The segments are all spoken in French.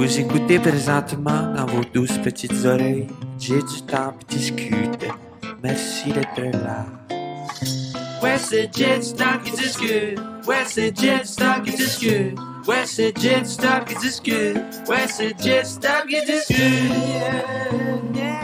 Vous écoutez présentement dans vos douces petites oreilles. J'ai du temps pour discuter. Merci d'être là. Ouais, c'est Jet Stop qui discute. Ouais, c'est Jet Stop qui discute. Ouais, c'est Jet Stop qui discute. Ouais, c'est Jet Stop qui discute. Yeah, yeah.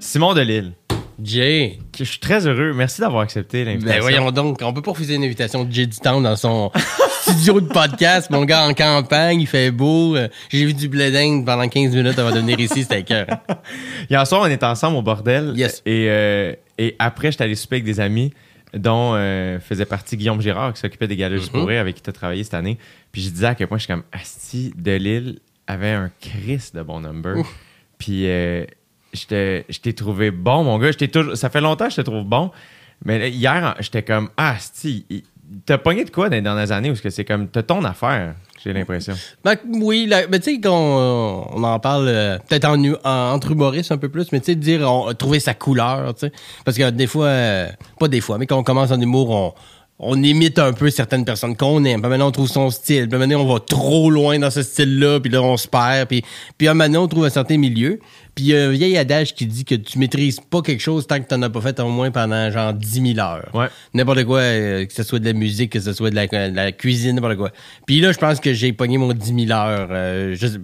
Simon Delille, Jay. je suis très heureux. Merci d'avoir accepté Ben l'invitation. voyons donc, on peut pas refuser une invitation de Jay du Town dans son studio de podcast. Mon gars en campagne, il fait beau. Euh, J'ai vu du blé d'Inde pendant 15 minutes avant de venir ici, c'était cœur. Hier soir, on était ensemble au bordel. Yes. Et, euh, et après, j'étais allé souper avec des amis dont euh, faisait partie Guillaume Girard, qui s'occupait des Mhm. pour rire, avec qui tu as travaillé cette année. Puis je disais à quel point je suis comme Asti de Lille avait un Chris de bon number. Puis euh, je t'ai trouvé bon, mon gars. Toujours- Ça fait longtemps que je te trouve bon. Mais hier, j'étais comme Asti, il- t'as pogné de quoi dans les dernières années que c'est comme t'as ton affaire, j'ai l'impression? Ben, oui, mais tu sais, qu'on on en parle euh, peut-être en, en- entre humoristes un peu plus, mais tu sais, dire on, trouver sa couleur, tu sais. Parce que des fois, euh, pas des fois, mais quand on commence en humour, on, on imite un peu certaines personnes qu'on aime. Puis maintenant, on trouve son style. Puis maintenant, on va trop loin dans ce style-là, puis là, on se perd. Puis, puis maintenant, on trouve un certain milieu. Puis il y a un vieil adage qui dit que tu maîtrises pas quelque chose tant que tu n'en as pas fait au moins pendant genre 10 000 heures. Ouais. N'importe quoi, euh, que ce soit de la musique, que ce soit de la, de la cuisine, n'importe quoi. Puis là, je pense que j'ai pogné mon 10 000 heures. Euh, je, je-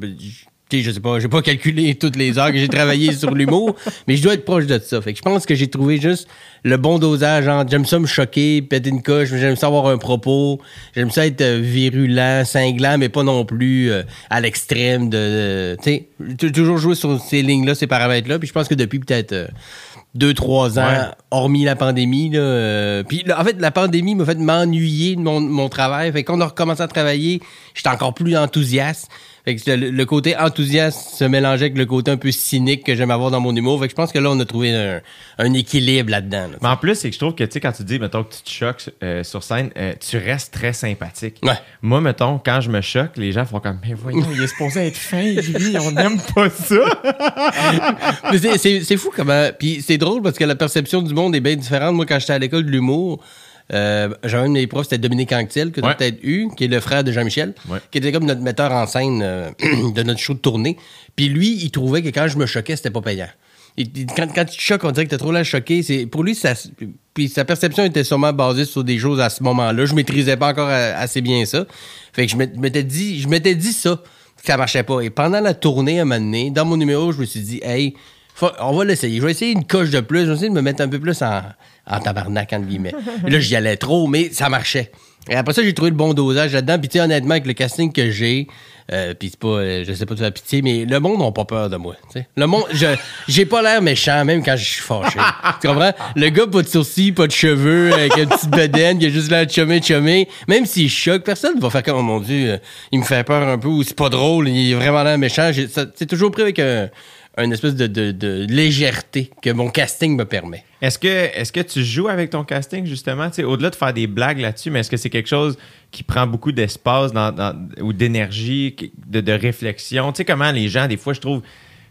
sais, je sais pas, j'ai pas calculé toutes les heures que j'ai travaillé sur l'humour, mais je dois être proche de ça. Fait que je pense que j'ai trouvé juste le bon dosage. Genre, j'aime ça me choquer, péter une coche, j'aime ça avoir un propos, j'aime ça être euh, virulent, cinglant, mais pas non plus euh, à l'extrême de, de- tu sais, toujours jouer sur ces lignes-là, ces paramètres-là. Puis je pense que depuis peut-être euh, deux, trois ans, Ouais. hormis la pandémie. Là, euh, puis là, en fait, la pandémie m'a fait m'ennuyer de mon, mon travail. Fait que quand on a recommencé à travailler, j'étais encore plus enthousiaste. Fait que le, le côté enthousiaste se mélangeait avec le côté un peu cynique que j'aime avoir dans mon humour. Fait que je pense que là, on a trouvé un, un équilibre là-dedans. là. Mais en plus, c'est que je trouve que, tu sais, quand tu dis, mettons, que tu te choques euh, sur scène, euh, tu restes très sympathique. Ouais. Moi, mettons, quand je me choque, les gens font comme, mais voyons, il est supposé être fin, lui, on n'aime pas ça. C'est fou comment. Puis c'est drôle parce que la perception du monde est bien différente. Moi, quand j'étais à l'école de l'humour, euh, j'avais un de mes profs, c'était Dominique Anctil, que tu as Ouais. peut-être eu, qui est le frère de Jean-Michel, Ouais. qui était comme notre metteur en scène euh, de notre show de tournée. Puis lui, il trouvait que quand je me choquais, c'était pas payant. Il- il- quand, quand tu te choques, on dirait que t'as trop l'air choqué. Pour lui, ça, puis sa perception était sûrement basée sur des choses à ce moment-là. Je maîtrisais pas encore euh, assez bien ça. Fait que je m'étais- dit, je m'étais dit ça, que ça marchait pas. Et pendant la tournée, à un moment donné, dans mon numéro, je me suis dit, hey, on va l'essayer. Je vais essayer une coche de plus. Je vais essayer de me mettre un peu plus en, en tabarnak, entre guillemets. Et là, j'y allais trop, mais ça marchait. Et après ça, j'ai trouvé le bon dosage là-dedans. Puis, tu sais, honnêtement, avec le casting que j'ai, euh, puis c'est pas, euh, je sais pas, tu as pitié, mais le monde n'a pas peur de moi. Le monde, je, j'ai pas l'air méchant, même quand je suis fâché. tu comprends? Le gars, pas de sourcils, pas de cheveux, avec une petite bedaine, qui a juste l'air de chumé, chumé. Même s'il choque, personne va faire comme, oh mon Dieu, euh, il me fait peur un peu, ou c'est pas drôle, il est vraiment l'air méchant. J'ai- ça- C'est toujours pris avec un, une espèce de, de, légèreté que mon casting me permet. Est-ce que, est-ce que tu joues avec ton casting, justement, au-delà de faire des blagues là-dessus, mais est-ce que c'est quelque chose qui prend beaucoup d'espace ou d'énergie, de, de réflexion? Tu sais, comment les gens, des fois, je trouve.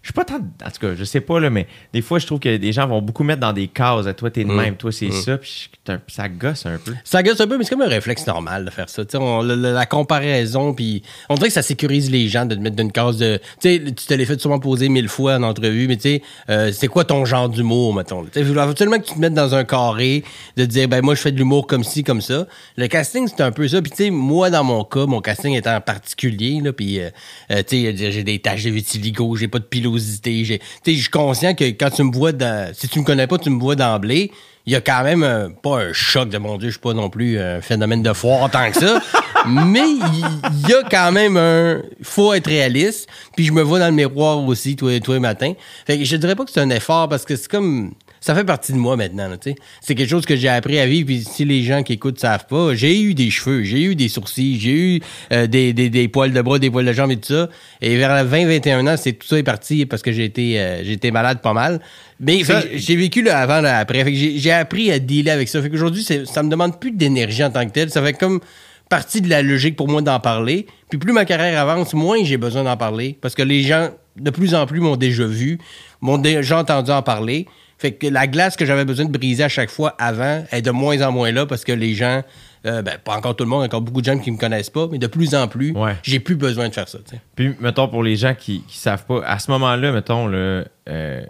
Je suis pas tant. En tout cas, je sais pas, là, mais des fois, je trouve que des gens vont beaucoup mettre dans des cases. À toi, t'es de même, toi, c'est ça. Puis ça gosse un peu. Ça gosse un peu, mais c'est comme un réflexe normal de faire ça. On- la, la- comparaison, puis on dirait que ça sécurise les gens de te mettre dans une case de... Tu sais, tu te l'as fait sûrement poser mille fois en entrevue, mais tu sais, euh, c'est quoi ton genre d'humour, mettons? Il faut absolument que tu te mettes dans un carré, de dire, ben moi, je fais de l'humour comme ci, comme ça. Le casting, c'est un peu ça. Puis tu sais, moi, dans mon cas, mon casting étant en particulier, là, puis euh, euh, tu sais, j'ai des taches de vitiligo, j'ai pas de pilosité, je suis conscient que quand tu me vois dans... Si tu me connais pas, tu me vois d'emblée, il y a quand même un- pas un choc de mon Dieu, je suis pas non plus un phénomène de foire tant que ça, mais il il y, a quand même un faut être réaliste, puis je me vois dans le miroir aussi tous les tous les matins. Fait que je dirais pas que c'est un effort parce que c'est comme ça fait partie de moi maintenant, là, tu sais. C'est quelque chose que j'ai appris à vivre, puis si les gens qui écoutent savent pas, j'ai eu des cheveux, j'ai eu des sourcils, j'ai eu euh, des, des, des poils de bras, des poils de jambes et tout ça. Et vers 20-21 ans, c'est tout ça est parti parce que j'ai été, euh, été malade pas mal. Mais j'ai vécu le avant, le après. Fait que j'ai appris à dealer avec ça. Fait qu'aujourd'hui, ça me demande plus d'énergie en tant que tel. Ça fait comme partie de la logique pour moi d'en parler. Puis plus ma carrière avance, moins j'ai besoin d'en parler. Parce que les gens, de plus en plus, m'ont déjà vu, m'ont déjà entendu en parler. Fait que la glace que j'avais besoin de briser à chaque fois avant est de moins en moins là parce que les gens Euh, ben, pas encore tout le monde, encore beaucoup de gens qui me connaissent pas, mais de plus en plus, Ouais. j'ai plus besoin de faire ça. tu sais. Puis, mettons, pour les gens qui ne savent pas, à ce moment-là, mettons, le, euh,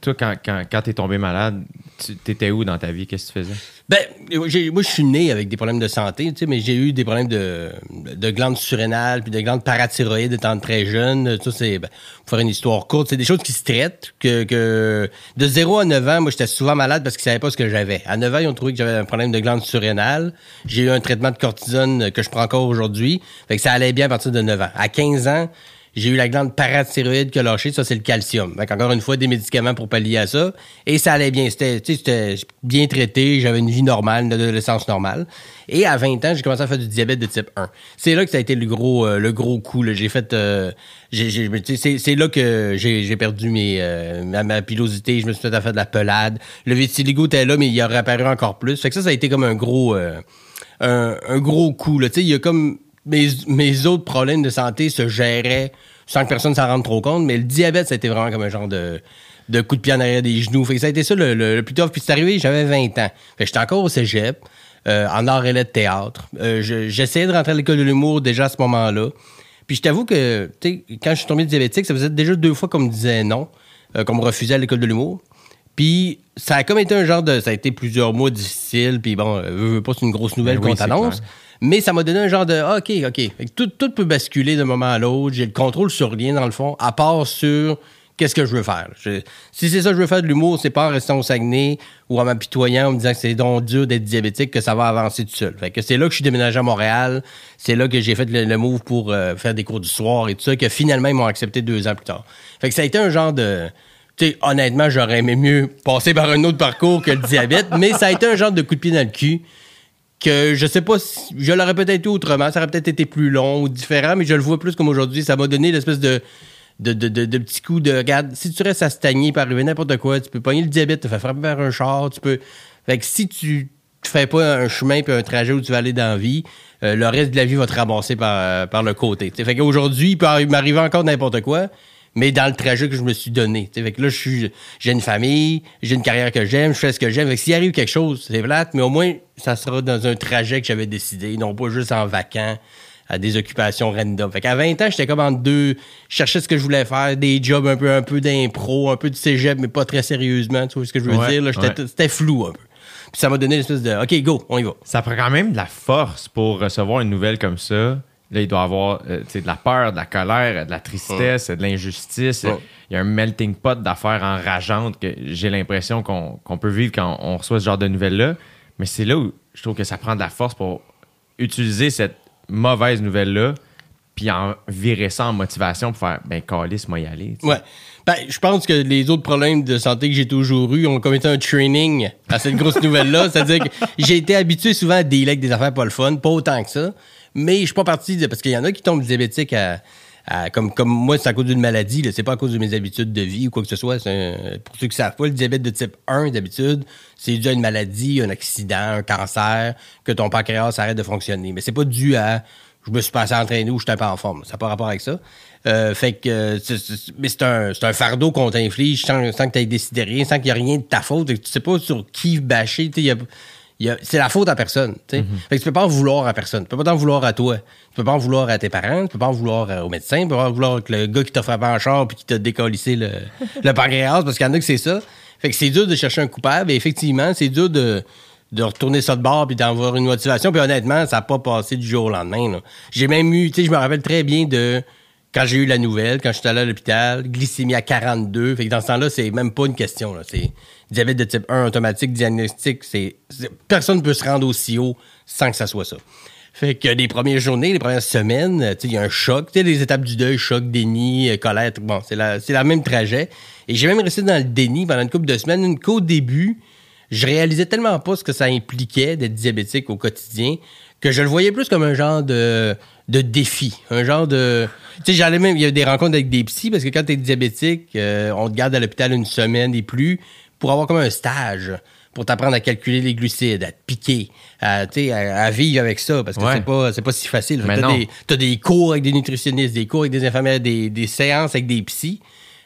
toi, quand, quand, quand tu es tombé malade, tu étais où dans ta vie? Qu'est-ce que tu faisais? Ben, moi, je suis né avec des problèmes de santé, tu sais, mais j'ai eu des problèmes de, de glandes surrénales puis de glandes parathyroïdes étant très jeune. Ça, c'est, ben, pour faire une histoire courte, c'est des choses qui se traitent. Que de 0 à 9 ans, moi, j'étais souvent malade parce qu'ils savaient pas ce que j'avais. À 9 ans, ils ont trouvé que j'avais un problème de glandes surrénales. J'ai eu un traitement de cortisone que je prends encore aujourd'hui. Fait que ça allait bien à partir de 9 ans. À 15 ans, j'ai eu la glande parathyroïde qui a lâché, ça c'est le calcium. Fait encore une fois, des médicaments pour pallier à ça. Et ça allait bien. C'était, bien traité, j'avais une vie normale, une adolescence normale. Et à 20 ans, j'ai commencé à faire du diabète de type 1. C'est là que ça a été le gros, euh, le gros coup. J'ai fait, euh, c'est, là que j'ai, perdu mes, euh, ma, pilosité, je me suis fait à faire de la pelade. Le vitiligo était là, mais il a réapparu encore plus. Fait que ça, ça a été comme un gros, euh, un, un gros coup. Là. Il y a comme mes, mes autres problèmes de santé se géraient sans que personne s'en rende trop compte, mais le diabète, ça a été vraiment comme un genre de, de coup de pied en arrière des genoux. Fait que ça a été ça le, le- le plus tough. Puis c'est arrivé, j'avais 20 ans. Fait que j'étais encore au cégep, euh, en art et lettres théâtre. Euh, je- J'essayais de rentrer à l'école de l'humour déjà à ce moment-là. Puis je t'avoue que, tu sais, quand je suis tombé diabétique, ça faisait déjà deux fois qu'on me disait non, euh, qu'on me refusait à l'école de l'humour. Puis ça a comme été un genre de... Ça a été plusieurs mois difficiles, puis bon, euh, veux, veux pas, c'est une grosse nouvelle Ben oui, qu'on t'annonce. Mais ça m'a donné un genre de ah, OK, OK. Tout, tout peut basculer d'un moment à l'autre. J'ai le contrôle sur rien, dans le fond, à part sur qu'est-ce que je veux faire. Si c'est ça que je veux faire de l'humour, c'est pas en restant au Saguenay ou en m'apitoyant, en me disant que c'est donc dur d'être diabétique que ça va avancer tout seul. Fait que c'est là que je suis déménagé à Montréal. C'est là que j'ai fait le, move pour euh, faire des cours du soir et tout ça, que finalement, ils m'ont accepté deux ans plus tard. Fait que ça a été un genre de... Tu sais, honnêtement, j'aurais aimé mieux passer par un autre parcours que le diabète, mais ça a été un genre de coup de pied dans le cul que je sais pas si je l'aurais peut-être eu autrement, ça aurait peut-être été plus long ou différent, mais je le vois plus comme aujourd'hui. Ça m'a donné l'espèce de, de, de, de, de petit coup de regarde, si tu restes à stagner par arriver n'importe quoi, tu peux pogner le diabète, te faire frapper par un char, tu peux. Fait que si tu tu fais pas un chemin puis un trajet où tu vas aller dans vie, euh, le reste de la vie va te ramasser par, euh, le côté. T'sais. Fait qu'aujourd'hui, il peut arri- m'arriver encore n'importe quoi, mais dans le trajet que je me suis donné. Fait que là, je suis, j'ai une famille, j'ai une carrière que j'aime, je fais ce que j'aime. Fait que s'il arrive quelque chose, c'est plate, mais au moins, ça sera dans un trajet que j'avais décidé, non pas juste en vacant à des occupations random. Fait qu'à 20 ans, j'étais comme en deux, je cherchais ce que je voulais faire, des jobs un peu, un peu d'impro, un peu de cégep, mais pas très sérieusement, tu vois ce que je veux Ouais, dire, là. J'étais- ouais. C'était flou un peu. Puis ça m'a donné l'espèce de, OK, go, on y va. Ça prend quand même de la force pour recevoir une nouvelle comme ça. Là, il doit y avoir euh, de la peur, de la colère, de la tristesse, de l'injustice. Ouais. Il y a un melting pot d'affaires enrageantes que j'ai l'impression qu'on peut vivre quand on reçoit ce genre de nouvelles-là. Mais c'est là où je trouve que ça prend de la force pour utiliser cette mauvaise nouvelle-là puis en virer ça en motivation pour faire ben calice moi y aller. Ouais. Ben, je pense que les autres problèmes de santé que j'ai toujours eu ont comme été un training à cette grosse nouvelle-là. C'est-à-dire que j'ai été habitué souvent à dealer avec des affaires pas le fun, pas autant que ça. Mais je suis pas parti de, parce qu'il y en a qui tombent diabétiques à, à- comme, comme moi, c'est à cause d'une maladie. C'est pas à cause de mes habitudes de vie ou quoi que ce soit. Un- pour ceux qui savent pas, le diabète de type 1, d'habitude, c'est dû à une maladie, un accident, un cancer, que ton pancréas arrête de fonctionner. Mais c'est pas dû à, je me suis passé entraîner ou je suis pas en forme. Ça n'a pas rapport avec ça. Euh, fait que, euh, c'est- c'est- mais c'est un, c'est un fardeau qu'on t'inflige sans, sans que tu aies décidé rien, sans qu'il n'y a rien de ta faute. Tu sais pas sur qui bâcher. y a- c'est la faute à personne. tu sais. Fait que tu peux pas en vouloir à personne. Tu peux pas t'en vouloir à toi. Tu peux pas en vouloir à tes parents. Tu peux pas en vouloir euh, au médecin. Tu peux pas en vouloir avec le gars qui t'a frappé en char puis qui t'a décollissé le, le pancréas parce qu'il y en a que c'est ça. Fait que c'est dur de chercher un coupable. Et effectivement, c'est dur de, de retourner ça de bord puis d'avoir une motivation. Puis honnêtement, ça n'a pas passé du jour au lendemain. J'ai même eu, tu sais, je me rappelle très bien de quand j'ai eu la nouvelle, quand j'étais allé à l'hôpital, glycémie à 42. Fait que dans ce temps-là, c'est même pas une question. C'est diabète de type 1 automatique, diagnostic. C'est, personne ne peut se rendre aussi haut sans que ça soit ça. Fait que les premières journées, les premières semaines, il y a un choc. Tu les étapes du deuil, choc, déni, euh, colère. Bon, c'est la, c'est la même trajet. Et j'ai même resté dans le déni pendant une couple de semaines, qu'au début, je réalisais tellement pas ce que ça impliquait d'être diabétique au quotidien que je le voyais plus comme un genre de, de défi, un genre de... Tu sais, j'allais même... Il y a des rencontres avec des psys parce que quand t'es diabétique, euh, on te garde à l'hôpital une semaine et plus pour avoir comme un stage, pour t'apprendre à calculer les glucides, à te piquer, à, à, à vivre avec ça parce que Ouais. c'est pas, c'est pas si facile. T'as des, t'as des cours avec des nutritionnistes, des cours avec des infirmières, des, des séances avec des psys.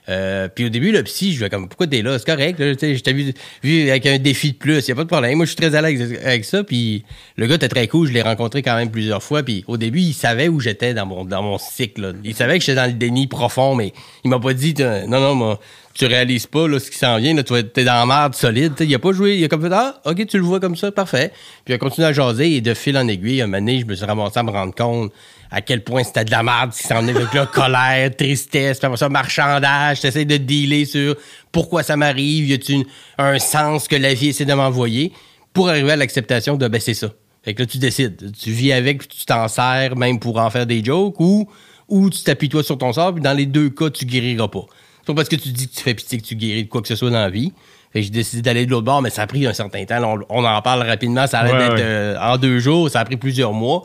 Euh, puis au début, le psy, je vais comme, pourquoi t'es là? C'est correct, là, je t'ai vu, vu avec un défi de plus, y a pas de problème. Moi, je suis très à l'aise avec ça, puis le gars était très cool, je l'ai rencontré quand même plusieurs fois, puis au début, il savait où j'étais dans mon, dans mon cycle. Il savait que j'étais dans le déni profond, mais il m'a pas dit, non, non, moi, tu réalises pas là, ce qui s'en vient, là, tu t'es dans la merde solide. Il a pas joué, il a comme fait Ah, ok, tu le vois comme ça, parfait. Puis il a continué à jaser et de fil en aiguille, un moment donné, je me suis ramassé à me rendre compte à quel point c'était de la merde ce qui s'en venait avec là, colère, tristesse, puis ça, marchandage, t'essayes de dealer sur pourquoi ça m'arrive, y a-tu un sens que la vie essaie de m'envoyer, pour arriver à l'acceptation de ben c'est ça. Fait que là, tu décides. Tu vis avec, puis tu t'en sers même pour en faire des jokes, ou, ou tu t'appuies toi sur ton sort, puis dans les deux cas, tu guériras pas. C'est pas parce que tu dis que tu fais pitié que tu guéris de quoi que ce soit dans la vie. Fait que j'ai décidé d'aller de l'autre bord, mais ça a pris un certain temps. On, on en parle rapidement. Ça allait Ouais, d'être ouais. euh, en deux jours. Ça a pris plusieurs mois.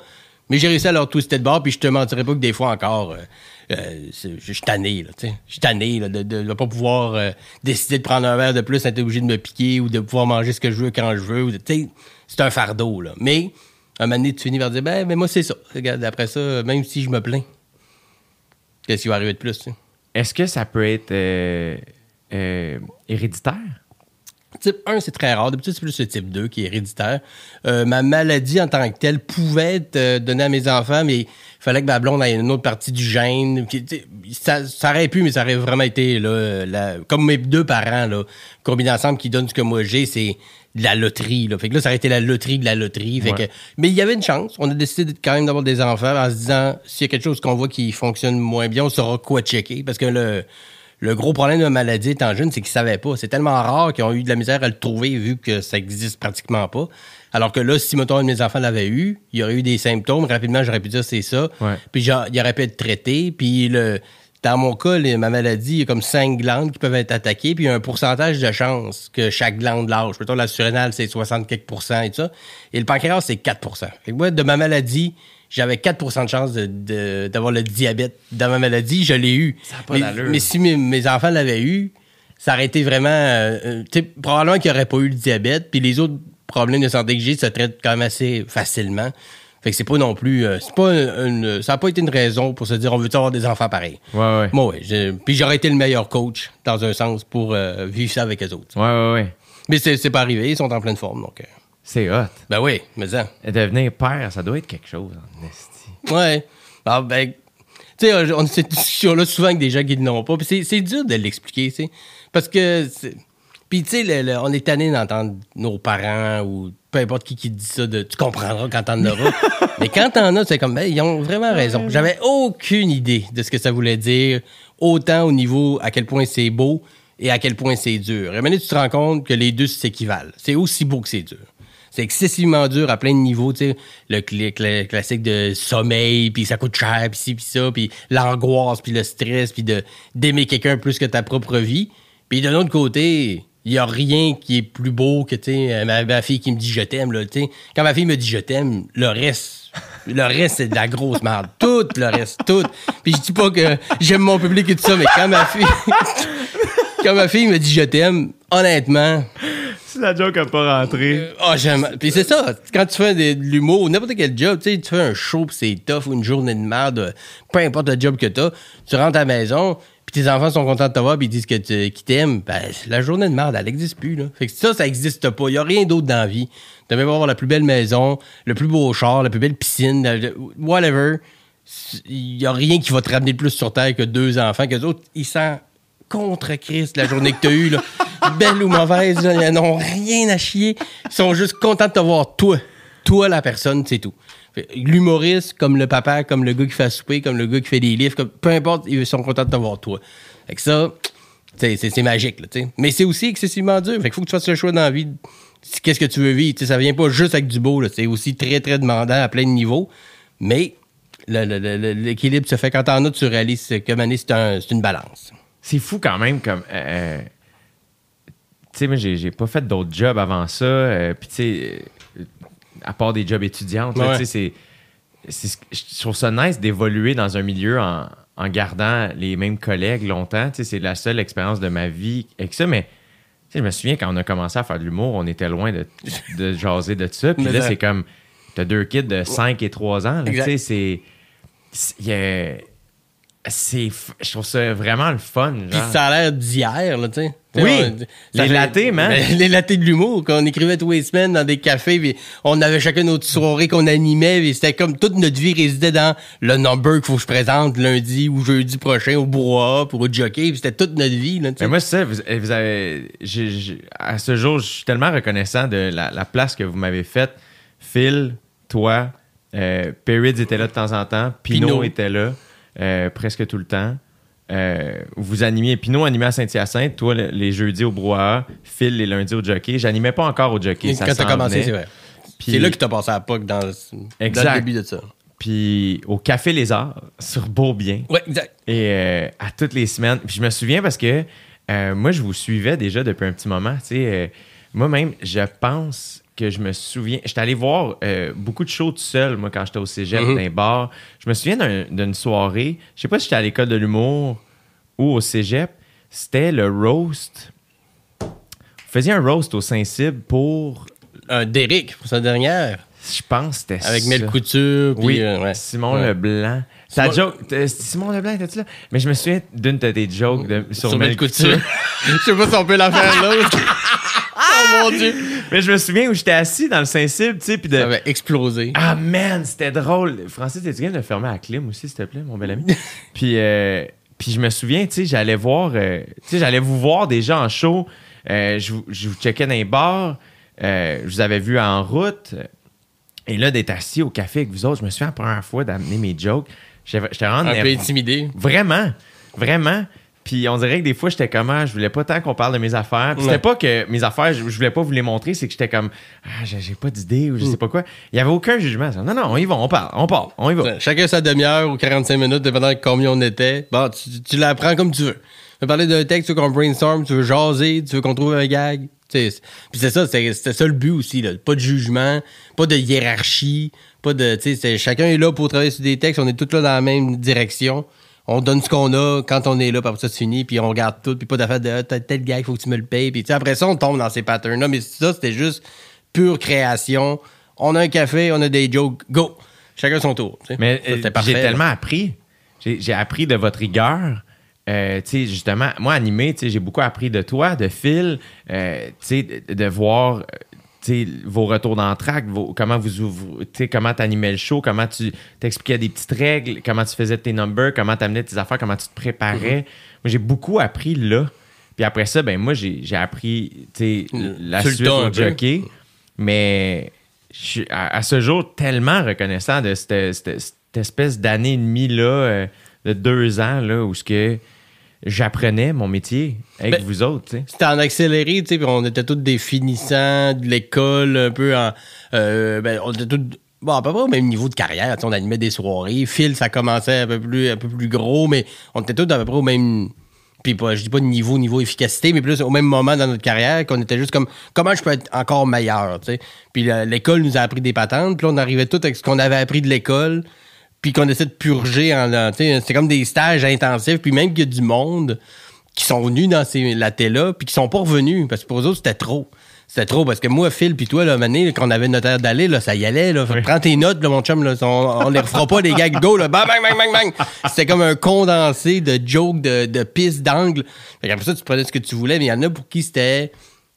Mais j'ai réussi à leur twister de bord, puis je te mentirais pas que des fois encore, euh, euh, je suis tanné, là, tu sais. Je suis tanné, là, de, de pas pouvoir euh, décider de prendre un verre de plus, être obligé de me piquer, ou de pouvoir manger ce que je veux quand je veux. Tu sais, c'est un fardeau, là. Mais, un moment donné, tu finis par dire, ben, mais moi, c'est ça. Regarde, après ça, même si je me plains, qu'est-ce qui va arriver de plus? Est-ce que ça peut être euh, euh, héréditaire? Type 1, c'est très rare. D'habitude, c'est plus le type 2 qui est héréditaire. Euh, ma maladie en tant que telle pouvait être donnée à mes enfants, mais il fallait que ma blonde ait une autre partie du gène. ça, ça aurait pu, mais ça aurait vraiment été là, comme mes deux parents, là, combinés ensemble, qui donnent ce que moi j'ai, c'est de la loterie. Là. Fait que là, ça aurait été la loterie de la loterie. Fait Ouais. que, mais il y avait une chance. On a décidé quand même d'avoir des enfants en se disant, s'il y a quelque chose qu'on voit qui fonctionne moins bien, on saura quoi checker. Parce que le, le gros problème de la maladie étant jeune, c'est qu'ils savaient pas. C'est tellement rare qu'ils ont eu de la misère à le trouver vu que ça existe pratiquement pas. Alors que là, si, mettons, un de mes enfants l'avait eu, il y aurait eu des symptômes. Rapidement, j'aurais pu dire c'est ça. Ouais. Puis genre, il aurait pu être traité. Puis le, dans mon cas, les- ma maladie, il y a comme cinq glandes qui peuvent être attaquées. Puis il y a un pourcentage de chance que chaque glande lâche. Mettons, la surrénale, c'est 60 quelques et tout ça. Et le pancréas, c'est 4 Fait que moi, de ma maladie, j'avais 4% de chance de- de- d'avoir le diabète dans ma maladie. Je l'ai eu. Ça pas mais, d'allure. mais si mes, mes enfants l'avaient eu, ça aurait été vraiment... euh, euh, probablement qu'il n'y aurait pas eu le diabète. Puis les autres problèmes de santé que j'ai se traitent quand même assez facilement. Fait que c'est pas non plus... euh, c'est pas une, ça n'a pas été une raison pour se dire on veut avoir des enfants pareils? Ouais, ouais. Moi, ouais. j'ai- Puis j'aurais été le meilleur coach, dans un sens, pour euh, vivre ça avec les autres. Ouais, ouais, ouais. Mais c'est c'est pas arrivé, ils sont en pleine forme, donc... euh, C'est hot. ben oui, mais ça... Devenir père, ça doit être quelque chose, en esti. Ouais. Ah, ben, tu sais, on a cette discussion-là souvent avec des gens qui ne l'ont pas. Puis c'est, c'est dur de l'expliquer, tu sais. Parce que. Puis, tu sais, on est tanné d'entendre nos parents ou peu importe qui qui dit ça, de, tu comprendras quand t'en auras. Mais quand t'en as, c'est comme, ben, ils ont vraiment raison. J'avais aucune idée de ce que ça voulait dire, autant au niveau à quel point c'est beau et à quel point c'est dur. Et maintenant, tu te rends compte que les deux s'équivalent. C'est aussi beau que c'est dur. C'est excessivement dur à plein de niveaux, tu sais, le, cl- cl- classique de sommeil, puis ça coûte cher, puis ci, puis ça, puis l'angoisse, puis le stress, puis de d'aimer quelqu'un plus que ta propre vie. Puis de l'autre côté, il y a rien qui est plus beau que, tu ma, ma fille qui me dit je t'aime, là, tu sais. Quand ma fille me dit je t'aime, le reste, le reste, c'est de la grosse merde. Tout le reste, tout. Puis je dis pas que j'aime mon public et tout ça, mais quand ma fille, quand ma fille me dit je t'aime, honnêtement, Si la joke a pas rentré. ah, j'aime. Puis c'est ça, quand tu fais de, l'humour, n'importe quel job, tu tu fais un show, puis c'est tough, ou une journée de merde, peu importe le job que t'as, tu rentres à la maison, tes enfants sont contents de te voir, puis ils disent que tu- qu'ils t'aiment, ben, la journée de merde, elle n'existe plus, là. Fait que ça, ça existe pas. Il y a rien d'autre dans la vie. Tu même avoir la plus belle maison, le plus beau char, la plus belle piscine, whatever. Il y a rien qui va te ramener de plus sur Terre que deux enfants, que les autres, ils sentent contre Christ la journée que t'as eue, là. Belle ou mauvaise, là, ils n'ont rien à chier. Ils sont juste contents de te voir, toi. Toi, la personne, c'est tout. L'humoriste, comme le papa, comme le gars qui fait souper, comme le gars qui fait des livres, peu importe, ils sont contents de te voir, toi. Fait que ça, c'est, magique, là. Mais c'est aussi excessivement dur. Fait faut que tu fasses le choix dans la vie. Qu'est-ce que tu veux vivre? Tu sais, ça vient pas juste avec du beau. C'est aussi très, très demandant à plein de niveaux. Mais l'équilibre se fait quand t'en as, tu réalises que Mané, c'est, un- une balance. C'est fou quand même comme. euh, tu sais, moi, j'ai pas fait d'autres jobs avant ça. euh, Puis, tu sais, euh, à part des jobs Ouais. c'est. que- Je trouve ça nice d'évoluer dans un milieu en, en gardant les mêmes collègues longtemps. C'est la seule expérience de ma vie avec ça, mais. Je me souviens quand on a commencé à faire de l'humour, on était loin de, de jaser de ça. Puis là, c'est comme. T'as deux kids de 5 et 3 ans. Tu sais, c'est. c'est- il y a- c'est, f- je trouve ça vraiment le fun. Puis ça a l'air d'hier, là, tu sais. Oui, les latés, man. Ben, Les latés de l'humour, qu'on écrivait tous les semaines dans des cafés, puis on avait chacun notre soirée qu'on animait, puis c'était comme toute notre vie résidait dans le number qu'il faut que je présente lundi ou jeudi prochain au bois pour au jockey, puis c'était toute notre vie, là. Mais moi, c'est ça, vous, vous avez. j'ai- j'ai- à ce jour, je suis tellement reconnaissant de la, la place que vous m'avez faite. Phil, toi, euh, Perrids était là de temps en temps, Pinot, Pinot. était là euh, presque tout le temps. Euh, vous animiez, Pinot animait à Saint-Hyacinthe, toi le- les jeudis au brouhaha, Phil les lundis au jockey. J'animais pas encore au jockey. ça Quand t'as commencé, c'est vrai. C'est là que t'as passé à POC dans, le début de ça. Puis au Café Les Arts, sur Beaubien. Ouais, exact. Et euh, à toutes les semaines. Puis je me souviens parce que euh, moi, je vous suivais déjà depuis un petit moment. Tu sais, moi-même, je pense que je me souviens. J'étais allé voir euh, beaucoup de shows tout seul, moi, quand j'étais au cégep, Mhm. dans les bars. Je me souviens d'un- d'une soirée. Je sais pas si j'étais à l'école de l'humour ou au cégep. C'était le roast. Vous faisiez un roast au Saint-Cybe pour. Un Derrick pour sa dernière, Je pense que c'était avec ça. Mel Couture, puis Oui, euh, ouais. Simon Ouais. Leblanc. Ta Simon- joke, t'es- Simon Leblanc, était-tu là? Mais je me souviens d'une de tes jokes de- sur, sur Mel Couture. Je sais pas si on peut la faire là. oh mon dieu. Mais je me souviens où j'étais assis dans le Saint-Cybe, tu sais, puis de... Ça avait explosé. Ah man, c'était drôle. Francis, t'es-tu game de fermer la clim aussi, s'il te plaît, mon bel ami? puis, euh, puis je me souviens, tu sais, j'allais voir, euh, tu sais, j'allais vous voir déjà en show. Euh, je, vous- je vous checkais dans les bars. Euh, je vous avais vu en route. Et là, d'être assis au café avec vous autres, je me souviens la première fois d'amener mes jokes. J'étais vraiment Un peu intimidé. Vraiment, vraiment. Puis on dirait que des fois, j'étais comme, ah, je voulais pas tant qu'on parle de mes affaires. Puis c'était pas que mes affaires, je, je voulais pas vous les montrer, c'est que j'étais comme, ah, j'ai pas d'idée ou je Mm. sais pas quoi. Il y avait aucun jugement. Non, non, on y va, on parle, on parle, on y va. Chacun sa demi-heure ou 45 minutes, dépendant de combien on était. Bon, tu, tu l'apprends comme tu veux. Tu veux parler d'un texte, tu veux qu'on brainstorm, tu veux jaser, tu veux qu'on trouve un gag. Puis c'est ça, c'était ça le but aussi. Là. Pas de jugement, pas de hiérarchie, pas de. tu sais, c'est- Chacun est là pour travailler sur des textes, on est tous là dans la même direction. On donne ce qu'on a quand on est là, puis ça, c'est fini, puis on regarde tout, puis pas d'affaire de ah, tel gag, faut que tu me le payes. Puis après ça, on tombe dans ces patterns-là. Mais ça, c'était juste pure création. On a un café, on a des jokes, go! Chacun son tour. Mais euh, j'ai tellement appris. J'ai appris de votre rigueur. Euh, justement, moi, animé, j'ai beaucoup appris de toi, de Phil, euh, de, de voir vos retours d'entraque, comment vous sais, comment t'animais le show, comment tu t'expliquais des petites règles, comment tu faisais tes numbers, comment t'amenais tes affaires, comment tu te préparais. Mm-hmm. Moi, j'ai beaucoup appris là. Puis après ça, ben moi, j'ai appris, la Sur suite au peu. jockey. Mais je suis à, à ce jour tellement reconnaissant de cette, cette- cette espèce d'année et demie là, euh, de deux ans là, où ce que j'apprenais mon métier avec Ben, vous autres. C'était en accéléré, tu sais, puis on était tous des finissants de l'école, un peu en. euh, ben, on était tous. Bon, à peu près au même niveau de carrière. On animait des soirées. Phil, ça commençait un peu plus, un peu plus gros, mais on était tous à peu près au même. Puis pas, je dis pas niveau, niveau efficacité, mais plus au même moment dans notre carrière qu'on était juste comme comment je peux être encore meilleur, tu sais. Puis l'école nous a appris des patentes, puis on arrivait tout avec ce qu'on avait appris de l'école, puis qu'on essaie de purger en c'est comme des stages intensifs, puis même qu'il y a du monde qui sont venus dans ces latés-là, puis qui sont pas revenus, parce que pour eux autres, c'était trop. C'était trop, parce que moi, Phil, puis toi, là, Mané, quand on avait notre heure d'aller, là, ça y allait, là. Que Prends tes notes, là, mon chum, là. On, on les refera pas, les gags go, là. Bang, bang, bang, bang, bang. C'était comme un condensé de jokes, de, de pistes, d'angles. Fait qu'après ça, tu prenais ce que tu voulais, mais il y en a pour qui c'était.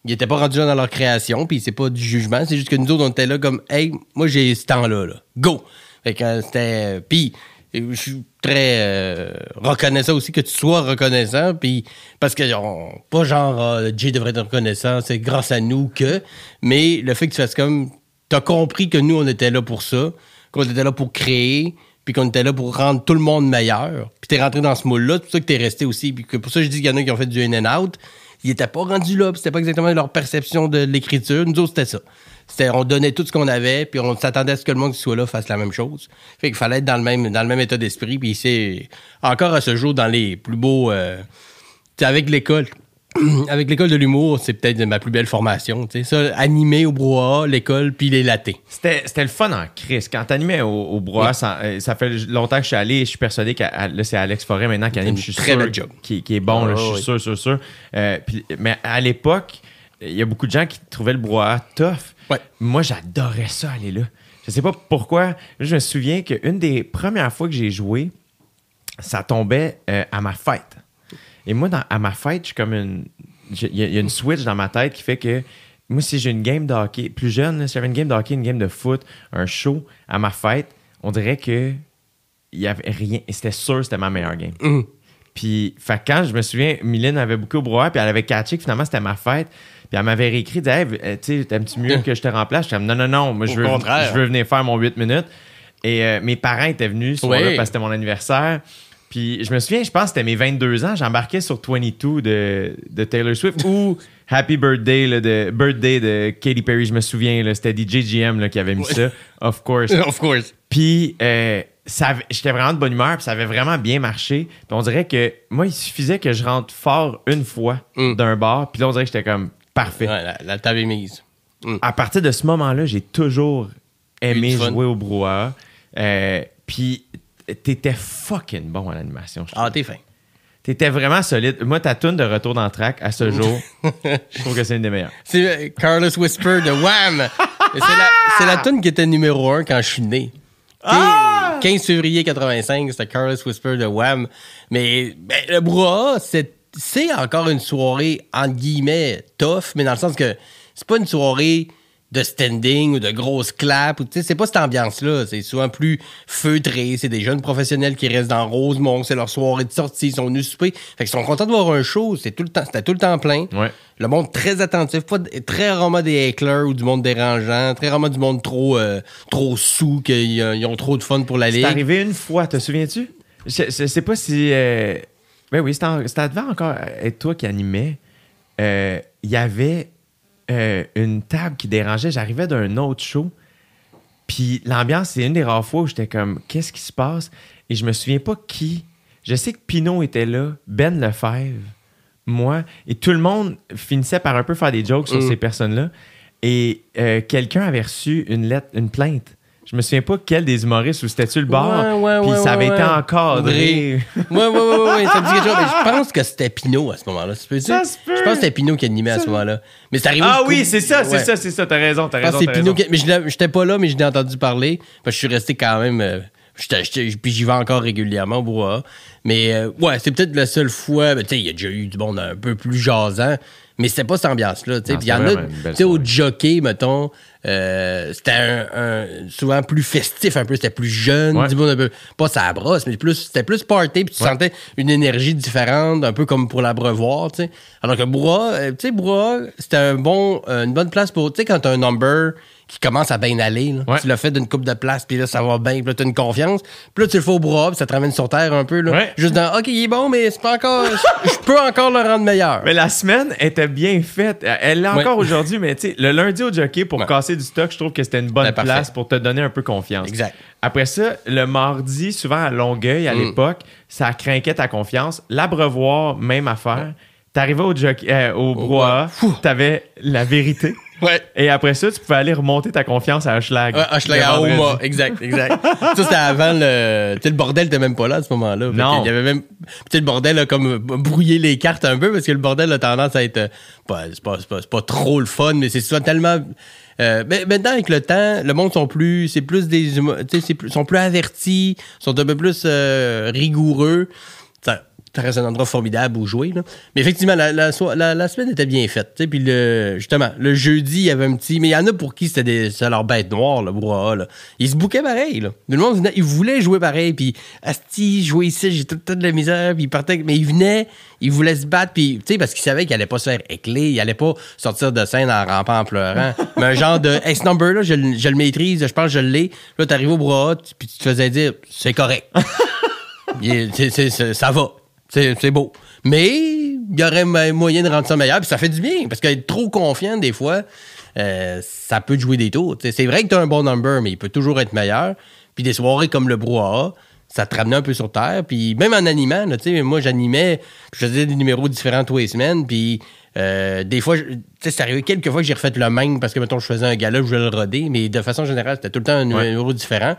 Ils étaient pas rendus là dans leur création, puis c'est pas du jugement. C'est juste que nous autres, on était là comme, hey, moi, j'ai ce temps-là, là. Go! Fait c'était. Puis, je suis très euh, reconnaissant aussi que tu sois reconnaissant, puis parce que on- pas genre euh, Jay devrait être reconnaissant, c'est grâce à nous que, mais le fait que tu fasses comme t'as compris que nous on était là pour ça, qu'on était là pour créer, puis qu'on était là pour rendre tout le monde meilleur, puis t'es rentré dans ce moule-là, c'est pour ça que t'es resté aussi, puis que pour ça je dis qu'il y en a qui ont fait du in and out, ils étaient pas rendus là, puis c'était pas exactement leur perception de l'écriture, nous autres c'était ça. C'était, on donnait tout ce qu'on avait, puis on s'attendait à ce que le monde qui soit là fasse la même chose. Fait qu'il fallait être dans le même, dans le même état d'esprit, puis c'est encore à ce jour dans les plus beaux. Euh, avec l'école. Avec l'école de l'humour, c'est peut-être ma plus belle formation. Ça, animé au brouhaha, l'école, puis les latés. C'était c'était le fun en crise. Quand t'animais au, au brouhaha, ça, euh, ça fait longtemps que je suis allé. Je suis persuadé que là, c'est Alex Forêt maintenant qui anime. Je suis très sûr job. Qui, qui est bon. là, Ah, je suis oui. sûr, sûr, sûr. Euh, mais à l'époque, il y a beaucoup de gens qui trouvaient le brouhaha tough. Ouais. Moi, j'adorais ça, aller là. Je sais pas pourquoi. Je me souviens qu'une des premières fois que j'ai joué, ça tombait euh, à ma fête. Et moi, dans- à ma fête, je suis comme une. Il y, a- il y a une switch dans ma tête qui fait que moi, si j'ai une game de hockey, plus jeune, là, si j'avais une game de hockey, une game de foot, un show à ma fête, on dirait que il y avait rien. C'était sûr que c'était ma meilleure game. Mhm. Puis, fait quand je me souviens, Mylène avait beaucoup au brouhaha, puis elle avait catché que finalement c'était ma fête. Puis elle m'avait réécrit, disait, Hey, euh, tu sais, t'aimes-tu mieux que je te remplace? J'étais comme, non, non, non, moi je veux, je veux venir faire mon 8 minutes. Et euh, mes parents étaient venus ce parce que c'était mon anniversaire. Puis je me souviens, je pense que c'était mes 22 ans, j'embarquais sur 22 de, de Taylor Swift ou Happy Birthday là, de, Birthday de Katy Perry, je me souviens, c'était DJ GM là, qui avait mis ça, of course. of course. Puis euh, j'étais vraiment de bonne humeur, puis ça avait vraiment bien marché. Puis on dirait que moi, il suffisait que je rentre fort une fois Mm. d'un bar, puis là, on dirait que j'étais comme parfait. Ouais, la, la table est mise. À partir de ce moment-là, j'ai toujours aimé jouer au brouhaha. Euh, puis t'étais fucking bon à l'animation. Ah, t'es fin. T'étais vraiment solide. Moi, ta tune de retour dans le track à ce jour, je trouve que c'est une des meilleures. C'est euh, Carlos Whisper de Wham! C'est la, c'est la tune qui était numéro un quand je suis né. Ah! 15 février 85, c'était Carlos Whisper de Wham. Mais ben, le brouhaha, c'est, c'est encore une soirée, entre guillemets, tough, mais dans le sens que c'est pas une soirée de standing ou de grosses claps. ou, tu sais, C'est pas cette ambiance-là. C'est souvent plus feutré. C'est des jeunes professionnels qui restent dans Rosemont. C'est leur soirée de sortie. Ils sont venus souper. Fait qu'ils sont contents de voir un show. C'est tout le temps, c'était tout le temps plein. Ouais. Le monde très attentif, pas très rarement des hecklers ou du monde dérangeant, très rarement du monde trop euh, trop sous qu'ils euh, ont trop de fun pour la C'est ligue. arrivé une fois, te souviens-tu? Je, je sais pas si. euh, Ben oui, c'était devant encore être toi qui animais. Euh, Il y avait euh, une table qui dérangeait. J'arrivais d'un autre show. Puis l'ambiance, c'est une des rares fois où j'étais comme, qu'est-ce qui se passe? Et je me souviens pas qui. Je sais que Pinot était là, Ben Lefebvre, moi, et tout le monde finissait par un peu faire des jokes sur Mm. ces personnes-là. Et euh, quelqu'un avait reçu une lettre, une plainte. Je me souviens pas quel des humoristes ou c'était-tu le bar. Ouais, puis ouais, ça avait ouais, été encadré. Ouais, ouais, ouais, ouais, ouais, ça me dit quelque chose. Mais je pense que c'était Pinot à ce moment-là. Ça, se peut-tu? Ça se peut. Je pense que c'était Pinot qui animait à ce moment-là. Mais c'est arrivé. Ah oui, c'est ça, c'est ça, c'est ça. T'as raison, t'as raison. c'est Pinot qui. Mais j'étais pas là, mais je l'ai entendu parler. Parce que je suis resté quand même. euh, puis j'y vais encore régulièrement brouhaha. Mais euh, ouais, c'est peut-être la seule fois. ben, tu sais, il y a déjà eu du monde un peu plus jasant. Mais c'était pas cette ambiance-là. il y en a. Tu sais, au jockey, mettons, euh, c'était un, un- souvent plus festif un peu. C'était plus jeune. Ouais. Un peu. Pas ça brosse, mais plus, c'était plus party. Puis tu Ouais. sentais une énergie différente, un peu comme pour l'abreuvoir. tu sais. Alors que Brouhaha, euh, tu sais, c'était un bon, euh, une bonne place pour. Tu sais, quand t'as un number qui commence à bien aller, là, Ouais. tu l'as fait d'une coupe de place, puis là, ça va bien, puis là, t'as une confiance. Puis là, tu le fais au Brouhaha, puis ça te ramène sur terre un peu. Là, Ouais. Juste dans, OK, il est bon, mais c'est pas encore. je je peux encore le rendre meilleur. Mais la semaine était bien faite. Elle l'est encore Ouais. aujourd'hui, mais tu sais, le lundi au jockey pour Ouais. casser du stock, je trouve que c'était une bonne Ben, place pour te donner un peu confiance. Exact. Après ça, le mardi, souvent à Longueuil, à Mm. l'époque, ça craquait ta confiance. L'abreuvoir, même affaire. T'arrivais au, jockey, euh, au brouhaha, t'avais la vérité. Ouais. Et après ça, tu pouvais aller remonter ta confiance à Hochelag. Ouais, Hochelag Le à. Oma, exact, exact. ça, c'était avant le. Tu sais, le bordel était même pas là à ce moment-là. Non. qu'il y avait même. Tu sais, le bordel a comme brouillé les cartes un peu parce que le bordel a tendance à être. pas- C'est pas, pas, c'est pas trop le fun, mais c'est souvent tellement. Euh, mais maintenant, avec le temps, le monde sont plus. C'est plus des. c'est plus- sont plus avertis, sont un peu plus euh, rigoureux. Ça, reste un endroit formidable où jouer. Là. Mais effectivement, la, la, so- la- la semaine était bien faite. Puis le, justement, le jeudi, il y avait un petit. Mais il y en a pour qui c'était leur bête noire, le brouhaha. Là. Ils se bouquaient pareil. Là. Tout le monde venait, ils voulaient jouer pareil. Puis, Asti, jouer ici, j'ai tout le temps de la misère. Puis ils partaient. Mais ils venaient, ils voulaient se battre. Puis, tu sais, parce qu'ils savaient qu'ils allaient pas se faire écler. Ils allaient pas sortir de scène en rampant, en pleurant. mais un genre de. Hey, ce number-là, je, le- je le maîtrise, je pense que je l'ai. Là, t'arrives au brouhaha, puis tu te faisais dire, c'est correct. Il est- ça va. C'est c'est beau. Mais il y aurait mo- moyen de rendre ça meilleur. Puis ça fait du bien. Parce qu'être trop confiant, des fois, euh, ça peut te jouer des tours. C'est vrai que tu as un bon number, mais il peut toujours être meilleur. Puis des soirées comme le brouhaha, ça te ramenait un peu sur terre. Puis même en animant, là, tu sais, moi, j'animais, je faisais des numéros différents tous les semaines. Puis euh, des fois, c'est arrivé quelques fois que j'ai refait le même parce que, mettons, je faisais un gala, je voulais le roder. Mais de façon générale, c'était tout le temps un Ouais. numéro différent.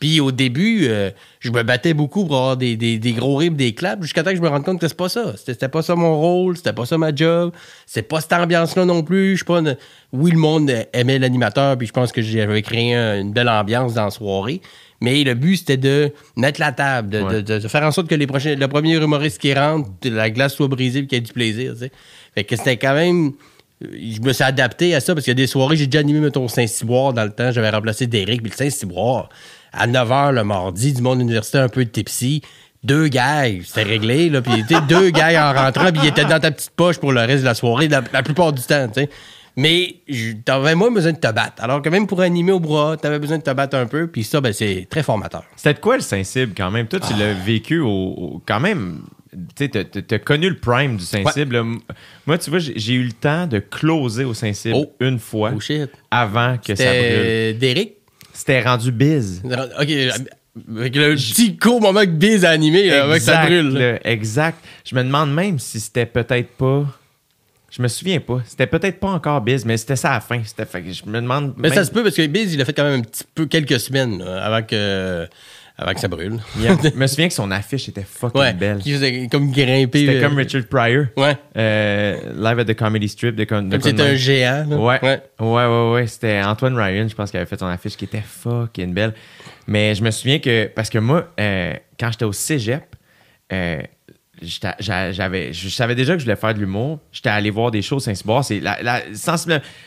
Puis au début, euh, je me battais beaucoup pour avoir des, des, des gros rimes, des claps, jusqu'à temps que je me rende compte que c'est pas ça. C'était pas ça mon rôle, c'était pas ça ma job, c'est pas cette ambiance-là non plus. Je suis pas. une- Oui, le monde aimait l'animateur, puis je pense que j'avais créé un- une belle ambiance dans la soirée. Mais le but, c'était de mettre la table, de, de- de- de faire en sorte que les prochains, le premier humoriste qui rentre, la glace soit brisée et qu'il y ait du plaisir. tu sais. Fait que c'était quand même. Je me suis adapté à ça parce qu'il y a des soirées, j'ai déjà animé, mettons, Saint-Cyboire dans le temps. J'avais remplacé Derek, puis le Saint-Cyboire, à 9h le mardi, du monde universitaire un peu de tipsy. Deux gars, c'était réglé, là. Puis, tu sais, deux gars en rentrant, puis ils étaient dans ta petite poche pour le reste de la soirée, la, la plupart du temps, tu sais. Mais je- t'avais moins besoin de te battre. Alors que même pour animer au bras, t'avais besoin de te battre un peu, puis ça, ben, c'est très formateur. C'était de quoi le Saint-Cybe quand même? Toi, tu l'as vécu au, au- quand même. Tu sais, t'as- t'as t'as connu le prime du Saint-Cybe. là. Moi, tu vois, j'ai eu le temps de closer au Saint-Cybe Oh. une fois Oh shit. avant que ça brûle. C'était Derek? C'était rendu bise. OK. Avec le petit court moment que Biz a animé, avant que ça Exact, brûle. exact. Je me demande même si c'était peut-être pas. Je me souviens pas. C'était peut-être pas encore biz, mais c'était ça à la fin. C'était fait que je me demande. Mais même- ça se peut parce que Biz, il a fait quand même un petit peu quelques semaines là, avant, que, avant que ça brûle. Yeah. Je me souviens que son affiche était fucking ouais. belle. Qui faisait comme grimper. C'était euh, comme Richard Pryor. Ouais. Euh, live at the Comedy Strip de, Con- Comme c'était un géant. là. Ouais. ouais. Ouais, ouais, ouais. C'était Antoine Ryan, je pense, qui avait fait son affiche qui était fucking belle. Mais je me souviens que, parce que moi, euh, quand j'étais au cégep, j'avais, je savais déjà que je voulais faire de l'humour. J'étais allé voir des shows Saint-Cyboire. C'est la, la,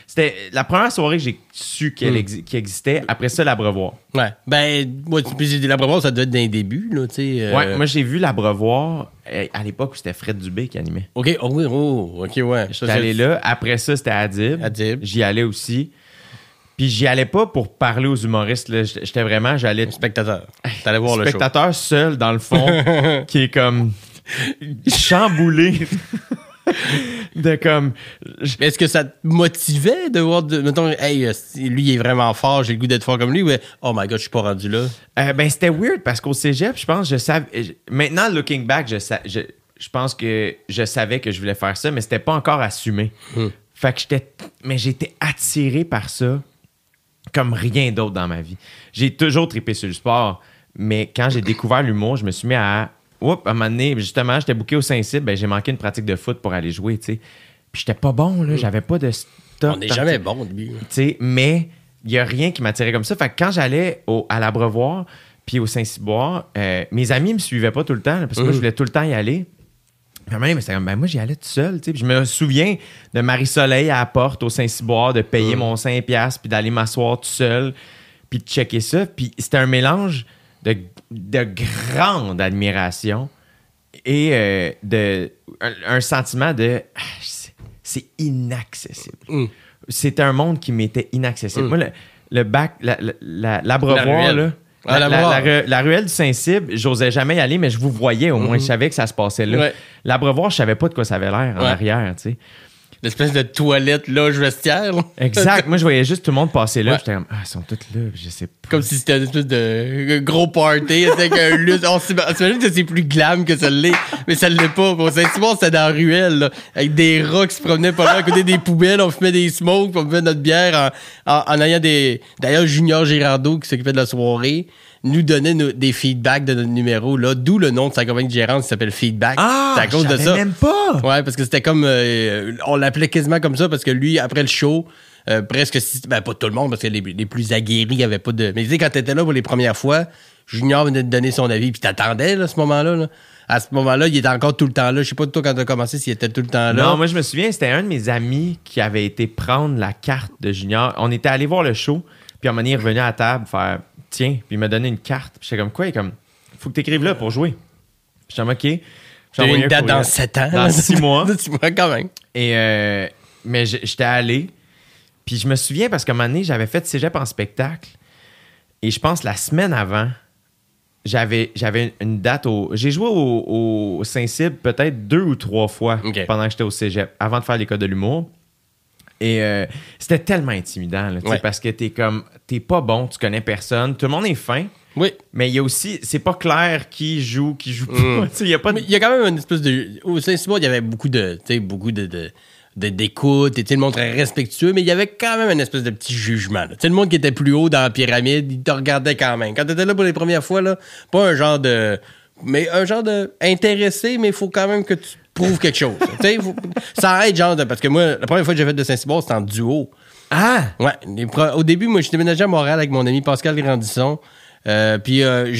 c'était la première soirée que j'ai su qu'elle Hmm. exi- existait. Après ça, l'Abreuvoir. Ouais. Ben, moi, puis l'abreuvoir, ça doit être dans les débuts, là, tu sais. euh, Ouais, moi, j'ai vu l'Abreuvoir euh, à l'époque où c'était Fred Dubé qui animait. OK, oh, oui, oh, OK, ouais. J'étais allé là. Après ça, c'était Adib. Adib. J'y allais aussi. Puis j'y allais pas pour parler aux humoristes. j'étais vraiment, j'allais Spectateur. T'allais voir le show. spectateur seul dans le fond qui est comme chamboulé. De comme est-ce que ça te motivait de voir, de, mettons, hey, lui, il est vraiment fort, j'ai le goût d'être fort comme lui, ou oh my god, je suis pas rendu là? Euh, ben c'était weird parce qu'au cégep je pense je savais maintenant looking back je, sa- je je pense que je savais que je voulais faire ça mais c'était pas encore assumé. Fait que j'étais mais j'étais attiré par ça comme rien d'autre dans ma vie. J'ai toujours trippé sur le sport mais quand j'ai découvert l'humour je me suis mis à Oups, à un moment donné, justement, j'étais booké au Saint-Cybe, ben, j'ai manqué une pratique de foot pour aller jouer, tu sais. Puis j'étais pas bon, là, j'avais pas de stock. On n'est jamais bon, lui. Tu sais, mais il n'y a rien qui m'attirait comme ça. Fait que quand j'allais au- à l'Abreuvoir puis au Saint-Cyboire, euh, mes amis me suivaient pas tout le temps là, parce que moi, je voulais tout le temps y aller. Mais c'était comme, ben, moi, j'y allais tout seul. tu sais. Puis je me souviens de Marie-Soleil à la porte au Saint-Cyboire, de payer mon 5$ puis d'aller m'asseoir tout seul puis de checker ça. Puis c'était un mélange de, de grande admiration et euh, de un, un sentiment de ah, c'est- c'est inaccessible. Mm. C'était un monde qui m'était inaccessible. Moi, le, le bac, la, la, la- La là, la, l'abreuvoir. la- la ru- la ruelle du Saint-Cybe, j'osais jamais y aller, mais je vous voyais au moins. Je savais que ça se passait là. Mm-hmm. Ouais. L'abreuvoir, je savais pas de quoi ça avait l'air en Ouais. arrière, tu sais. L'espèce de toilette, loge, vestiaire. là. Exact. Moi, je voyais juste tout le monde passer là. Ouais. J'étais comme, ah, ils sont tous là. Je sais pas. Comme si c'était une espèce de gros party avec un lutte. On s'im- on s'imagine que c'est plus glam que ça l'est, mais ça l'est pas. Au Saint-Simon, c'était dans la ruelle, là, avec des rats qui se promenaient pas là à côté des poubelles. On fumait des smokes, on buvait notre bière en, en, en ayant des. D'ailleurs, Junior Girardeau, qui s'occupait de la soirée, nous donnait nos- des feedbacks de notre numéro, là, d'où le nom de sa compagnie de gérance qui s'appelle Feedback. Ah, c'est à cause de ça. même pas. Ouais, parce que c'était comme. euh, on l'appelait quasiment comme ça parce que lui, après le show, euh, presque. si- Ben, pas tout le monde parce que les, les plus aguerris n'avaient pas de. Mais tu sais, quand t'étais là pour les premières fois, Junior venait de donner son avis, puis t'attendais, là, à ce moment-là. là. À ce moment-là, il était encore tout le temps là. Je sais pas, toi, quand t'as commencé, s'il était tout le temps là. Non, moi, je me souviens, c'était un de mes amis qui avait été prendre la carte de Junior. On était allé voir le show, puis à un moment donné, il est revenu à la table faire Tiens, puis il m'a donné une carte. Puis j'étais comme quoi Il est comme Faut que tu écrives là pour jouer. J'étais comme OK. J'ai une un date dans 7 ans. Dans là. six mois. Dans six mois, quand même. Et euh, mais j'étais allé. Puis je me souviens parce qu'à un moment donné, j'avais fait cégep en spectacle. Et je pense la semaine avant, j'avais, j'avais une date au. J'ai joué au, au Saint-Cybe peut-être deux ou trois fois pendant que j'étais au cégep, avant de faire l'école de l'humour. Et euh, c'était tellement intimidant, là, Ouais. parce que t'es comme. T'es pas bon, tu connais personne, tout le monde est fin. Oui. Mais il y a aussi. C'est pas clair qui joue, qui joue pas. Mm. Il y a pas de. Mais il y a quand même une espèce de. Au Saint-Simon, il y avait beaucoup de. Beaucoup de. d'écoute, et le monde très respectueux, mais il y avait quand même une espèce de petit jugement. là. Tu sais, le monde qui était plus haut dans la pyramide, il te regardait quand même. Quand tu étais là pour les premières fois, là, pas un genre de. Mais un genre de intéressé, mais il faut quand même que tu quelque chose. Tu sais, faut- ça aide, genre, de- parce que moi, la première fois que j'ai fait de Saint-Cyboire, c'était en duo. Ah! Ouais. les au début, moi, je déménageais à Montréal avec mon ami Pascal Grandisson. Euh, puis euh,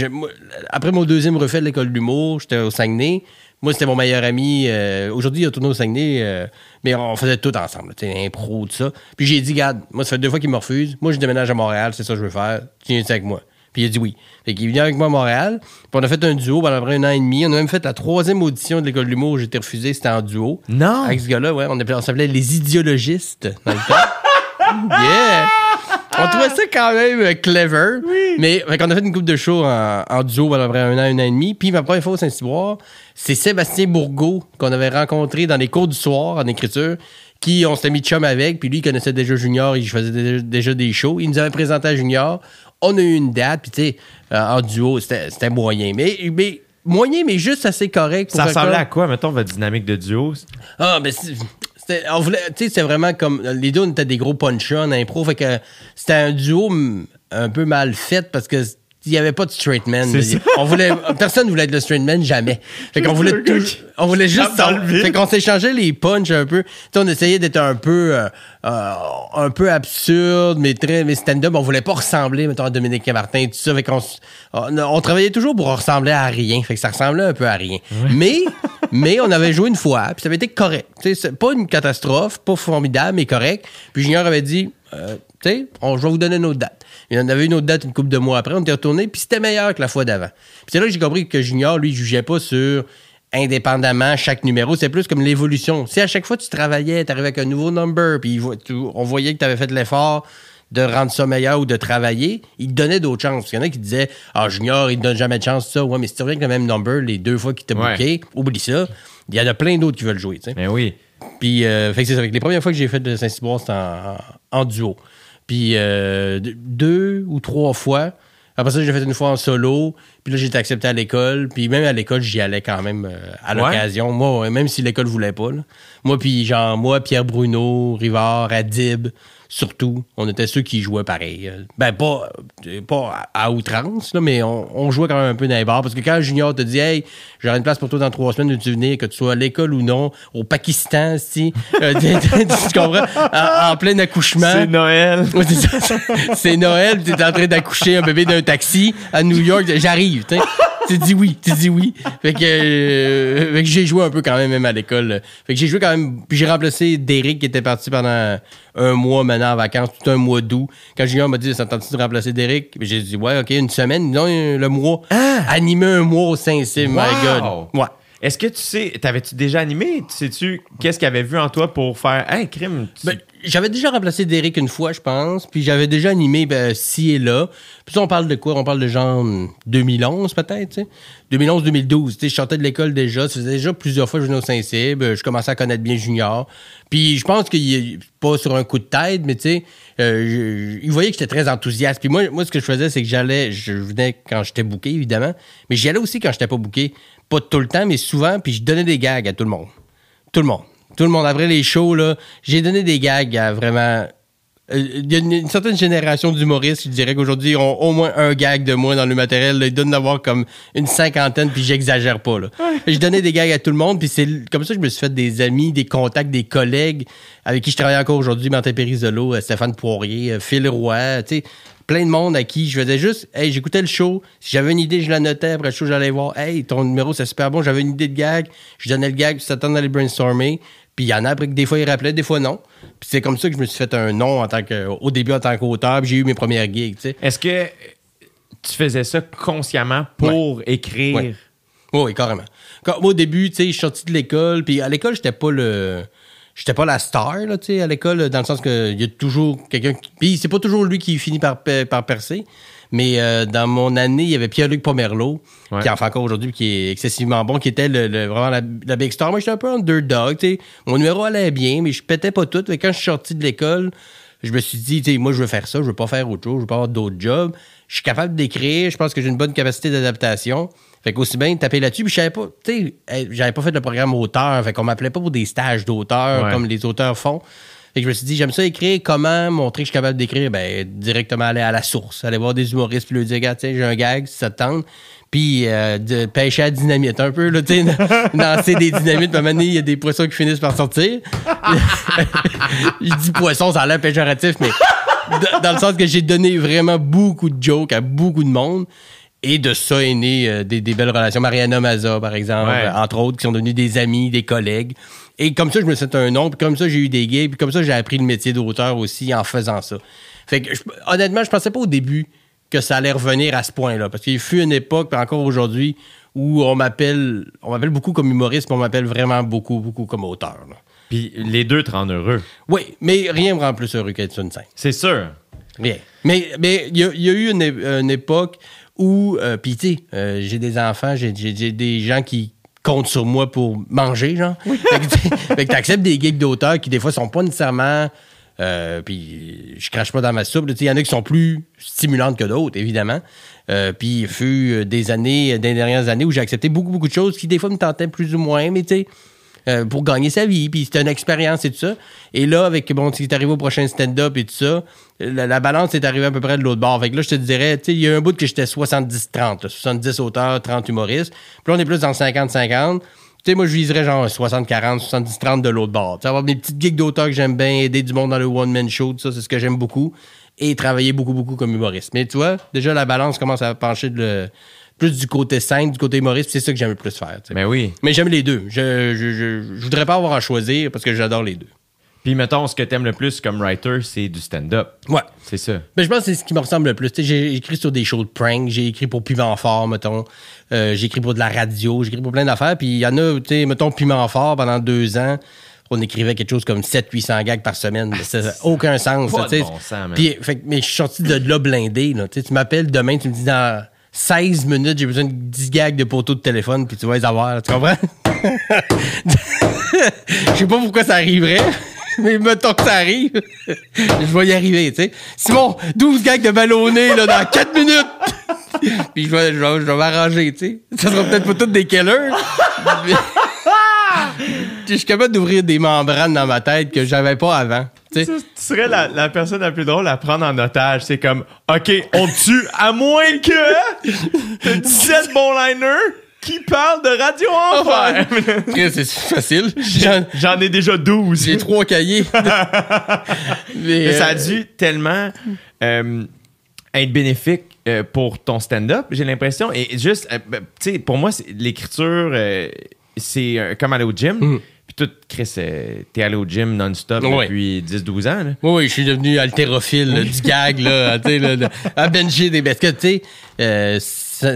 après mon deuxième refait de l'école de l'humour, j'étais au Saguenay. Moi, c'était mon meilleur ami. euh, Aujourd'hui, il a tourné au Saguenay, mais on faisait tout ensemble, tu sais, impro, tout ça. Puis j'ai dit, garde, moi, ça fait deux fois qu'il me refuse. Moi, je déménage à Montréal, c'est ça que je veux faire. Tu viens avec moi? Puis il a dit oui. Fait qu'il est venu avec moi à Montréal. Puis on a fait un duo pendant à peu près un an et demi. On a même fait la troisième audition de l'école de l'humour où j'étais refusé. C'était en duo. Non! Avec ce gars-là, ouais. On, appelait- on s'appelait les idéologistes dans le temps. yeah! On trouvait ça quand même euh, clever. Mais fait qu'on a fait une coupe de show en, en duo pendant à peu près un an, un an et demi. Puis ma première fois au Saint-Cyboire, c'est Sébastien Bourgault qu'on avait rencontré dans les cours du soir en écriture. Qui on s'était mis de chum avec, puis lui il connaissait déjà Junior, il faisait déjà, déjà des shows. Il nous avait présenté à Junior. On a eu une date, puis tu sais, euh, en duo, c'était moyen. Mais, mais moyen, mais juste assez correct. pour Ça ressemblait à quoi, mettons, votre dynamique de duo? ah, mais c'est- c'était, on voulait, tu sais, c'était vraiment comme, les deux, on était des gros punchers en impro, fait que c'était un duo un peu mal fait parce que il n'y avait pas de straight man. On voulait, personne voulait être le straight man, jamais. Fait qu'on voulait tout, on voulait juste, fait qu'on s'échangeait les punchs un peu. On essayait d'être un peu, euh, euh, un peu absurde, mais très, mais stand-up. On voulait pas ressembler, mettons, à Dominique Martin, tout ça. Fait qu'on, on, on travaillait toujours pour ressembler à rien. Fait que ça ressemblait un peu à rien. Mais, mais on avait joué une fois, puis ça avait été correct. Tu sais, c'est pas une catastrophe, pas formidable, mais correct. Puis Junior avait dit, euh, tu sais, on- je vais vous donner une autre date. Il en avait une autre date une couple de mois après, on était retourné, puis c'était meilleur que la fois d'avant. Puis c'est là que j'ai compris que Junior, lui, jugeait pas sur indépendamment chaque numéro, c'est plus comme l'évolution. Si à chaque fois tu travaillais, tu arrivais avec un nouveau number, puis on voyait que tu avais fait l'effort de rendre ça meilleur ou de travailler, il te donnait d'autres chances. Il y en a qui disaient Ah, Junior, il te donne jamais de chance, ça. Ouais, mais si tu reviens avec le même number les deux fois qu'il t'a Ouais. oublie ça. Il y en a plein d'autres qui veulent jouer, tu sais. Mais oui. Puis, euh, fait que c'est ça. Les premières fois que j'ai fait de Saint-Cyboire, c'était en, en duo. Puis, euh, de- deux ou trois fois. Après ça, j'ai fait une fois en solo. Puis là, j'ai été accepté à l'école. Puis même à l'école, j'y allais quand même euh, à Ouais. l'occasion. Moi, même si l'école voulait pas. là. Moi, puis genre, moi, Pierre Bruno, Rivard, Adib, surtout, on était ceux qui jouaient pareil. Ben, pas, pas à, outrance, là, mais on, on jouait quand même un peu dans les bars. Parce que quand Junior te dit, hey, j'aurai une place pour toi dans trois semaines, veux-tu venir, que tu sois à l'école ou non, au Pakistan, si, euh, tu comprends, en, en plein accouchement. C'est Noël. C'est Noël, tu es en train d'accoucher un bébé d'un taxi à New York, j'arrive, tu sais. Tu dis oui, tu dis oui. Fait que, euh, fait que j'ai joué un peu quand même, même à l'école. Fait que j'ai joué quand même, puis j'ai remplacé Derek qui était parti pendant un mois maintenant en vacances, tout un mois d'août. Quand Junior m'a dit, ça tente de remplacer Derek? J'ai dit, ouais, ok, une semaine, non, le mois. Animer un mois au Saint-Cyr, my. God. Ouais. Est-ce que tu sais, t'avais-tu déjà animé? Sais-tu qu'est-ce qu'il avait vu en toi pour faire Hey, crime? tu- Ben, j'avais déjà remplacé Derek une fois, je pense, puis j'avais déjà animé ben, ci et là. Puis on parle de quoi? On parle de genre hum, 2011 peut-être, tu sais. 2011-2012, tu sais, je sortais de l'école déjà. Ça faisait déjà plusieurs fois que je venais au Saint-Cybe. Je commençais à connaître bien Junior. Puis je pense qu'il pas sur un coup de tête, mais tu sais, euh, il voyait que j'étais très enthousiaste. Puis moi, moi, ce que je faisais, c'est que j'allais, je venais quand j'étais booké, évidemment, mais j'y allais aussi quand j'étais pas booké. Pas tout le temps, mais souvent, puis je donnais des gags à tout le monde. Tout le monde. Tout le monde. Après les shows, là, j'ai donné des gags à vraiment. euh, Il y a une, une certaine génération d'humoristes, je dirais qu'aujourd'hui, ils ont au moins un gag de moins dans le matériel. là. Ils donnent d'avoir comme une cinquantaine, puis j'exagère pas. Là. Je donnais des gags à tout le monde, puis c'est comme ça que je me suis fait des amis, des contacts, des collègues avec qui je travaille encore aujourd'hui, Martin Périzolo, euh, Stéphane Poirier, euh, Phil Roy, tu sais, plein de monde à qui je faisais juste, hey, j'écoutais le show, si j'avais une idée, je la notais, après le show, j'allais voir, hey, ton numéro, c'est super bon, j'avais une idée de gag, je donnais le gag, puis ça d'aller brainstormer, puis il y en a après que des fois, ils rappelaient, des fois, non. Puis c'est comme ça que je me suis fait un nom en tant que, au début en tant qu'auteur, puis j'ai eu mes premières gigs, tu sais. Est-ce que tu faisais ça consciemment pour écrire? Ouais. Oui, carrément. Quand- moi, au début, tu sais, je suis sorti de l'école, puis à l'école, j'étais pas le. J'étais pas la star, là, tu sais, à l'école, dans le sens que il y a toujours quelqu'un qui. Puis c'est pas toujours lui qui finit par percer. Mais euh, dans mon année, il y avait Pierre-Luc Pomerleau, Ouais. qui en fait encore aujourd'hui, qui est excessivement bon, qui était le, le- vraiment la, la big star. Moi, j'étais un peu underdog, tu sais. Mon numéro allait bien, mais je pétais pas tout. Quand je suis sorti de l'école, je me suis dit, moi, je veux faire ça, je veux pas faire autre chose, je veux pas avoir d'autres jobs. Je suis capable d'écrire, je pense que j'ai une bonne capacité d'adaptation. Fait qu'aussi bien taper là-dessus. Puis je savais pas, tu sais, j'avais pas fait le programme auteur. Fait qu'on m'appelait pas pour des stages d'auteur Ouais. comme les auteurs font. Fait que je me suis dit, j'aime ça écrire. Comment montrer que je suis capable d'écrire? Ben, directement aller à la source. Aller voir des humoristes puis leur dire, j'ai un gag, si ça te tente. Puis euh, de pêcher à dynamite un peu, là, tu sais, lancer des dynamites. Puis à un moment donné, il y a des poissons qui finissent par sortir. je dis poisson, ça a l'air péjoratif, mais dans le sens que j'ai donné vraiment beaucoup de jokes à beaucoup de monde. Et de ça est né euh, des, des belles relations. Mariana Maza, par exemple, Ouais. euh, entre autres, qui sont devenus des amis, des collègues. Et comme ça, je me suis fait un nom, puis comme ça, j'ai eu des gays, puis comme ça, j'ai appris le métier d'auteur aussi en faisant ça. Fait que, je- honnêtement, je pensais pas au début que ça allait revenir à ce point-là. Parce qu'il fut une époque, puis encore aujourd'hui, où on m'appelle on m'appelle beaucoup comme humoriste, mais on m'appelle vraiment beaucoup, beaucoup comme auteur. là. Puis les deux te rendent heureux. Oui, mais rien me rend plus heureux qu'être sur une scène. C'est sûr. Rien. Mais mais il y, a- y a eu une époque où, euh, puis tu sais, euh, j'ai des enfants, j'ai des gens qui comptent sur moi pour manger, genre. Fait que, tu sais, fait que t'acceptes des gigs d'auteurs qui, des fois, sont pas nécessairement... euh, puis je crache pas dans ma soupe. Il y en a qui sont plus stimulantes que d'autres, évidemment. Euh, puis il fut des années, des dernières années où j'ai accepté beaucoup, beaucoup de choses qui, des fois, me tentaient plus ou moins, mais tu sais, euh, pour gagner sa vie, puis c'était une expérience et tout ça. Et là, avec, bon, tu es arrivé au prochain stand-up et tout ça, la, la balance est arrivée à peu près de l'autre bord. Fait que là, je te dirais, tu sais, il y a un bout que j'étais 70-30, là, 70 auteurs, 30 humoristes. Puis là, on est plus dans le 50-50. Tu sais, moi, je viserais genre 60-40, 70-30 de l'autre bord. Tu avoir des petites gigs d'auteurs que j'aime bien, aider du monde dans le one-man show, tout ça, c'est ce que j'aime beaucoup. Et travailler beaucoup, beaucoup comme humoriste. Mais tu vois, déjà, la balance commence à pencher de le- plus du côté scène, du côté humoriste, c'est ça que j'aime le plus faire. Mais oui. Mais j'aime les deux. Je, je, je, je voudrais pas avoir à choisir parce que j'adore les deux. Puis mettons, ce que t'aimes le plus comme writer, c'est du stand-up. Ouais. C'est ça. Ben, je pense que c'est ce qui me ressemble le plus. J'ai écrit sur des shows de prank, j'ai écrit pour Piment Fort, mettons. Euh, j'ai écrit pour de la radio, j'ai écrit pour plein d'affaires. Puis il y en a, tu sais, mettons, Piment Fort, pendant deux ans, on écrivait quelque chose comme 700-800 gags par semaine. Ça n'a aucun sens. Pas ça, tu sais. de bon sens. Puis, fait, que- mais je suis sorti de là blindé. Là. Tu m'appelles demain, tu me dis dans 16 minutes, j'ai besoin de 10 gags de poteau de téléphone, puis tu vas les avoir. Tu comprends? Je sais pas pourquoi ça arriverait, mais mettons que ça arrive, je vais y arriver, tu sais. Simon, 12 gags de ballonné, là, dans 4 minutes! Puis je vais, je vais, je vais m'arranger, tu sais. Ça sera peut-être pas toutes des killers. Je suis capable d'ouvrir des membranes dans ma tête que j'avais pas avant. tu serais la, la personne la plus drôle à prendre en otage. C'est comme, OK, on tue à moins que t'as 17 bons liners qui parlent de Radio Enfer. Chris, C'est facile. J'en- J'en ai déjà 12. J'ai trois cahiers. mais, Mais ça a euh, dû tellement euh, être bénéfique euh, pour ton stand-up, j'ai l'impression. Et juste, euh, ben, tu sais, pour moi, c'est- l'écriture, c'est comme aller au gym. Mm. Puis toi, Chris, t'es allé au gym non-stop depuis 10-12 ans. là. Oui, oui, je suis devenu haltérophile du gag, là, à bencher des... Parce que, tu sais,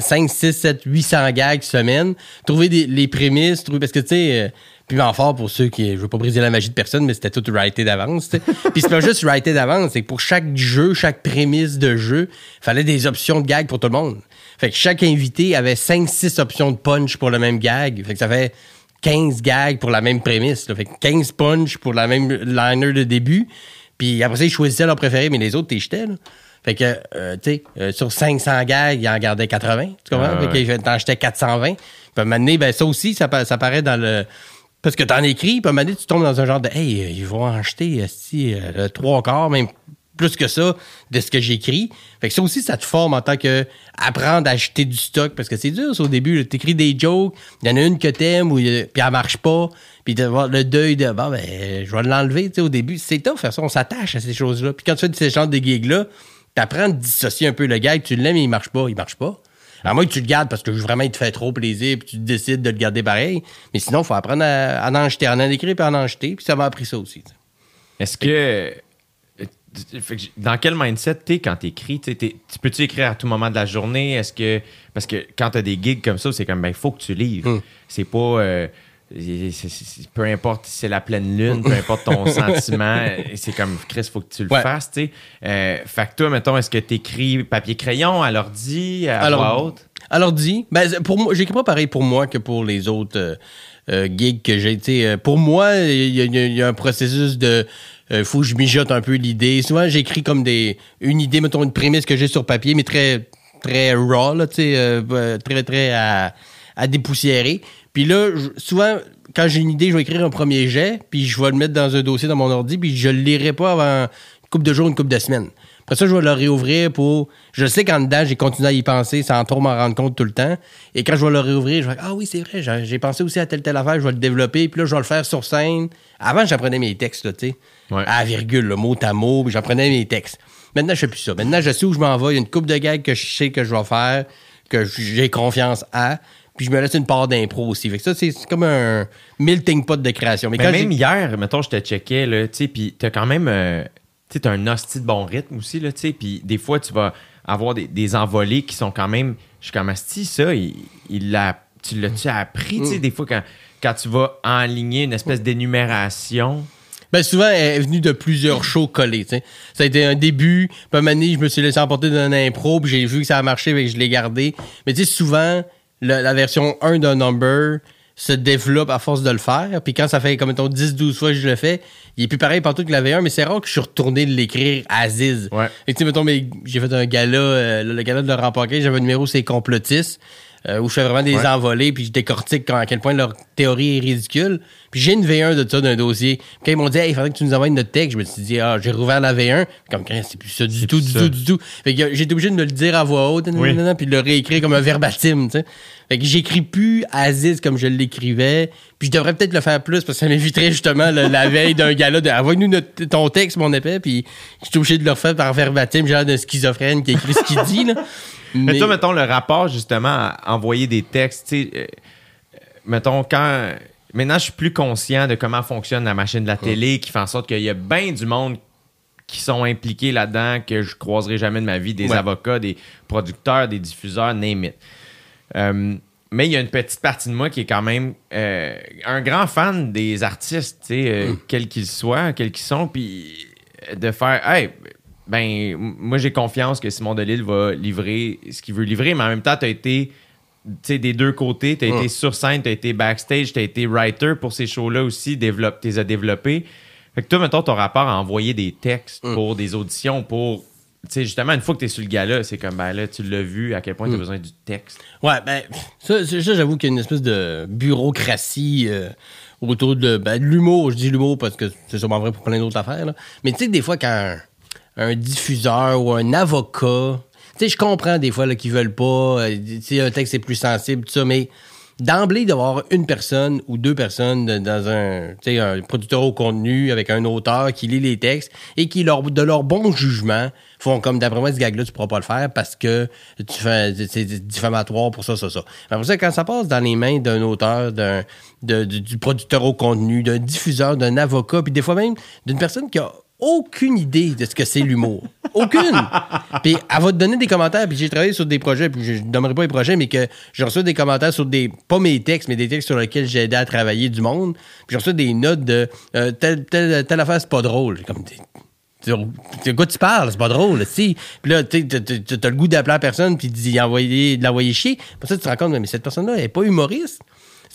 5, 6, 7, 800 gags semaine, trouver des, les prémices, trouver... Parce que, tu sais, euh, puis en fort pour ceux qui... Je veux pas briser la magie de personne, mais c'était tout writé d'avance. Puis c'est pas juste writé d'avance, c'est que pour chaque jeu, chaque prémisse de jeu, fallait des options de gag pour tout le monde. Fait que chaque invité avait 5, 6 options de punch pour le même gag. Fait que ça fait 15 gags pour la même prémisse. Fait que 15 punch pour la même liner de début. Puis après ça, ils choisissaient leur préféré, mais les autres, t'es là. Fait que, euh, tu sais, euh, sur 500 gags, ils en gardaient 80. Tu comprends? Ah, fait ouais. qu'ils t'en jetaient 420. Puis à un moment donné, ben, ça aussi, ça, ça paraît dans le... Parce que t'en écris, puis à un moment donné, tu tombes dans un genre de « Hey, euh, ils vont en jeter, euh, le trois quarts, même plus que ça, de ce que j'écris. » Fait que ça aussi, ça te forme en tant que apprendre à acheter du stock, parce que c'est dur, ça, au début. T'écris des jokes, il y en a une que t'aimes, il puis elle marche pas, puis de voir le deuil de « Bon, ben, je vais l'enlever. » Tu sais, au début, c'est tough, faire ça, on s'attache à ces choses-là. Puis quand tu fais de ces genres de gigs-là, t'apprends à dissocier un peu le gag, tu l'aimes, il marche pas, il marche pas. À moins que tu le gardes parce que vraiment il te fait trop plaisir puis tu décides de le garder pareil. Mais sinon, il faut apprendre à, à en jeter, à en écrire puis à en jeter. Puis ça m'a appris ça aussi. Est-ce que. euh, fait que j- dans quel mindset t'es quand t'écris? T'es- tu peux-tu écrire à tout moment de la journée? Est-ce que. Parce que quand t'as des gigs comme ça, c'est comme, ben, il faut que tu livres. Hmm. C'est pas. euh, peu importe si c'est la pleine lune, peu importe ton sentiment, c'est comme, Chris, faut que tu le Ouais. fasses, tu sais. Euh, fait que toi, mettons, est-ce que t'écris papier-crayon à l'ordi, à Alors- voix haute? Alors dit, ben, pour moi, j'écris pas pareil pour moi que pour les autres euh, euh, gigs que j'ai. Tu sais, euh, Pour moi, il y, a- y y un processus de. Faut que je mijote un peu l'idée. Souvent, j'écris comme des une idée, mettons une prémisse que j'ai sur papier, mais très très raw, là, tu sais, très, très à, à dépoussiérer. Puis là, souvent, quand j'ai une idée, je vais écrire un premier jet, puis je vais le mettre dans un dossier dans mon ordi, puis je le lirai pas avant une couple de jours, une couple de semaines. Après ça, je vais le réouvrir pour. Je sais qu'en dedans, j'ai continué à y penser sans trop m'en rendre compte tout le temps. Et quand je vais le réouvrir, je vais Ah oui, c'est vrai, j'ai pensé aussi à telle telle affaire, je vais le développer, puis là, je vais le faire sur scène. Avant, j'apprenais mes textes, tu sais. Ouais. À virgule, le mot à mot, puis j'apprenais mes textes. Maintenant, je fais plus ça. Maintenant, je sais où je m'en vais. Il y a une coupe de gags que je sais que je vais faire, que j'ai confiance à. Puis je me laisse une part d'impro aussi. Fait que ça, c'est c'est comme un melting pot de création. Mais, Mais quand même hier, mettons, je te checkais, là, tu sais, puis t'as quand même, euh, tu sais, t'as un hostie de bon rythme aussi, là, tu sais, puis des fois, tu vas avoir des, des envolées qui sont quand même, je suis comme, asti, ça, il, il l'a, tu l'as-tu appris, tu sais, des fois, quand, quand tu vas enligner une espèce d'énumération, Ben souvent, elle est venue de plusieurs shows collés. tu sais. Ça a été un début. Puis à un moment donné, je me suis laissé emporter d'un impro, puis j'ai vu que ça a marché, puis je l'ai gardé. Mais tu sais, souvent, le- la version 1 d'un number se développe à force de le faire. Puis quand ça fait, comme mettons, 10-12 fois que je le fais, il est plus pareil partout que la V1, mais c'est rare que je suis retourné l'écrire à. Ouais. Et tu sais, mettons, mais j'ai fait un gala, euh, le, gala de Laurent Paquin, j'avais un numéro, c'est complotistes, euh, où je fais vraiment des Ouais. envolées, puis je décortique quand- à quel point leur théorie est ridicule. Puis j'ai une V1 de ça, d'un dossier. Puis quand ils m'ont dit, hey, il faudrait que tu nous envoies notre texte, je me suis dit, ah, j'ai rouvert la V1. Comme, c'est plus ça du tout, du ça. tout, du tout. Fait que j'ai été obligé de me le dire à voix haute, Oui. puis de le réécrire comme un verbatim, tu sais. Fait que j'écris plus Aziz comme je l'écrivais. Puis je devrais peut-être le faire plus parce que ça m'éviterait justement le- la veille d'un gala de envoie-nous notre- ton texte, mon épais. Puis je suis obligé de le refaire par verbatim, genre d'un schizophrène qui écrit ce qu'il dit, là. Mais, toi, mettons, le rapport, justement, à envoyer des textes, tu sais, euh, euh, mettons, quand. Maintenant, je suis plus conscient de comment fonctionne la machine de la télé, qui fait en sorte qu'il y a bien du monde qui sont impliqués là-dedans, que je croiserai jamais de ma vie, des Ouais. avocats, des producteurs, des diffuseurs, name it. Euh, mais il y a une petite partie de moi qui est quand même euh, un grand fan des artistes, euh, quels qu'ils soient, quels qu'ils sont, puis de faire, hey, ben, moi j'ai confiance que Simon Delille va livrer ce qu'il veut livrer, mais en même temps, tu as été, des deux côtés, tu as Ouais. été sur scène, tu as été backstage, tu as été writer pour ces shows-là aussi, tu les as développés. Fait que toi, mettons, ton rapport à envoyer des textes pour des auditions, pour. Tu sais, justement, une fois que tu es sur le gala, c'est comme, ben là, tu l'as vu, à quel point tu as besoin du texte? Ouais, ben, ça, ça, ça, j'avoue qu'il y a une espèce de bureaucratie euh, autour de, ben, de l'humour. Je dis l'humour parce que c'est sûrement vrai pour plein d'autres affaires. là. Mais tu sais, des fois, quand un, diffuseur ou un avocat, tu sais, je comprends des fois qu'ils veulent pas, euh, tu un texte est plus sensible, tout ça, mais d'emblée d'avoir une personne ou deux personnes dans un, un producteur au contenu avec un auteur qui lit les textes et qui, de leur bon jugement, font comme d'après moi, ce gag-là, tu pourras pas le faire parce que tu fais, c'est diffamatoire pour ça, ça, ça. Après ça, quand ça passe dans les mains d'un auteur, d'un, du producteur au contenu, d'un diffuseur, d'un avocat, puis des fois même d'une personne qui a aucune idée de ce que c'est l'humour. Aucune. puis elle va te donner des commentaires. Puis j'ai travaillé sur des projets, puis je ne nommerai pas les projets, mais que j'ai reçu des commentaires sur des, pas mes textes, mais des textes sur lesquels j'ai aidé à travailler du monde. Puis j'ai reçu des notes de euh, telle, telle, telle affaire, c'est pas drôle. Comme De quoi tu parles? C'est pas drôle, si. Puis là, tu t'as le goût d'appeler la personne puis d'y de l'envoyer chier. Pour ça, tu te rends compte, mais cette personne-là, elle est pas humoriste.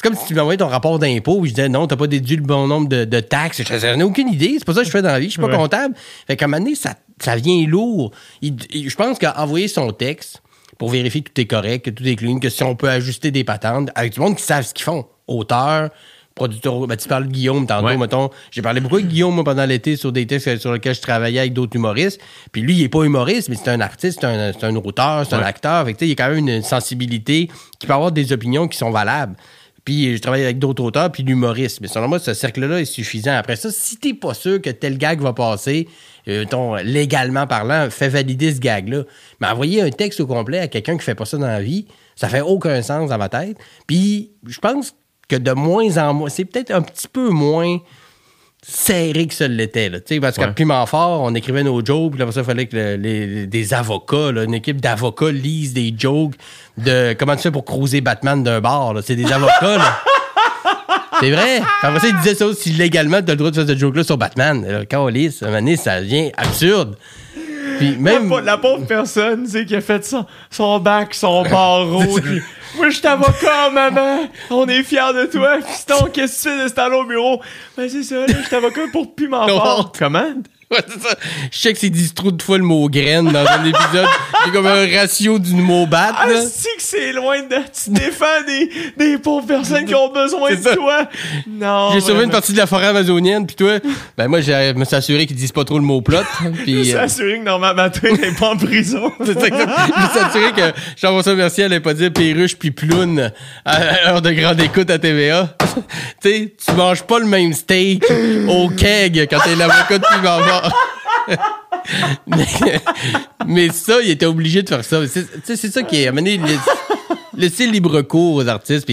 C'est comme si tu m'envoyais ton rapport d'impôt puis je disais non, t'as pas déduit le bon nombre de, de taxes. Je j'en ai aucune idée. C'est pas ça que je fais dans la vie. Je suis pas Ouais. comptable. Fait qu'à un moment donné, ça, ça vient lourd. Il- il- je pense qu'envoyer son texte pour vérifier que tout est correct, que tout est clean, que si on peut ajuster des patentes avec du monde qui savent ce qu'ils font. Auteur, producteur. Ben, tu parles de Guillaume tantôt, Ouais. mettons. J'ai parlé beaucoup avec Guillaume moi, pendant l'été sur des textes sur lesquels je travaillais avec d'autres humoristes. Puis lui, il est pas humoriste, mais c'est un artiste, c'est un, c'est un auteur, c'est un acteur. Fait que, il y a quand même une sensibilité qui peut avoir des opinions qui sont valables. Puis je travaille avec d'autres auteurs, puis l'humoriste. Mais selon moi, ce cercle-là est suffisant. Après ça, si t'es pas sûr que tel gag va passer, euh, ton, légalement parlant, fais valider ce gag-là. Mais envoyer un texte au complet à quelqu'un qui fait pas ça dans la vie, ça fait aucun sens dans ma tête. Puis je pense que de moins en moins, c'est peut-être un petit peu moins serré que ça l'était. Parce qu'à Ouais. Piment Fort, on écrivait nos jokes, puis après ça, il fallait que le- les, des avocats, là, une équipe d'avocats lisent des jokes de comment tu fais pour cruiser Batman d'un bar. là. C'est des avocats. là. C'est vrai. Après ça, il disait ça aussi légalement, t'as le droit de faire ce joke-là sur Batman. Là, à un moment donné, ça devient absurde. Puis même. La, pa- la pauvre personne, tu sais, qui a fait son, son bac, son barreau. puis, Moi, je suis avocat, maman. On est fiers de toi. Fiston, qu'est-ce que tu fais de ce temps-là au bureau? Ben, c'est ça, là, je suis avocat pour Piment. Fort. Comment? Ouais, c'est ça. Je sais que c'est dit trop de fois le mot graine dans un épisode. C'est comme un ratio du mot bat. Ah, c'est que c'est loin de. Tu défends des, des pauvres personnes qui ont besoin de ça. toi. Non. J'ai sauvé une partie de la forêt amazonienne, puis toi, ben moi, je me suis assuré qu'ils disent pas trop le mot plot. Je Puis, me suis euh, assuré que Normand Matin n'est pas en prison. c'est ça je me suis assuré que Jean-François Mercier allait pas dire perruche puis ploune à heure de grande écoute à TVA. tu sais, tu manges pas le même steak au keg quand t'es l'avocat de mais, ça, il était obligé de faire ça. C'est ça qui est amené laisser libre cours aux artistes.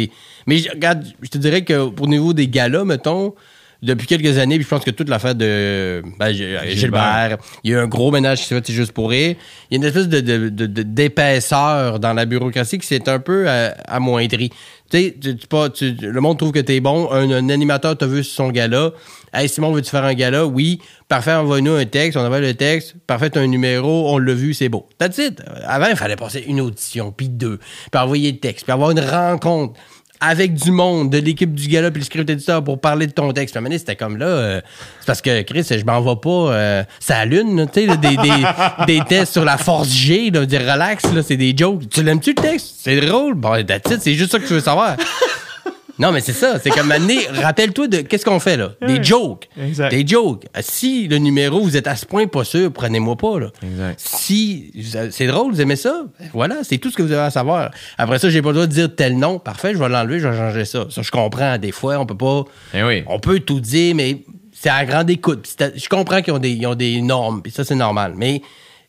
Mais je- regarde, je te dirais que pour niveau des galas, mettons, depuis quelques années, puis je pense que toute l'affaire de ben, Gilbert, Gilbert. il y a eu un gros ménage qui s'est fait juste pour rire. Il y a une espèce de, de- de- de- d'épaisseur dans la bureaucratie qui s'est un peu euh, amoindrie. Tu sais, pas- tu- le monde trouve que t'es bon. Un, un animateur t'a vu sur son gala. Hey, Simon, veux-tu faire un gala? Oui. Parfait, envoie-nous un texte. On envoie le texte. Parfait, un numéro. On l'a vu, c'est beau. That's it. Avant, il fallait passer une audition, puis deux, puis envoyer le texte, puis avoir une rencontre avec du monde, de l'équipe du gala puis le script éditeur pour parler de ton texte. Donné, c'était comme là, euh, c'est parce que Chris, je m'en vais pas euh, ça lune, tu sais, des, des, des tests sur la force G, là, dire relax, là, c'est des jokes. Tu l'aimes-tu le texte? C'est drôle. Bon, that's it, c'est juste ça que tu veux savoir. Non, mais c'est ça. C'est comme année, rappelle-toi de qu'est-ce qu'on fait là? Des jokes. Exact. Des jokes. Si le numéro, vous êtes à ce point pas sûr, prenez-moi pas là. Exact. Si c'est drôle, vous aimez ça, ben voilà, c'est tout ce que vous avez à savoir. Après ça, j'ai pas le droit de dire tel nom. Parfait, je vais l'enlever, je vais changer ça. Ça, je comprends. Des fois, on peut pas. Eh oui. On peut tout dire, mais c'est à grande écoute. À- Je comprends qu'ils ont des, ils ont des normes, puis ça, c'est normal. Mais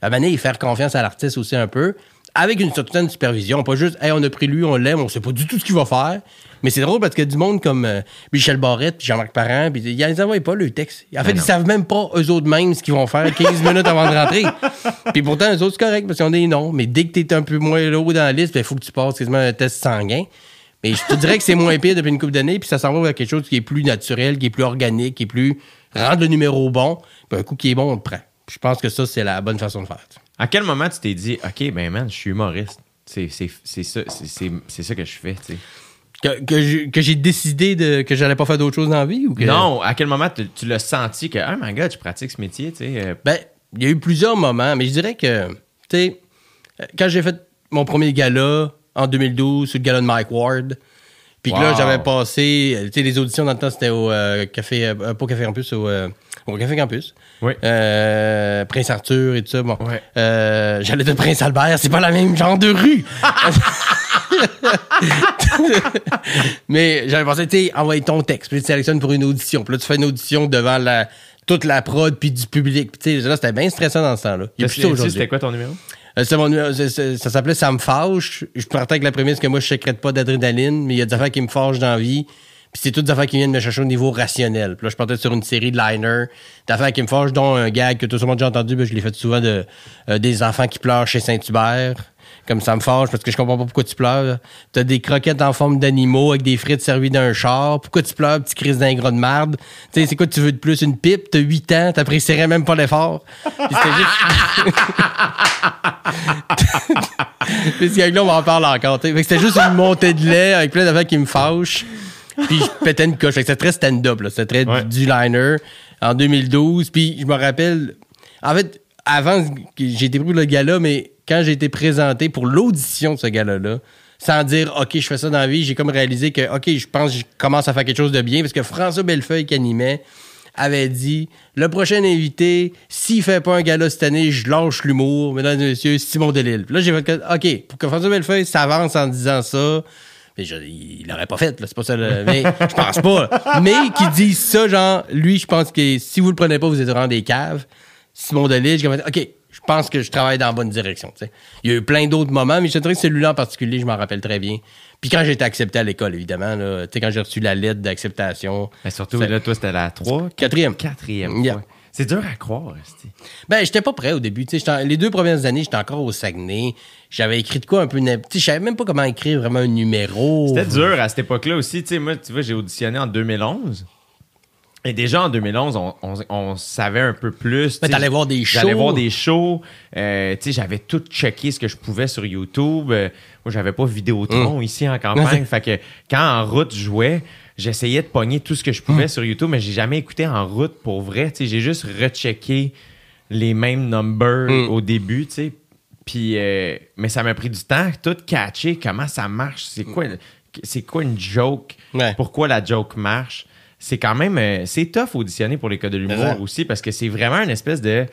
à un moment donné, faire confiance à l'artiste aussi un peu, avec une certaine supervision. Pas juste, hey, on a pris lui, on l'aime, on sait pas du tout ce qu'il va faire. Mais c'est drôle parce qu'il y a du monde comme euh, Michel Barrette, Jean-Marc Parent, puis ils les envoient pas le texte. En fait, Ben ils non. savent même pas eux autres mêmes ce qu'ils vont faire 15 minutes avant de rentrer. puis pourtant, eux autres, c'est correct parce qu'ils ont des noms. Mais dès que t'es un peu moins haut dans la liste, il faut que tu passes quasiment un test sanguin. Mais je te dirais que c'est moins pire depuis une couple d'années, puis ça s'en va vers quelque chose qui est plus naturel, qui est plus organique, qui est plus. rendre le numéro bon, puis un coup qui est bon, on le prend. Puis je pense que ça, c'est la bonne façon de faire. tu. À quel moment tu t'es dit, OK, ben man, je suis humoriste? C'est ça, ça que je fais, tu sais. Que, que j'ai- décidé de, que j'allais pas faire d'autre chose dans la vie ou que. Non, à quel moment tu, tu l'as senti que, oh my god, je pratique ce métier, tu sais. euh, Ben, il y a eu plusieurs moments, mais je dirais que, tu sais, quand j'ai fait mon premier gala en 2012 sur le gala de Mike Ward, puis que là, Wow. j'avais passé, tu sais, les auditions dans le temps, c'était au euh, Café, euh, pas au Café Campus, au, euh, au Café Campus. Oui. Euh, Prince Arthur et tout ça. Bon. Euh, J'allais de Prince Albert, c'est pas la même genre de rue. Mais j'avais pensé, tu sais, envoyer ton texte, puis tu sélectionnes pour une audition. Puis là, tu fais une audition devant la, toute la prod, puis du public. Puis tu sais, là, c'était bien stressant dans ce temps-là. C'était quoi ton numéro? Euh, mon ça s'appelait Ça me fâche. Je partais avec la prémisse que moi, je sécrète pas d'adrénaline, mais il y a des affaires qui me fâchent dans la vie. Puis c'est toutes des affaires qui viennent me chercher au niveau rationnel. Puis là, je partais sur une série de liners, d'affaires qui me fâchent, dont un gag que tout le monde a déjà entendu, ben, je l'ai fait souvent de euh, des enfants qui pleurent chez Saint-Hubert. Comme ça me fâche parce que je comprends pas pourquoi tu pleures. T'as des croquettes en forme d'animaux avec des frites servies d'un char. Pourquoi tu pleures, petit crise d'un gros de marde? Tu sais, c'est quoi tu veux de plus? Une pipe? T'as 8 ans, t'apprécierais même pas l'effort. Puis c'était juste... Puis ce gag-là, on m'en parle encore. Fait que C'était juste une montée de lait avec plein d'affaires qui me fâchent. Puis je pétais une coche. Fait que C'était très stand-up. là. C'était très du- Ouais. du liner en 2012. Puis je me rappelle... En fait, avant, que j'ai été pris pour le gala, mais quand j'ai été présenté pour l'audition de ce gala-là, sans dire OK, je fais ça dans la vie, j'ai comme réalisé que OK, je pense que je commence à faire quelque chose de bien parce que François Bellefeuille qui animait avait dit le prochain invité, s'il fait pas un gala cette année, je lâche l'humour, mesdames et messieurs, Simon Delille. Là, j'ai fait que, OK, pour que François Bellefeuille s'avance en disant ça, mais je- il l'aurait pas fait, là, c'est pas ça. le- mais je pense pas. Mais qu'il dise ça, genre, lui, je pense que si vous le prenez pas, vous êtes vraiment des caves. Simon comme fait, OK, je pense que je travaille dans la bonne direction. Il y a eu plein d'autres moments, mais je te dirais que celui-là en particulier, je m'en rappelle très bien. Puis quand j'ai été accepté à l'école, évidemment, là, tu sais, quand j'ai reçu la lettre d'acceptation. Mais surtout, là, toi, c'était la 3. Quatrième. Quatrième. Yeah. C'est dur à croire. Ben, j'étais pas prêt au début. les deux premières années, j'étais encore au Saguenay. J'avais écrit de quoi un peu. n'im- tu sais, Je savais même pas comment écrire vraiment un numéro. C'était dur à cette époque-là aussi. Moi, tu vois, j'ai auditionné en 2011. Et déjà en 2011, on, on- on savait un peu plus. Mais sais, t'allais voir des J'allais shows. voir des shows. Euh, tu sais, j'avais tout checké ce que je pouvais sur YouTube. Euh, moi, j'avais pas Vidéotron ici en campagne. fait que quand en route je jouais, j'essayais de pogner tout ce que je pouvais sur YouTube, mais j'ai jamais écouté en route pour vrai. J'ai juste rechecké les mêmes numbers Mm. au début, tu. Puis, euh, mais ça m'a pris du temps, tout catcher, comment ça marche, c'est quoi, c'est quoi une joke, Ouais. pourquoi la joke marche. C'est quand même, euh, c'est tough auditionner pour les cas de l'humour aussi parce que c'est vraiment une espèce de,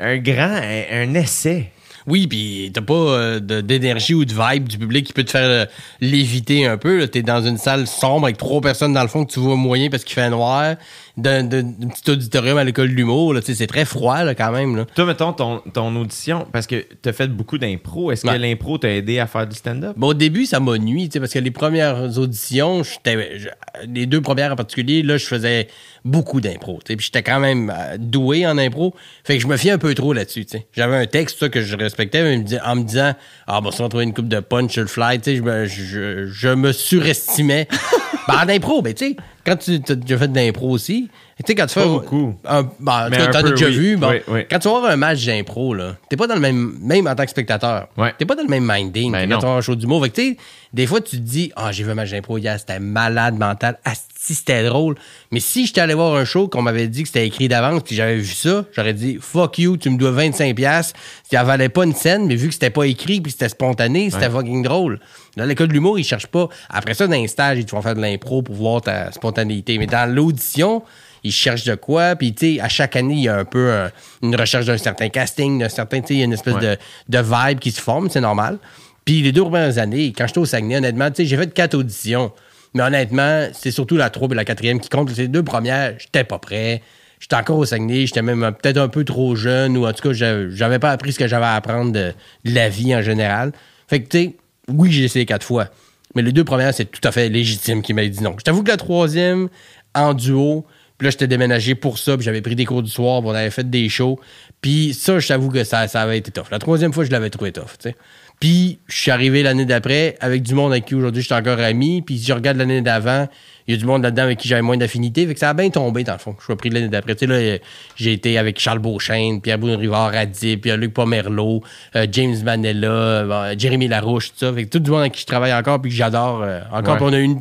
un grand, un, un essai. Oui, puis t'as pas euh, d'énergie ou de vibe du public qui peut te faire euh, léviter un peu. T'es dans une salle sombre avec trois personnes dans le fond que tu vois moyen parce qu'il fait noir, d'un petit auditorium à l'école de l'humour. là. Tu sais, C'est très froid là, quand même. Là. Toi, mettons, ton, ton audition, parce que tu as fait beaucoup d'impro, est-ce Ouais. que l'impro t'a aidé à faire du stand-up? Bon, au début, ça m'a nuit, tu sais, parce que les premières auditions, j'étais, je- les deux premières en particulier, là, je faisais beaucoup d'impro, tu sais, puis j'étais quand même euh, doué en impro, fait que je me fiais un peu trop là-dessus, tu sais. J'avais un texte, ça, que je respectais, mais en me disant, ah, bon, si on trouvait une coupe de punch sur le fly, tu sais, je me, je, je me surestimais. ben, en impro, ben, tu sais, quand tu as fait de l'impro aussi, tu sais, quand tu fais. Pas beaucoup. Un, ben, en tout Mais cas, un t'en as peu, déjà oui. vu, bon. Oui, oui. Quand tu vas voir un match d'impro, là, t'es pas dans le même, même en tant que spectateur. T'es pas dans le même minding. Ben quand tu vas voir un show d'humour. Fait que, tu sais, des fois, tu te dis, ah, j'ai vu un match d'impro hier, c'était malade mental. Asti, c'était drôle. Mais si j'étais allé voir un show qu'on m'avait dit que c'était écrit d'avance, puis j'avais vu ça, j'aurais dit, fuck you, tu me dois 25$. piastres. Ça valait pas une scène, mais vu que c'était pas écrit, puis c'était spontané, c'était fucking drôle. Dans l'école de l'humour, ils cherchent pas. Après ça, dans un stage, ils te font faire de l'impro pour voir ta spontanéité. Mais dans l'audition, ils cherchent de quoi. Puis, tu sais, à chaque année, il y a un peu un- une recherche d'un certain casting, d'un certain, tu sais, il y a une espèce Ouais. de, de vibe qui se forme, c'est normal. Puis, les deux premières années, quand j'étais au Saguenay, honnêtement, tu sais, j'ai fait quatre auditions. Mais honnêtement, c'est surtout la troisième et la quatrième qui comptent. Les deux premières, j'étais pas prêt. J'étais encore au Saguenay, j'étais même euh, peut-être un peu trop jeune, ou en tout cas, j'a- j'avais pas appris ce que j'avais à apprendre de, de la vie en général. Fait que, tu sais, oui, j'ai essayé quatre fois. Mais les deux premières, c'est tout à fait légitime qu'il m'ait dit non. Je t'avoue que la troisième, en duo, puis là, j'étais déménagé pour ça, puis j'avais pris des cours du soir, puis on avait fait des shows. Puis ça, je t'avoue que ça, ça avait été tough. La troisième fois, je l'avais trouvé tough, tu sais. Puis je suis arrivé l'année d'après avec du monde avec qui aujourd'hui je suis encore ami. Puis si je regarde l'année d'avant, il y a du monde là-dedans avec qui j'avais moins d'affinité. Fait que ça a bien tombé dans le fond. Je suis pris l'année d'après. Tu sais, là, j'ai été avec Charles Beauchesne, Pierre Boune-Rivard, Adib, Pierre-Luc Pomerleau, euh, James Manella, euh, Jérémy Larouche, tout ça. Fait que tout du monde avec qui je travaille encore puis que j'adore. euh, encore, Ouais. Puis on a eu une,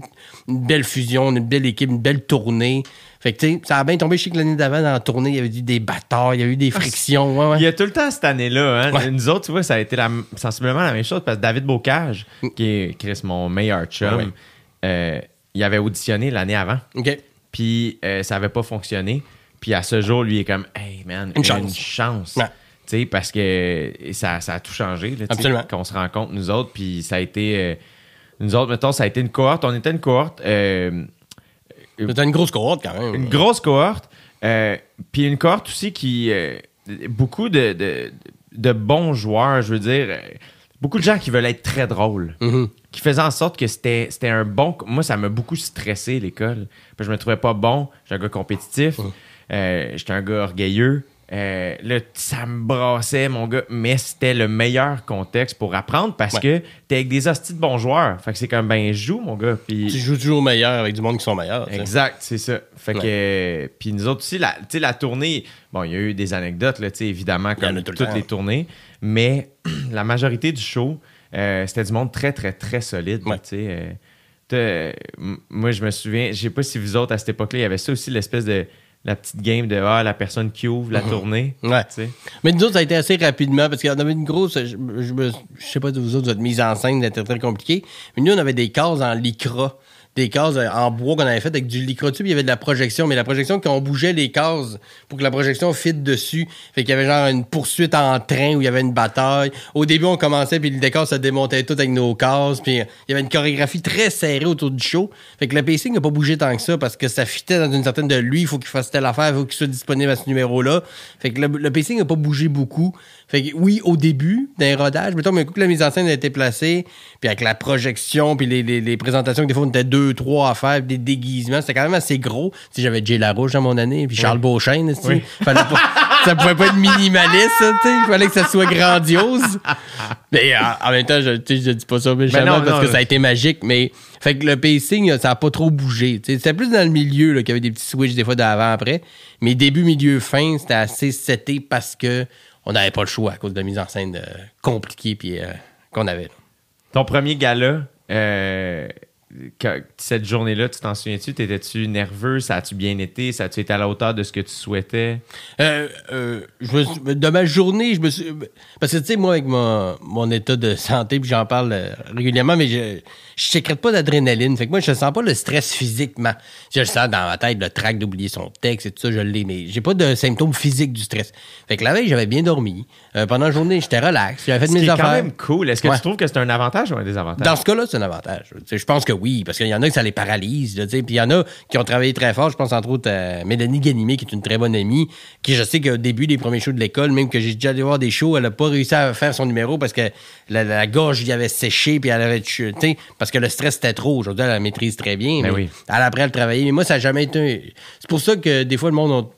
une belle fusion, une belle équipe, une belle tournée. Fait que tu sais, ça a bien tombé. Je sais que l'année d'avant, dans la tournée, il y avait eu des bâtards, il y a eu des frictions. Ouais, ouais. Il y a tout le temps cette année-là. Hein? Ouais. Nous autres, tu vois, ça a été la- sensiblement la même chose parce que David Bocage, qui est Chris, mon meilleur chum, euh, il avait auditionné l'année avant. OK. Puis euh, ça avait pas fonctionné. Puis à ce jour, lui, il est comme, hey man, Une une chance. chance. Ouais. Tu sais, parce que ça, ça a tout changé. Là. Qu'on se rencontre, nous autres. Puis ça a été. euh, nous autres, mettons, ça a été une cohorte. On était une cohorte. euh, C'était une grosse cohorte quand même. une grosse cohorte. euh, puis une cohorte aussi qui. euh, beaucoup de, de, de bons joueurs, je veux dire. euh, beaucoup de gens qui veulent être très drôles. Mhm. Qui faisaient en sorte que c'était un bon. Moi, ça m'a beaucoup stressé, l'école. Je me trouvais pas bon. J'étais un gars compétitif. J'étais un gars orgueilleux. Euh, là, ça me brassait, mon gars. Mais c'était le meilleur contexte pour apprendre parce Ouais. que t'es avec des hosties de bons joueurs. Fait que c'est comme, ben, joue, mon gars. Puis Tu joues toujours meilleur avec du monde qui sont meilleurs. Exact, c'est ça. Fait que, euh, puis nous autres aussi, la, la tournée, bon, il y a eu des anecdotes, là, évidemment, comme tout toutes les tournées, mais la majorité du show, euh, c'était du monde très, très, très solide, Ouais. euh, moi, je me souviens, je sais pas si vous autres, à cette époque-là, il y avait ça aussi, l'espèce de, la petite game de, ah, la personne qui ouvre la tournée, Ouais. tu sais. Mais nous autres, ça a été assez rapidement parce en avait une grosse. Je, je, sais pas de vous autres, votre mise en scène était très compliquée. Mais nous, on avait des cases en lycra. Des cases euh, en bois qu'on avait faites avec du puis il y avait de la projection. Mais la projection, quand on bougeait les cases pour que la projection fit dessus, fait qu'il y avait genre une poursuite en train où il y avait une bataille. Au début, on commençait, puis le décor se démontait tout avec nos cases. Puis euh, il y avait une chorégraphie très serrée autour du show. Fait que le pacing n'a pas bougé tant que ça parce que ça fitait dans une certaine de lui. Il faut qu'il fasse telle affaire, il faut qu'il soit disponible à ce numéro-là. Fait que le, le n'a pas bougé beaucoup. Fait que oui, au début, d'un rodage, mettons, mais un coup que la mise en scène a été placée, puis avec la projection, puis les, les, les présentations, que des fois, on était deux, trois à faire, puis des déguisements, c'était quand même assez gros. Sais, j'avais Jay Larouche dans mon année, puis Charles Beauchesne, tu sais. Oui. Fallait pas... ça pouvait pas être minimaliste. Il fallait que ça soit grandiose. Mais euh, en même temps, je, je dis pas ça méchamment Ben non, parce non, que ça a été magique, mais fait que le pacing, ça a pas trop bougé. C'était plus dans le milieu qu'il y avait des petits switches des fois d'avant-après. Mais début, milieu, fin, c'était assez seté parce que on n'avait pas le choix à cause de la mise en scène euh, compliquée puis euh, qu'on avait. là. Ton premier gala, euh, que- cette journée-là, tu t'en souviens-tu? T'étais-tu nerveux? Ça a-tu bien été? Ça a-tu été à la hauteur de ce que tu souhaitais? Euh, je me suis- de ma journée, je me suis. Parce que, tu sais, moi, avec mon, mon état de santé, puis j'en parle régulièrement, mais je je sécrète pas d'adrénaline. Fait que moi, je sens pas le stress physiquement. Je le sens dans ma tête, le trac d'oublier son texte et tout ça, je l'ai, mais j'ai pas de symptômes physiques du stress. Fait que la veille, j'avais bien dormi. Euh, pendant la journée, j'étais relax. J'avais fait Ce qui mes affaires. quand même cool. Est-ce que Ouais. tu trouves que c'est un avantage ou un désavantage? Dans ce cas-là, c'est un avantage. Je pense que oui, parce qu'il y en a que ça les paralyse. là, Puis il y en a qui ont travaillé très fort. Je pense entre autres à Mélanie Ganimé, qui est une très bonne amie, qui je sais qu'au début des premiers shows de l'école, même que j'ai déjà allé voir des shows, elle n'a pas réussi à faire son numéro parce que la, la gorge y avait séché, puis elle avait chuté, parce que le stress était trop. Aujourd'hui, elle la maîtrise très bien. Ben mais oui. Elle après elle travailler. Mais moi, ça n'a jamais été. un- C'est pour ça que des fois, le monde. a-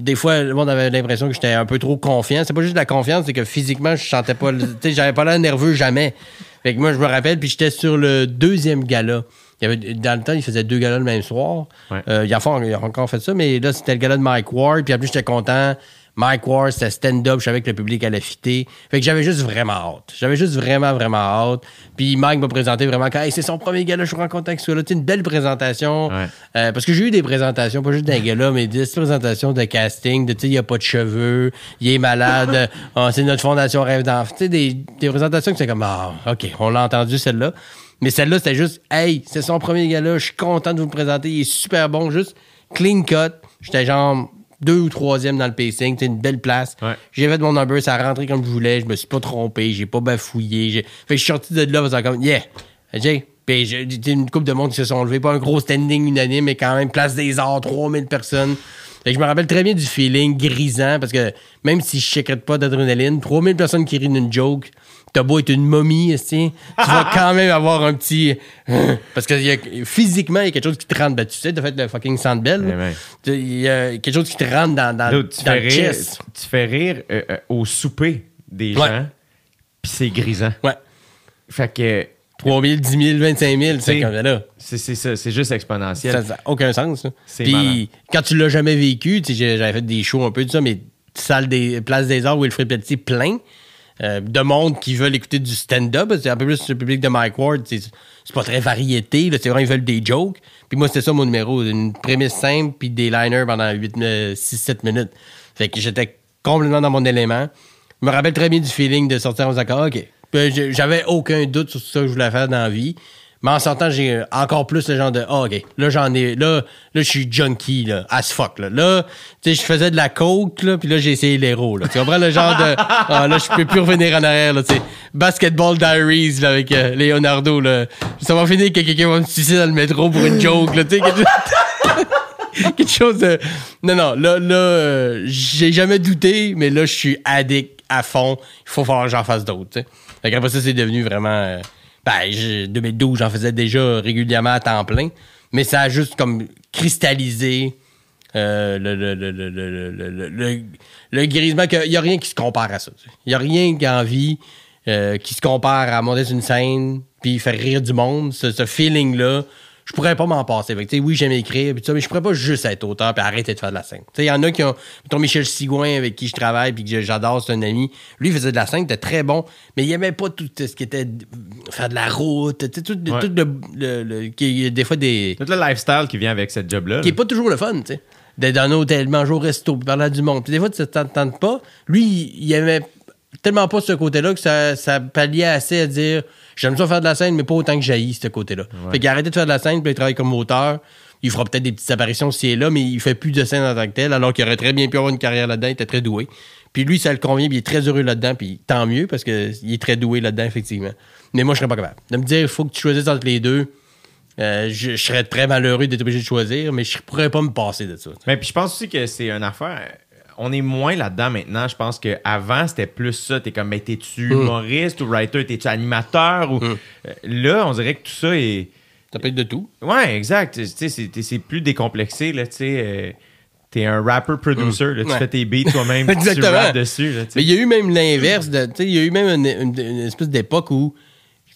Des fois, le monde avait l'impression que j'étais un peu trop confiant. C'est pas juste de la confiance, c'est que physiquement, je sentais pas. le- Tu sais, j'avais pas l'air nerveux jamais. Fait que moi, je me rappelle, puis j'étais sur le deuxième gala. Il y avait, dans le temps, il faisait deux galas le même soir. Ouais. Euh, il, a fait- il a encore fait ça, mais là, c'était le gala de Mike Ward. Puis en plus, j'étais content. Mike Ward, c'était stand-up. Je savais que le public allait fitter. Fait que j'avais juste vraiment hâte. J'avais juste vraiment, vraiment hâte. Puis Mike m'a présenté vraiment quand hey, c'est son premier gala, je suis en contact avec sais, une belle présentation. Ouais. Euh, parce que j'ai eu des présentations, pas juste d'un gala, mais des présentations de casting, de tu sais, il n'y a pas de cheveux, il est malade, euh, c'est notre fondation Rêve d'enfant. Tu sais, des, des présentations que c'est comme, ah, OK, on l'a entendu celle-là. Mais celle-là, c'était juste, hey, c'est son premier gala, je suis content de vous le présenter, il est super bon, juste clean cut. J'étais genre deux ou troisième dans le pacing, c'est une belle place. Ouais. J'ai fait mon number, ça a rentré comme je voulais, je me suis pas trompé, j'ai pas bafouillé. j'ai- Fait que je suis sorti de là, en faisant comme, yeah, Jay. Puis j'ai une couple de monde qui se sont levés, pas un gros standing unanime, mais quand même, place des arts, 3000 personnes. Fait que je me rappelle très bien du feeling grisant, parce que même si je sécrète pas d'adrénaline, 3000 personnes qui rient d'une joke, t'as beau être une momie, tu vas quand même avoir un petit... parce que il y a- physiquement, il y a quelque chose qui te rentre. Ben, tu sais, t'as fait le fucking Sandbell. Eh ben. Il y a quelque chose qui te rentre dans, dans, Là, tu, dans fais le rire, chest. tu fais rire euh, euh, au souper des Ouais. gens, puis c'est grisant. Ouais. Fait que 3 000, 10 000, 25 000, c'est comme ça là. c'est ça, c'est juste exponentiel. Ça n'a aucun sens. Puis quand tu l'as jamais vécu, j'avais fait des shows un peu de ça, mais salle des Place des Arts, Wilfrid Pelletier, plein euh, de monde qui veulent écouter du stand-up. C'est un peu plus le public de Mike Ward. C'est pas très variété. C'est vraiment, ils veulent des jokes. Puis moi, c'était ça mon numéro. Une prémisse simple, puis des liners pendant 6-7 minutes. Fait que j'étais complètement dans mon élément. Je me rappelle très bien du feeling de sortir en disant OK. J'ai- J'avais aucun doute sur ça que je voulais faire dans la vie. Mais en sortant, j'ai encore plus le genre de Ah, OK, là j'en ai. Là, là je suis junkie, là, as fuck. Là, là tu sais, je faisais de la coke, là, puis là j'ai essayé l'héros. Là. Tu comprends le genre de Ah, là, je peux plus revenir en arrière, là, tu sais. Basketball Diaries là, avec euh, Leonardo. Là. Ça va finir que quelqu'un va me suicider dans le métro pour une joke, là, tu sais. quelque- quelque chose de. Non, non, là, là, euh, j'ai jamais douté, mais là, je suis addict à fond. Il faut falloir que j'en fasse d'autres, tu sais. Fait qu'après ça, c'est devenu vraiment. euh, ben, 2012, j'en faisais déjà régulièrement à temps plein. Mais ça a juste comme cristallisé euh, le, le, le. Il n'y a rien qui se compare à ça. Il n'y a rien qu'en vie euh, qui se compare à monter sur une scène puis faire rire du monde. Ce feeling-là je pourrais pas m'en passer. Fait que, oui, j'aime écrire, ça, mais je pourrais pas juste être auteur puis arrêter de faire de la scène. Il y en a qui ont. Mettons Michel Sigouin, avec qui je travaille puis que j'adore, c'est un ami. Lui, il faisait de la scène, il était très bon, mais il aimait pas tout ce qui était faire de la route, tout, Ouais. tout le, le- le- qui est des fois des Tout le lifestyle qui vient avec cette job-là. qui est pas toujours le fun, tu sais. D'être dans un hôtel, manger au resto, puis parler à du monde. Puis des fois, tu t'entends pas. Lui, il, il aimait tellement pas ce côté-là que ça, ça palliait assez à dire j'aime ça faire de la scène, mais pas autant que j'haïs ce côté-là. Fait qu'il a arrêté de faire de la scène, puis il travaille comme auteur. Il fera peut-être des petites apparitions ci et là, mais il fait plus de scène en tant que tel, alors qu'il aurait très bien pu avoir une carrière là-dedans. Il était très doué. Puis lui, ça le convient, puis il est très heureux là-dedans, puis tant mieux, parce qu'il est très doué là-dedans, effectivement. Mais moi, je serais pas capable. De me dire, il faut que tu choisisses entre les deux. Euh, je, je serais très malheureux d'être obligé de choisir, mais je pourrais pas me passer de ça. Mais puis je pense aussi que c'est une affaire. On est moins là-dedans maintenant. Je pense qu'avant, c'était plus ça. T'es comme, mais t'es-tu Mm. humoriste ou writer? T'es-tu animateur? Ou... Euh, Là, on dirait que tout ça est. Ça peut être de tout. Ouais, exact. C'est, plus décomplexé, là, tu sais. euh, T'es un rapper producer, là, tu Ouais. fais tes beats toi-même, tu Exactement. rappes dessus. Là. Mais il y a eu même l'inverse. Il y a eu même une, une- une espèce d'époque où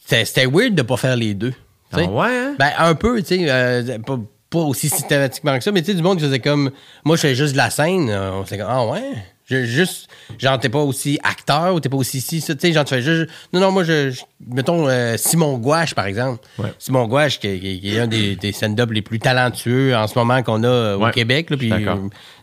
c'était weird de pas faire les deux. Ah ouais, hein? Ben, un peu, tu sais. euh, pas, pas aussi systématiquement que ça, mais tu sais, du monde qui faisait comme. Moi, je fais juste de la scène. euh, On s'est comme, ah ouais? Je- juste. Genre, t'es pas aussi acteur ou t'es pas aussi ci, ça. Tu sais, genre, tu fais juste. Non, non, moi, je. je- mettons, euh, Simon Gouache, par exemple. Ouais. Simon Gouache, qui, qui- qui est un des, des stand-up les plus talentueux en ce moment qu'on a euh, au Ouais, Québec. Là, puis,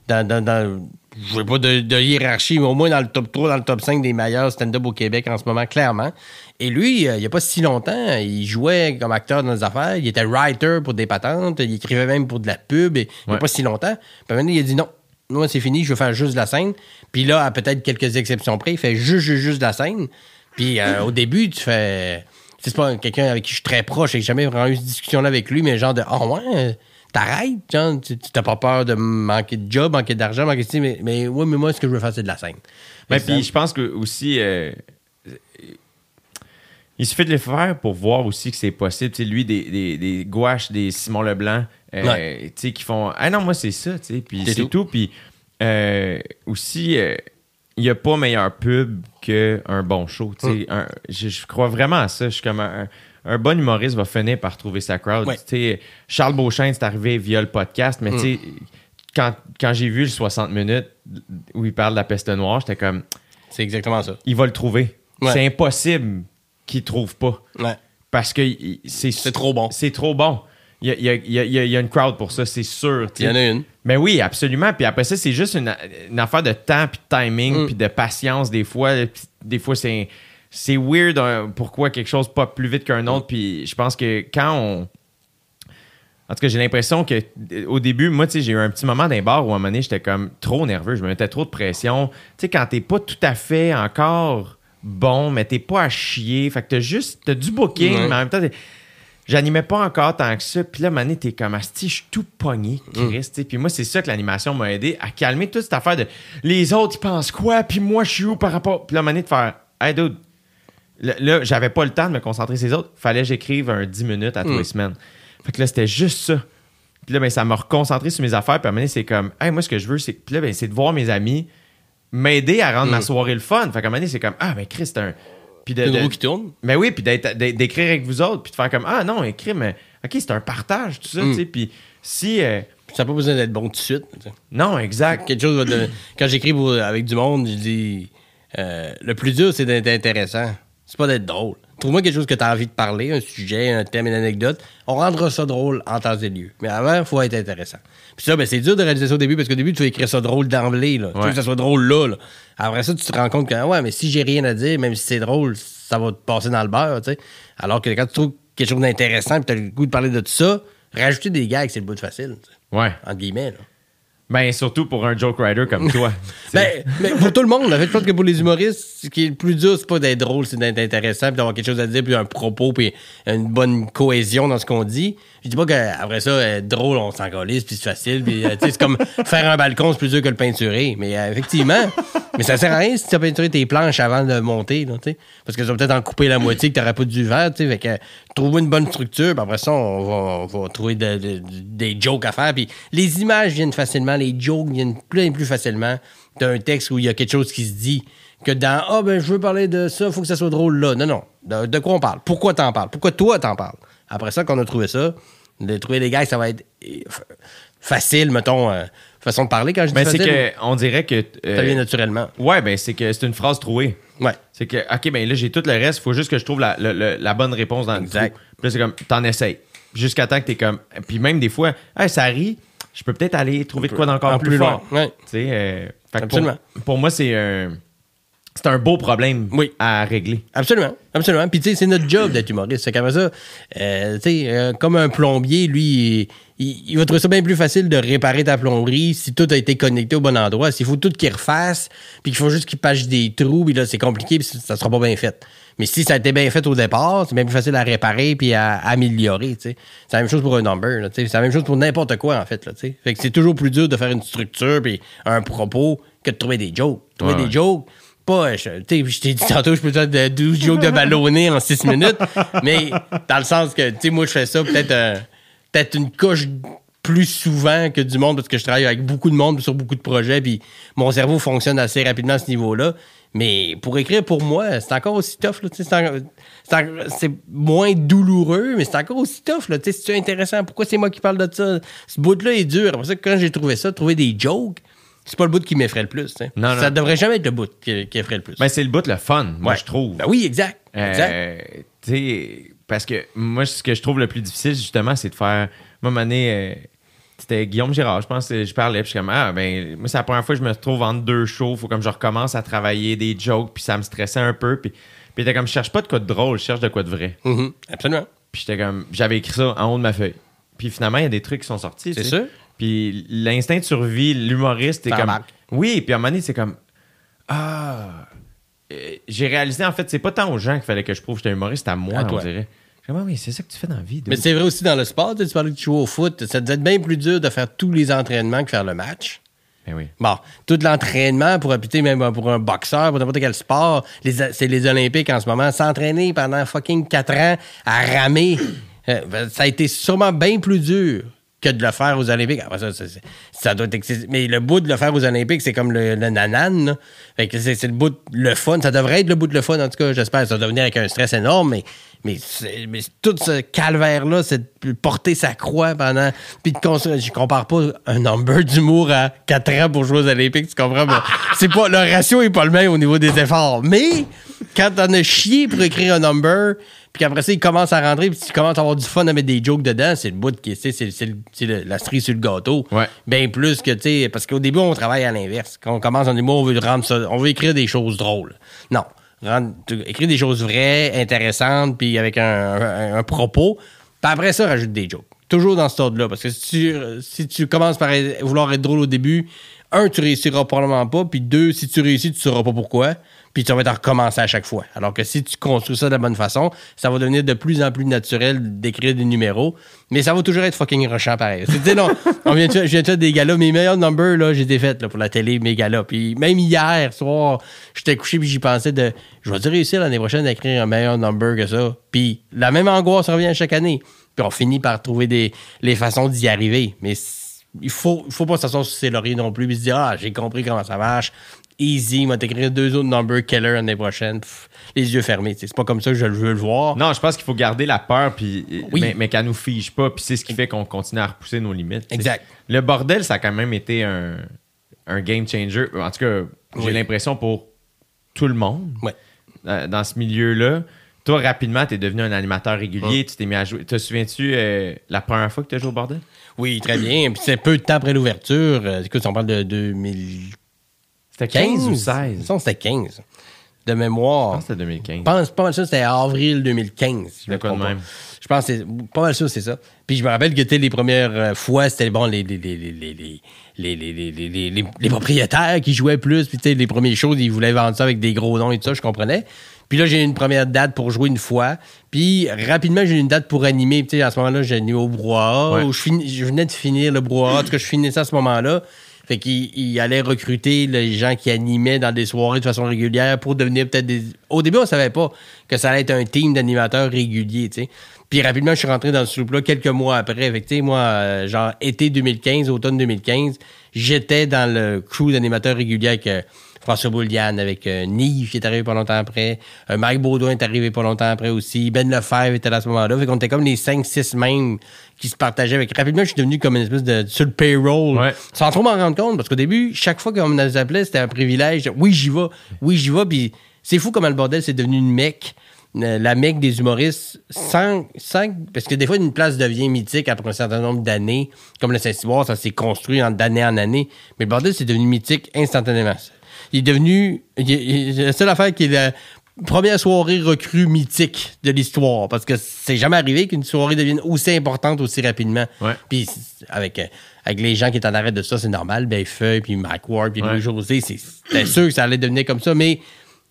dans, dans, dans- je veux pas de, de hiérarchie, mais au moins dans le top 3, dans le top 5 des meilleurs stand-up au Québec en ce moment, clairement. Et lui, euh, il y a pas si longtemps, il jouait comme acteur dans des affaires, il était writer pour des patentes, il écrivait même pour de la pub, et, il y a pas si longtemps. Puis maintenant, il a dit non, moi c'est fini, je veux faire juste de la scène. Puis là, à peut-être quelques exceptions près, il fait juste, juste, juste de la scène. Puis euh, au début, tu fais... C'est pas quelqu'un avec qui je suis très proche, et j'ai jamais vraiment eu cette discussion-là avec lui, mais genre de « Ah ouais, t'arrêtes, genre, tu t'as pas peur de manquer de job, manquer d'argent, manquer de... Mais, mais ouais, mais moi, ce que je veux faire, c'est de la scène. Que puis je pense que aussi, euh, il suffit de le faire pour voir aussi que c'est possible. Tu sais, lui, des, des, des gouaches, des Simon Leblanc, euh, Ouais. tu sais, qui font Ah non, moi, c'est ça, tu sais, puis C'est tout. tout. Puis euh, aussi, euh, il n'y a pas meilleur pub qu'un bon show. tu sais. Mm. Un- je, je crois vraiment à ça. Je suis comme un, un bon humoriste va finir par trouver sa crowd. Ouais. Charles Beauchamp, c'est arrivé via le podcast, mais sais, quand, quand j'ai vu le 60 minutes où il parle de la peste noire, j'étais comme C'est exactement ça. il va le trouver. Ouais. C'est impossible qu'il trouve pas. Ouais. Parce que c'est C'est trop bon. C'est trop bon. Il y a, il y il y une crowd pour ça, c'est sûr. Il y en a une. Mais oui, absolument. Puis après ça, c'est juste une, une affaire de temps, puis de timing, Mm. puis de patience des fois. Puis Des fois, c'est c'est weird hein, pourquoi quelque chose pas plus vite qu'un autre. Puis je pense que quand on... En tout cas, j'ai l'impression que au début, moi, tu sais, j'ai eu un petit moment d'un bar où à un moment donné, j'étais comme trop nerveux, je me mettais trop de pression. Tu sais, quand t'es pas tout à fait encore bon, mais t'es pas à chier, fait que t'as juste, t'as du booking, mais en même temps, j'animais pas encore tant que ça. Puis là, à un moment donné, t'es comme, asti, je suis tout pogné, Chris. tu sais. Puis moi, c'est ça que l'animation m'a aidé à calmer toute cette affaire de les autres, ils pensent quoi, puis moi, je suis où par rapport. Puis là, à un moment donné, de faire, hey, dude, Là, là, j'avais pas le temps de me concentrer sur les autres. Fallait que j'écrive un 10 minutes à tous les semaines. Fait que là, c'était juste ça. Puis là, ben, ça m'a reconcentré sur mes affaires. Puis à un moment donné, c'est comme, hey, moi, ce que je veux, c'est puis là, ben, c'est de voir mes amis m'aider à rendre ma Mm. soirée le fun. Fait qu'à un moment donné, c'est comme, ah, ben, Chris, c'est un. Puis de, C'est une de- roue qui tourne. mais oui, puis d'écrire avec vous autres, puis de faire comme, ah, non, écrire, mais, OK, c'est un partage, tout ça, Mm. tu sais. Puis si. euh, Ça n'a pas besoin d'être bon tout de suite. non, exact. Quelque chose de- Quand j'écris avec du monde, je dis euh, le plus dur, c'est d'être intéressant. C'est pas d'être drôle. Trouve-moi quelque chose que tu as envie de parler, un sujet, un thème, une anecdote. On rendra ça drôle en temps et lieu. Mais avant, il faut être intéressant. Puis ça, ben, c'est dur de réaliser ça au début parce qu'au début, tu veux écrire ça drôle d'emblée. là. Tu veux que ça soit drôle là, là. Après ça, tu te rends compte que, ouais, mais si j'ai rien à dire, même si c'est drôle, ça va te passer dans le beurre. tu sais. Alors que quand tu trouves quelque chose d'intéressant et tu as le goût de parler de tout ça, rajouter des gags, c'est le bout de facile. tu sais. Ouais. Entre guillemets. Là. Ben, surtout pour un joke writer comme toi. Ben, mais pour tout le monde, en fait, je pense que pour les humoristes, ce qui est le plus dur, c'est pas d'être drôle, c'est d'être intéressant, puis d'avoir quelque chose à dire, puis un propos, puis une bonne cohésion dans ce qu'on dit. Je dis pas qu'après ça, être drôle, on s'en calisse, puis c'est facile, puis euh, tu c'est comme faire un balcon, c'est plus dur que le peinturer. Mais euh, effectivement, mais ça sert à rien si tu as peinturé tes planches avant de monter, là, tu. Parce que ça va peut-être en couper la moitié que t'aurais pas dû faire, tu. Fait que euh, trouver une bonne structure, puis après ça, on va, on va trouver de- de- des jokes à faire. Puis les images viennent facilement, les jokes viennent plus et plus facilement d'un texte où il y a quelque chose qui se dit que dans Ah, ben, je veux parler de ça, faut que ça soit drôle là. Non, non. De, de quoi on parle? Pourquoi t'en parles? Pourquoi toi t'en parles? Après ça, qu'on a trouvé ça, de trouver des gars, ça va être euh, facile, mettons, euh, façon de parler quand je dis Ben, c'est que, on dirait que. euh, Ça vient naturellement. ouais, ben, c'est que c'est une phrase trouée. Ouais. C'est que, OK, ben là, j'ai tout le reste. Il faut juste que je trouve la, le- la bonne réponse dans Exact. le trou. Puis là, c'est comme, t'en essayes. Jusqu'à temps que t'es comme. Puis même des fois, hey, ça rit, je peux peut-être aller trouver de quoi d'encore En plus, plus fort. loin, ouais. Tu sais, euh. Pour, pour moi, c'est un. C'est un beau problème Oui. à régler. Absolument, absolument. Puis tu sais, c'est notre job d'être humoriste. C'est comme ça, euh, tu sais, euh, comme un plombier, lui, il, va trouver ça bien plus facile de réparer ta plomberie si tout a été connecté au bon endroit. S'il faut tout qu'il refasse, puis qu'il faut juste qu'il patche des trous, puis là, c'est compliqué, puis ça sera pas bien fait. Mais si ça a été bien fait au départ, c'est bien plus facile à réparer puis à, améliorer. C'est la même chose pour un number, là. C'est la même chose pour n'importe quoi, en fait, là. Fait que c'est toujours plus dur de faire une structure puis un propos que de trouver des jokes. Trouver Ouais, des jokes, je, t'ai dit tantôt, je peux faire de 12 jokes de ballonné en 6 minutes, mais dans le sens que, moi, je fais ça peut-être euh, peut-être une couche plus souvent que du monde parce que je travaille avec beaucoup de monde sur beaucoup de projets, puis mon cerveau fonctionne assez rapidement à ce niveau-là. Mais pour écrire pour moi, c'est encore aussi tough. C'est moins douloureux, mais c'est encore aussi tough. C'est intéressant? Pourquoi c'est moi qui parle de ça? Ce bout-là est dur. Après ça, quand j'ai trouvé ça, trouver des jokes, c'est pas le bout qui m'effraie le plus. sais. Non, non. Ça devrait jamais être le bout qui, qui effraie le plus. Ben, c'est le bout le fun, moi, Ouais. je trouve. Ben oui, exact. exact. Euh, tu sais, parce que moi, ce que je trouve le plus difficile, justement, c'est de faire. Moi, euh, c'était Guillaume Girard, je pense, euh, je parlais, puis je suis comme, ah, ben, moi, c'est la première fois que je me retrouve entre deux shows, faut comme je recommence à travailler des jokes, puis ça me stressait un peu, puis, puis était comme, je cherche pas de quoi de drôle, je cherche de quoi de vrai. Mhm, Absolument. Puis j'étais comme, j'avais écrit ça en haut de ma feuille. Puis finalement, il y a des trucs qui sont sortis. C'est sûr. Puis l'instinct de survie, l'humoriste, est comme. Oui, puis à un moment donné, c'est comme. Ah. Euh, J'ai réalisé, en fait, c'est pas tant aux gens qu'il fallait que je prouve que j'étais humoriste, c'est à moi, À on dirait. Je suis comme, ah oui, c'est ça que tu fais dans la vie. Mais c'est vrai aussi dans le sport. Tu parlais que tu joues au foot. Ça devait être bien plus dur de faire tous les entraînements que faire le match. Ben oui. Bon, tout l'entraînement pour habiter même pour un boxeur, pour n'importe quel sport, c'est les Olympiques en ce moment, s'entraîner pendant fucking 4 ans à ramer, euh, ben, ça a été sûrement bien plus dur que de le faire aux Olympiques. Après ça, ça, doit être. Mais le bout de le faire aux Olympiques, c'est comme le, le nanan. que c'est le bout, le fun. Ça devrait être le bout de le fun, en tout cas, j'espère. Ça doit venir avec un stress énorme, mais, mais, mais tout ce calvaire-là, c'est de porter sa croix pendant. Puis de. Je compare pas un number d'humour à 4 ans pour jouer aux Olympiques, tu comprends? Mais c'est pas, le ratio est pas le même au niveau des efforts. Mais quand t'en as chié pour écrire un number, puis qu'après ça, il commence à rentrer, puis tu commences à avoir du fun à mettre des jokes dedans, c'est le bout qui, tu sais, c'est, c'est, c'est le- la cerise sur le gâteau. Ouais. Bien plus que, tu sais, parce qu'au début, on travaille à l'inverse. Quand on commence en humour, on veut rendre ça, on veut écrire des choses drôles. Non. Rendre, écrire des choses vraies, intéressantes, puis avec un, propos. Puis après ça, rajoute des jokes. Toujours dans ce ordre-là. Parce que si tu, si tu commences par vouloir être drôle au début, un, tu réussiras probablement pas. Puis deux, si tu réussis, tu sauras pas pourquoi. Puis tu vas être recommencer à chaque fois. Alors que si tu construis ça de la bonne façon, ça va devenir de plus en plus naturel d'écrire des numéros. Mais ça va toujours être fucking rushant pareil. Tu sais, non, on vient de je viens de faire des galas. Mes meilleurs numbers, là, j'ai été fait là, pour la télé, mes galas. Puis même hier soir, j'étais couché puis j'y pensais de je vais réussir l'année prochaine à écrire un meilleur number que ça. Puis la même angoisse revient chaque année. Puis on finit par trouver des, les façons d'y arriver. Mais il faut, faut pas s'asseoir sur ses lauriers non plus puis se dire Ah, j'ai compris comment ça marche. Easy, m'a t'écrire deux autres numbers killer l'année prochaine. Pff, les yeux fermés. C'est pas comme ça que je veux le voir. Non, je pense qu'il faut garder la peur, puis, Oui. mais, mais qu'elle nous fige pas, puis c'est ce qui fait qu'on continue à repousser nos limites. Exact. Le bordel, ça a quand même été un, un game changer. En tout cas, j'ai Oui. l'impression pour tout le monde Ouais. euh, dans ce milieu-là. Toi, rapidement, tu es devenu un animateur régulier, tu t'es mis à jouer. Te souviens-tu euh, la première fois que tu as joué au bordel? Oui, très bien. Puis c'est peu de temps après l'ouverture. Euh, écoute, on parle de 2015 C'était 15 ou Il me 16? semble que c'était 15. De Je mémoire. pense que c'était 2015. Je pense pas mal sûr que c'était avril 2015. Je quoi de même. Je pense que c'est pas mal sûr que c'est ça. Puis je me rappelle que tu les premières euh, fois, c'était bon les les les les les les les, les, les, les, les- les- les propriétaires qui jouaient plus, puis tu sais, les premières choses, ils voulaient vendre ça avec des gros noms et tout ça, je comprenais. Puis là, j'ai eu une première date pour jouer une fois. Puis rapidement, j'ai eu une date pour animer. Puis à ce moment-là, j'ai animé au brouhaha. Ouais. je, je venais de finir le brouhaha. En tout cas, je finissais à ce moment-là. Fait qu'il il allait recruter les gens qui animaient dans des soirées de façon régulière pour devenir peut-être des. Au début, on savait pas que ça allait être un team d'animateurs réguliers, tu sais. Puis rapidement, je suis rentré dans ce loop-là quelques mois après. Fait que, tu sais, moi, euh, genre été 2015, automne 2015, j'étais dans le crew d'animateurs réguliers euh, François Boulian, avec euh, Nive qui est arrivé pas longtemps après, euh, Mike Baudouin est arrivé pas longtemps après aussi, Ben Lefebvre était là à ce moment-là. Fait qu'on était comme les 5-6 mêmes qui se partageaient avec. Rapidement, je suis devenu comme une espèce de. sur le payroll. Ouais. Sans trop m'en rendre compte, parce qu'au début, chaque fois qu'on nous appelait, c'était un privilège. Oui, j'y vais. Oui, j'y vais. Puis c'est fou comment le bordel, c'est devenu une mecque. euh, La mecque des humoristes, sans, sans- parce que des fois, une place devient mythique après un certain nombre d'années. Comme le Saint-Cyboire, ça s'est construit en- d'année en année. Mais le bordel, c'est devenu mythique instantanément. Il est devenu. il est- il est- la seule affaire qui est la première soirée recrue mythique de l'histoire. Parce que c'est jamais arrivé qu'une soirée devienne aussi importante aussi rapidement. Ouais. Puis c'est- avec, avec les gens qui étaient en arrêt de ça, c'est normal. Ben Feuille, puis Mike Ward, puis Ouais. Louis-José, c'est- c'était sûr que ça allait devenir comme ça. Mais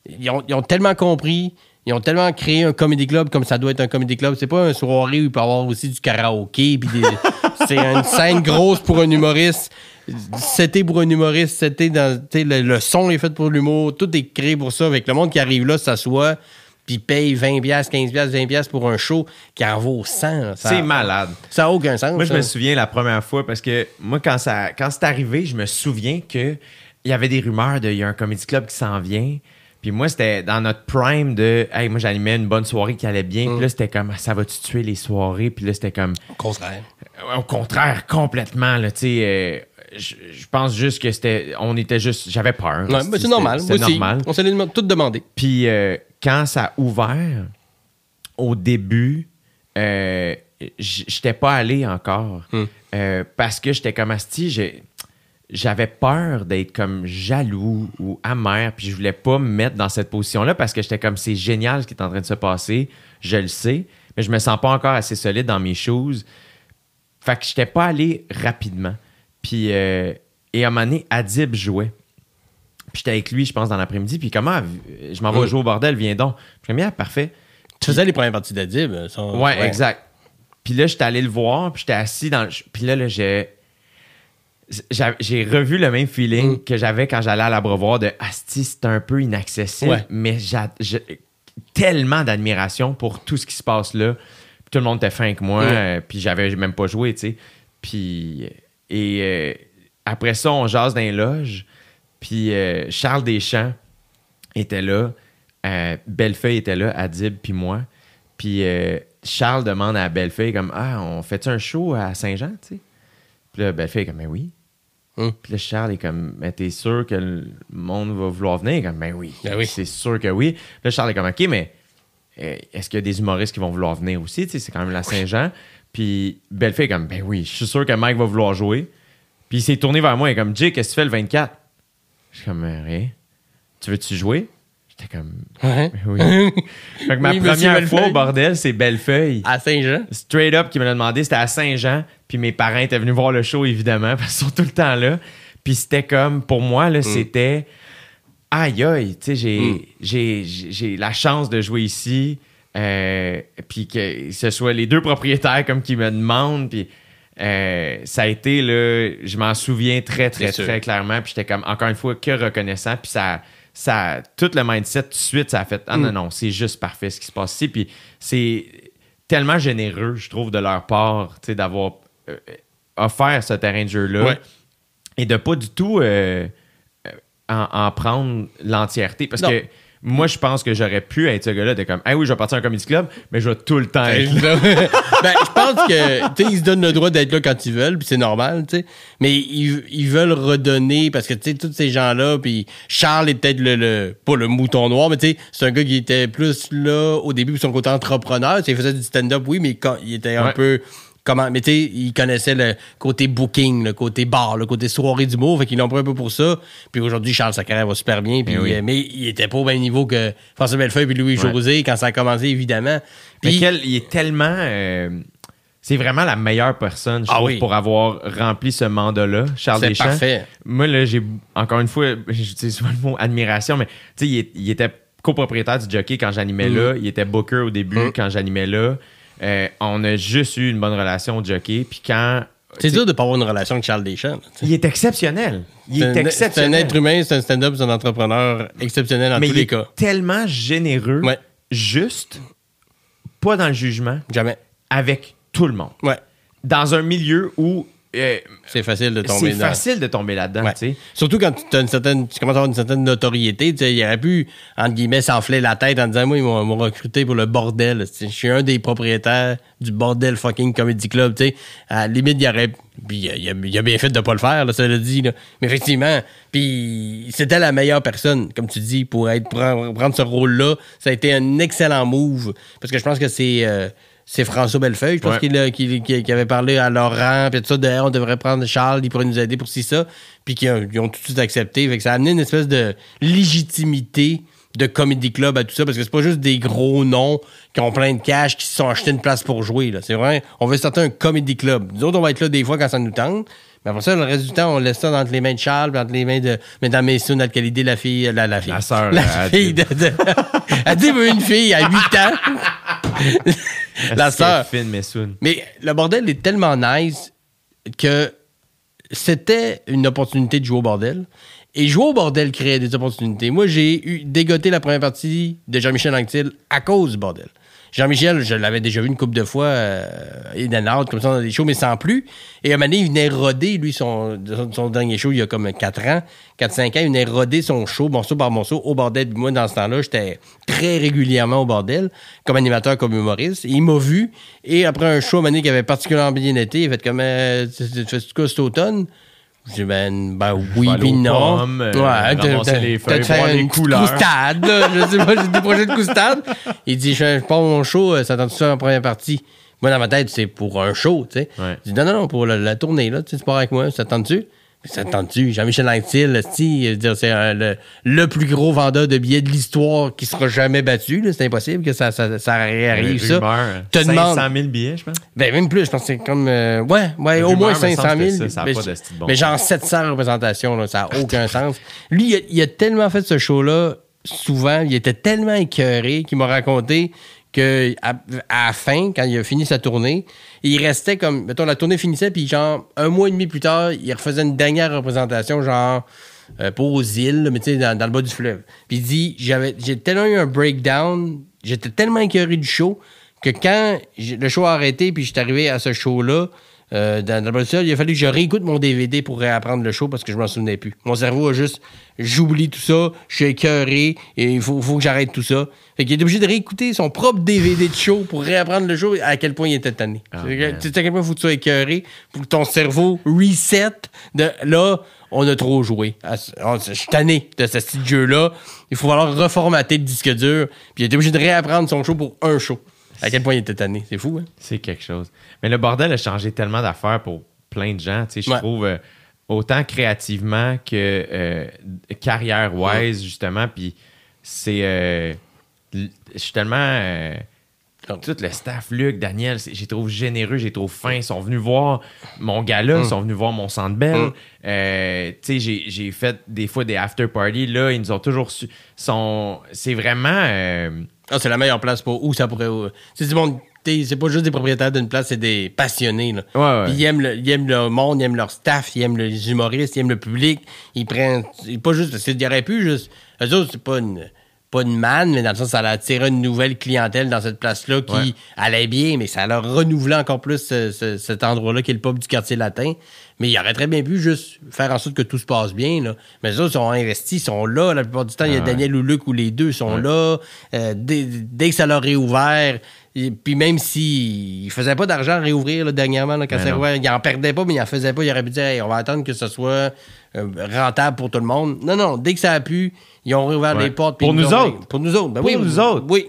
ils ont, ils ont tellement compris, ils ont tellement créé un comedy club comme ça doit être un comedy club. C'est pas une soirée où il peut y avoir aussi du karaoké. puis des- c'est une scène grosse pour un humoriste. C'était pour un humoriste, c'était dans le, le son est fait pour l'humour, tout est créé pour ça. Avec le monde qui arrive là, s'assoit, puis paye 20 pièces, 15 pièces, 20 pièces pour un show qui en vaut 100. là. Ça- C'est malade. Ça n'a aucun sens. Moi, je me souviens la première fois parce que moi, quand ça, quand c'est arrivé, je me souviens que il y avait des rumeurs de il y a un comedy club qui s'en vient. Puis moi, c'était dans notre prime de hey, moi, j'animais une bonne soirée qui allait bien. Puis là, c'était comme ça va-tu tuer les soirées? Puis là, c'était comme Au contraire. au contraire, complètement. Là, sais, euh, je je pense juste que c'était. On était juste. J'avais peur. Ouais, c'est normal. Aussi. normal. On s'est tout demandé. Puis euh, quand ça a ouvert, au début, euh, j'étais pas allé encore. Euh, parce que j'étais comme Asti, j'avais peur d'être comme jaloux ou amer, puis je voulais pas me mettre dans cette position-là parce que j'étais comme c'est génial ce qui est en train de se passer, je le sais, mais je me sens pas encore assez solide dans mes choses. Fait que j'étais pas allé rapidement. Puis, euh, et à un moment donné, Adib jouait. Puis j'étais avec lui, je pense, dans l'après-midi. Puis comment, je m'en vais Mm. jouer au bordel, viens donc. Je me ah, parfait. Tu faisais les premières parties d'Adib. euh, Ouais, exact. Puis là, j'étais allé le voir, puis j'étais assis dans le. Puis là, là, j'ai. j'a- J'ai revu le même feeling Mm. que j'avais quand j'allais à l'abreuvoir de Asti, c'est un peu inaccessible, Ouais. mais j'ai tellement d'admiration pour tout ce qui se passe là. Puis tout le monde était fin avec moi, Mm. euh, puis j'avais même pas joué, tu sais. Puis. Et euh, après ça, on jase dans les loges, puis euh, Charles Deschamps était là, euh, Bellefeuille était là, Adib, puis moi. Puis Charles demande à Bellefeuille comme Ah, on fait un show à Saint-Jean, tu sais? Puis là, Bellefeuille est comme Ben oui. Hum. Puis là, Charles est comme Mais t'es sûr que le monde va vouloir venir? Il est Comme Ben oui. Ben oui. C'est sûr que oui. Puis là, Charles est comme OK, mais euh, est-ce qu'il y a des humoristes qui vont vouloir venir aussi? Tu sais, c'est quand même la Saint-Jean. Puis Bellefeuille est comme Ben oui, je suis sûr que Mike va vouloir jouer. Puis il s'est tourné vers moi et est comme Jay, qu'est-ce que tu fais le 24? Je suis comme Euh, rien. Tu veux-tu jouer? J'étais comme Ouais. oui. fait que ma Oui, première fois au bordel, c'est Bellefeuille. À Saint-Jean. Straight up qui me l'a demandé, c'était à Saint-Jean. Puis mes parents étaient venus voir le show, évidemment, parce qu'ils sont tout le temps là. Puis c'était comme, pour moi, là, c'était aïe aïe, tu sais, j'ai, Mm. j'ai, j'ai j'ai la chance de jouer ici. Euh, puis que ce soit les deux propriétaires comme qui me demandent. Puis euh, ça a été, là, je m'en souviens très, très, très clairement. Puis j'étais comme, encore une fois, que reconnaissant. Puis ça, ça, tout le mindset, tout de suite, ça a fait, ah Mm. non, non, c'est juste parfait ce qui se passe ici. Puis c'est tellement généreux, je trouve, de leur part, tu sais, d'avoir euh, offert ce terrain de jeu-là Ouais. et de pas du tout en, en prendre l'entièreté. Parce Non. que moi, je pense que j'aurais pu être ce gars-là de comme, ah oui, je vais partir à un comedy club, mais je vais tout le temps être là. ben, je pense que, tu sais, ils se donnent le droit d'être là quand ils veulent, puis c'est normal, tu sais. Mais ils, ils veulent redonner, parce que, tu sais, tous ces gens-là, puis Charles est peut-être le, le- pas le mouton noir, mais tu sais, c'est un gars qui était plus là au début pour son côté entrepreneur. Tu sais, il faisait du stand-up, oui, mais quand il était un Ouais. peu comment mais tu sais il connaissait le côté booking le côté bar le côté soirée d'humour fait qu'ils l'ont pris un peu pour ça puis aujourd'hui Charles sa carrière va super bien puis Eh oui. euh, mais il était pas au même niveau que François Bellefeuille puis Louis Ouais. José quand ça a commencé évidemment Mais puis quel- il est tellement. euh, c'est vraiment la meilleure personne, je Ah trouve, oui. pour avoir rempli ce mandat-là, Charles C'est Deschamps. parfait. Moi, là, j'ai. Encore une fois, j'utilise souvent le mot admiration, mais tu sais, il, était copropriétaire du jockey quand j'animais là. Il était booker au début Mm. quand j'animais là. Euh, on a juste eu une bonne relation au jockey. Puis quand. c'est dur de pas avoir une relation avec Charles Deschamps. Il est exceptionnel. Il est un- C'est un exceptionnel. être humain, c'est un stand-up, c'est un entrepreneur exceptionnel dans mais tous il les est cas. tellement généreux, Ouais. juste, pas dans le jugement, Jamais. avec tout le monde. Ouais. Dans un milieu où C'est facile de tomber c'est facile de tomber là-dedans, Ouais. tu sais. Surtout quand tu, as une certaine, tu commences à avoir une certaine notoriété. Tu sais, il aurait pu, entre guillemets, s'enfler la tête en disant Moi, ils m'ont recruté pour le bordel. Je suis un des propriétaires du bordel fucking comedy club. Tu sais. À la limite, il aurait. Puis il a, il a- il a bien fait de pas le faire, là, ça le dit. Là. Mais effectivement, puis c'était la meilleure personne, comme tu dis, pour être pour prendre ce rôle-là. Ça a été un excellent move. Parce que je pense que c'est. euh, c'est François Bellefeuille, je pense Ouais. qu'il a- qu'il qu'il- qu'il avait parlé à Laurent, puis tout ça, de on devrait prendre Charles, il pourrait nous aider pour ci, ça, puis qu'ils ont, ils ont tout de suite accepté. Fait que ça a amené une espèce de légitimité de Comedy Club à tout ça, parce que c'est pas juste des gros noms qui ont plein de cash, qui se sont achetés une place pour jouer. là. C'est vrai, on veut starter un Comedy Club. Nous autres, on va être là des fois quand ça nous tente, mais après ça, le reste du temps, on laisse ça entre les mains de Charles, entre les mains de Mesdames, Messieurs, notre qualité, la fille, la, la fille. La sœur, La fille de, de... Elle dit, veut une fille à 8 ans. la sœur. Mais le bordel est tellement nice que c'était une opportunité de jouer au bordel. Et jouer au bordel créait des opportunités. Moi, j'ai eu dégoté la première partie de Jean-Michel Anctil à cause du bordel. Jean-Michel, je l'avais déjà vu une couple de fois, euh, and out, comme ça, dans des shows, mais sans plus. Et à un moment donné, il venait roder, lui, son, son dernier show, il y a comme 4 ans, 4-5 ans, il venait roder son show, morceau par morceau, au bordel. Moi, dans ce temps-là, j'étais très régulièrement au bordel, comme animateur, comme humoriste. Et il m'a vu, et après un show, à un moment donné, qui avait particulièrement bien été, il fait comme, euh, tu fais quoi cet automne? J'ai ben, ben oui, puis non. pommes, euh, ouais, t'as- ramasser t'as- les feuilles, fait voir les couleurs. Coustade, là? je sais pas, j'ai des projets de coustade. Il dit, je, pars mon show, euh, ça tente ça en première partie? Moi, dans ma tête, c'est pour un show, tu sais. Ouais. Je dis, non, non, non, pour la, la tournée, là, tu sais, tu pars avec moi, ça tente-tu? Ça tente-tu? Jean-Michel Anctil, c'est le, le plus gros vendeur de billets de l'histoire qui sera jamais battu. C'est impossible que ça, ça, ça réarrive, ça. Te 500 demande- 000 billets, je pense. ben, même plus, je pense que c'est comme. euh, ouais, ouais, au moins me semble 500 000. que ça, ça a mais pas je- de style bon mais sens. genre 700 représentations, là, ça n'a aucun sens. Lui, il a, il a tellement fait ce show-là, souvent, il était tellement écœuré qu'il m'a raconté que à, la fin, quand il a fini sa tournée, il restait comme. Mettons, la tournée finissait, puis genre, un mois et demi plus tard, il refaisait une dernière représentation, genre. euh, pas aux îles, mais tu sais, dans, le bas du fleuve. Puis il dit j'ai tellement eu un breakdown, j'étais tellement écœuré du show que quand le show a arrêté, puis j'étais arrivé à ce show-là, euh, dans, il a fallu que je réécoute mon DVD pour réapprendre le show parce que je m'en souvenais plus. Mon cerveau a juste, j'oublie tout ça, je suis écœuré, et il faut, faut que j'arrête tout ça. Fait qu'il est obligé de réécouter son propre DVD de show pour réapprendre le show à quel point il était tanné. Ah, tu sais à quel point faut que tu sois écœuré pour que ton cerveau reset de là, on a trop joué. Je suis tanné de ce style de jeu-là. Il faut falloir reformater le disque dur. Puis il était obligé de réapprendre son show pour un show. À quel point il était tanné. C'est fou, hein? C'est quelque chose. Mais le bordel a changé tellement d'affaires pour plein de gens. Tu sais, je Ouais. trouve euh, autant créativement que euh, carrière-wise, justement. Puis c'est. euh, je suis tellement. euh, tout le staff, Luc, Daniel, j'ai trouvé généreux, j'ai trouvé fin. Ils sont venus voir mon gala, ils sont venus voir mon centre belle. Mm. Tu sais, j'ai- fait des fois des after parties. Là, ils nous ont toujours su. sont- C'est vraiment. Ah, c'est la meilleure place pour où ça pourrait. C'est du monde. C'est pas juste des propriétaires d'une place, c'est des passionnés. Là. Ouais, ouais. Puis ils aiment, le, ils aiment le monde, ils aiment leur staff, ils aiment les humoristes, ils aiment le public. Ils prennent. c'est Pas juste. Parce qu'il y aurait pu juste. Eux autres, c'est pas une. Pas une manne, mais dans le sens, ça a attiré une nouvelle clientèle dans cette place-là qui Ouais. allait bien, mais ça leur renouvelé encore plus ce- ce- cet endroit-là qui est le pub du quartier latin. Mais il aurait très bien pu juste faire en sorte que tout se passe bien. Là. Mais eux autres sont investis, sont là. La plupart du temps, il y a ouais. Daniel ou Luc ou les deux sont Ouais. là. Euh, dès, dès que ça leur est ouvert, et- puis même s'ils ne faisaient pas d'argent à réouvrir là, dernièrement, là, quand Ben c'est ouvert, ils en perdaient pas, mais ils en faisaient pas. Ils auraient pu dire Hey, on va attendre que ce soit euh, rentable pour tout le monde. Non, non, dès que ça a pu, ils ont réouvert Ouais. les portes. Pour nous autres. Pour nous autres. Ben Pour oui, nous autres. Oui.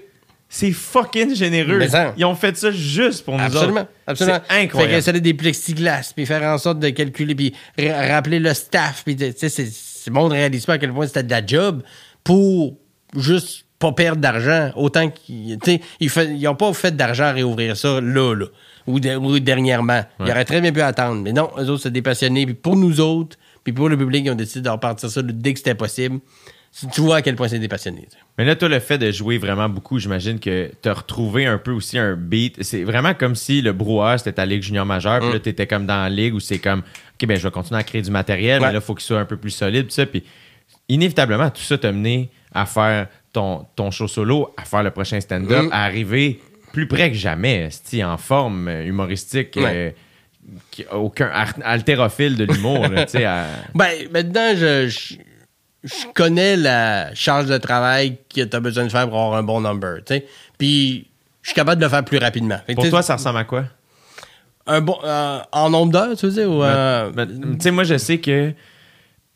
C'est fucking généreux. Ils ont fait ça juste pour nous Absolument, autres. absolument. C'est incroyable. Fait installer des plexiglas, puis faire en sorte de calculer, puis ra- rappeler le staff, puis tu sais, c'est bon de réaliser pas à quel point c'était de la job pour juste pas perdre d'argent. Autant qu'ils, ils, fait- ils ont pas fait d'argent à réouvrir ça là, là, ou, de- ou dernièrement. Ils auraient très bien pu attendre. Mais non, eux autres, c'est des passionnés, puis pour nous autres, puis pour le public, ils ont décidé de repartir ça dès que c'était possible. Tu vois à quel point c'est sais. Mais là, toi, le fait de jouer vraiment beaucoup, j'imagine que tu as retrouvé un peu aussi un beat. C'est vraiment comme si le brouhaha, c'était ta ligue junior majeure, puis là, tu étais comme dans la ligue où c'est comme, OK, ben je vais continuer à créer du matériel, Ouais. mais là, il faut qu'il soit un peu plus solide, puis ça. Puis inévitablement, tout ça t'a mené à faire ton, ton show solo, à faire le prochain stand-up, Mm. à arriver plus près que jamais, en forme humoristique. Ouais. euh, aucun haltérophile de l'humour, à- Ben, maintenant, je, je, je connais la charge de travail que tu as besoin de faire pour avoir un bon number, tu sais. Puis, je suis capable de le faire plus rapidement. Fait Pour toi, ça ressemble à quoi? un bon, euh, en nombre d'heures, tu veux dire? Ou, euh, Ben, tu sais, moi, je sais que,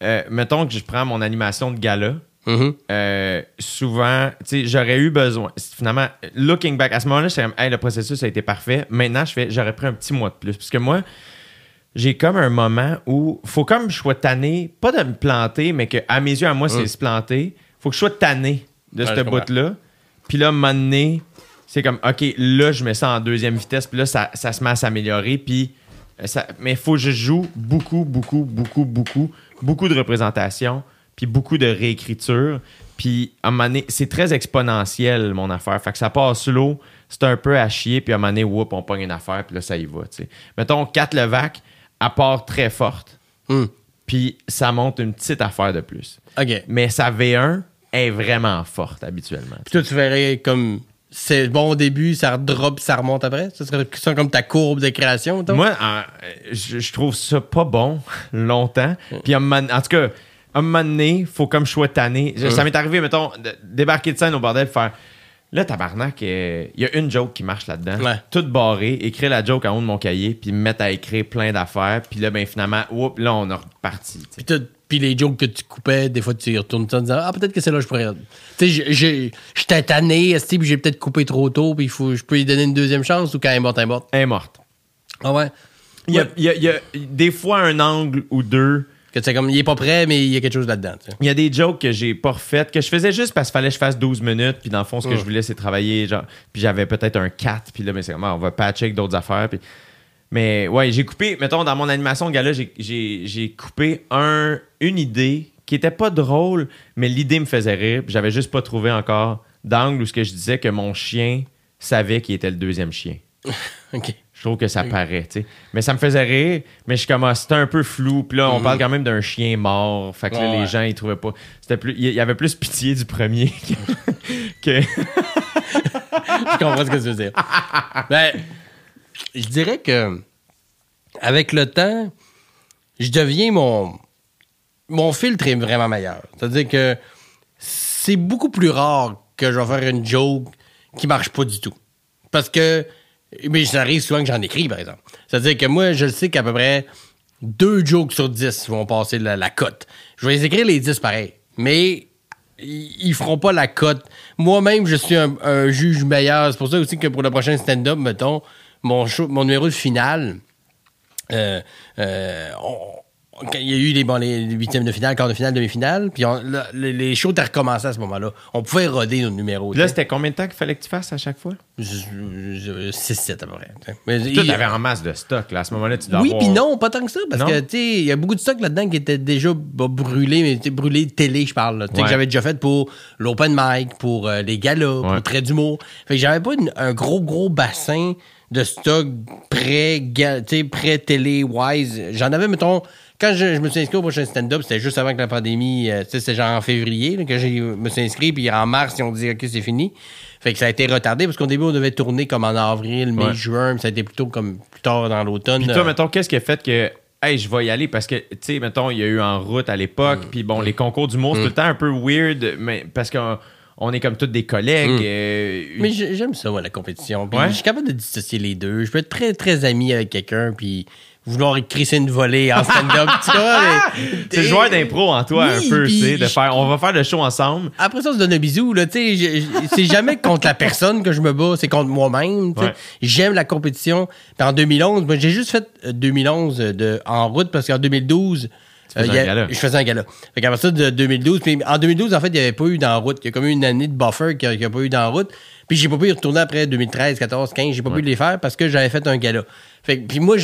euh, mettons que je prends mon animation de gala, mhm. euh, souvent, tu sais, j'aurais eu besoin. Finalement, looking back, à ce moment-là, je comme, hey, le processus a été parfait. Maintenant, je fais, j'aurais pris un petit mois de plus. Parce que moi, j'ai comme un moment où faut comme je sois tanné, pas de me planter, mais que à mes yeux, à moi, c'est se planter. Faut que je sois tanné de Ouais, ce bout-là. Puis là, à un moment donné, c'est comme, OK, là, je mets ça en deuxième vitesse, puis là, ça, ça se met à s'améliorer, puis euh, ça, mais il faut que je joue beaucoup, beaucoup, beaucoup, beaucoup, beaucoup de représentation, puis beaucoup de réécriture. Puis à un moment donné, c'est très exponentiel, mon affaire. Fait que ça passe slow, c'est un peu à chier, puis à un moment donné, whoop, on pogne une affaire, puis là, ça y va. tu sais. Mettons, Kat Levac, à part très forte, Hum. puis Puis ça monte une petite affaire de plus. OK. Mais sa V1 est vraiment forte habituellement. Puis toi, tu verrais comme. C'est bon au début, ça drop, ça remonte après? Ça serait ça comme ta courbe de création? Moi, euh, je, je trouve ça pas bon longtemps. Puis à un moment- en tout cas, un moment donné, faut comme je sois tanné. Je- Ça m'est arrivé, mettons, de débarquer de scène au bordel, faire. Là, tabarnak, il y a une joke qui marche là-dedans. Ouais. Toute barrée, écrire la joke en haut de mon cahier, puis me mettre à écrire plein d'affaires. Puis là, ben finalement, oups, là, on est reparti. Puis, les jokes que tu coupais, des fois, tu y retournes ça en disant Ah, peut-être que c'est là que je pourrais. Tu sais, j'étais tanné, puis j'ai peut-être coupé trop tôt, puis je peux lui donner une deuxième chance ou quand elle est morte, elle est morte? Elle est morte. Ah ouais? Il y, a, il y a- il y a des fois un angle ou deux. Que tu sais, comme, il est pas prêt, mais il y a quelque chose là-dedans, tu sais. Il y a des jokes que j'ai pas refaites, que je faisais juste parce qu'il fallait que je fasse 12 minutes, puis dans le fond, ce que je voulais, c'est travailler, genre, puis j'avais peut-être un 4, puis là, mais c'est comme, ah, on va patcher avec d'autres affaires, puis... Mais ouais, j'ai coupé, mettons, dans mon animation de gala, j'ai- j'ai j'ai coupé un, une idée qui était pas drôle, mais l'idée me faisait rire, puis j'avais juste pas trouvé encore d'angle où ce que je disais que mon chien savait qu'il était le deuxième chien. OK. Je trouve que ça paraît, tu sais. Mais ça me faisait rire, mais je commence, c'était un peu flou. Puis là, on parle quand même d'un chien mort. Fait que là, Mm-hmm. Ouais, les ouais. gens, ils trouvaient pas. C'était plus. Il y avait plus pitié du premier que. que- je comprends ce que tu veux dire. ben, je dirais que avec le temps, je deviens mon mon filtre est vraiment meilleur. C'est-à-dire que c'est beaucoup plus rare que je vais faire une joke qui marche pas du tout. Parce que mais ça arrive souvent que j'en écris par exemple. C'est-à-dire que moi je le sais qu'à peu près deux jokes sur dix vont passer la, cote. Je vais les écrire les dix pareil. Mais ils feront pas la cote. Moi-même, je suis un, juge meilleur. C'est pour ça aussi que pour le prochain stand-up, mettons, mon, mon numéro de finale, euh, euh, on- quand il y a eu les, bon, les huitièmes de finale, quart de finale, demi-finale, puis on- là, les, les shows étaient recommencés à ce moment-là. On pouvait roder nos numéros. Là, c'était combien de temps qu'il fallait que tu fasses à chaque fois? Je- je- 6-7 à peu près. tu sais. Mais Toi, t'avais en masse de stock, là. À ce moment-là, tu dois oui, avoir- puis non, pas tant que ça, parce Non? que, tu sais, il y a beaucoup de stock là-dedans qui était déjà bah, brûlé, mais brûlé de télé, je parle. Tu sais, Ouais. que j'avais déjà fait pour l'open mic, pour euh, les galas, Ouais. pour Trait d'humour. Fait que j'avais pas une- un gros, gros bassin de stock pré, pré-télé-wise. J'en avais, mettons, quand je, je me suis inscrit au prochain stand-up, c'était juste avant que la pandémie, euh, tu sais, c'était genre en février là, que je me suis inscrit, puis en mars, ils ont dit, OK, c'est fini. Fait que ça a été retardé, parce qu'au début, on devait tourner comme en avril, mai, Ouais. juin, puis ça a été plutôt comme plus tard dans l'automne. Puis toi, mettons, qu'est-ce qui a fait que. Hey, je vais y aller? Parce que, tu sais, mettons, il y a eu en route à l'époque, Mm. puis bon, les concours d'humour, c'est tout le temps un peu weird, mais parce qu'on on est comme tous des collègues. Mm. euh, Mais j'ai- j'aime ça, moi, la compétition. Puis Ouais. Je suis capable de dissocier les deux. Je peux être très, très ami avec quelqu'un, puis vouloir crisser une volée en stand-up. tu C'est joueur d'impro en toi, Oui, un peu, tu sais, de faire. On va faire le show ensemble. Après ça, on se donne un bisou. Là, tu sais, c'est jamais contre la personne que je me bats, c'est contre moi-même. tu sais. Ouais. J'aime la compétition. Puis en 2011, moi, j'ai juste fait euh, 2011 de, en route parce qu'en 2012, faisais il y a- un gala. je faisais un gala. Fait qu'après ça, de 2012, puis en 2012, en fait, il n'y avait pas eu d'en route. Il y a comme eu une année de buffer qu'il n'y a, pas eu d'en route. Puis j'ai pas pu y retourner après 2013, 14, 15. J'ai pas pu les faire parce que j'avais fait un gala. Fait que- puis moi,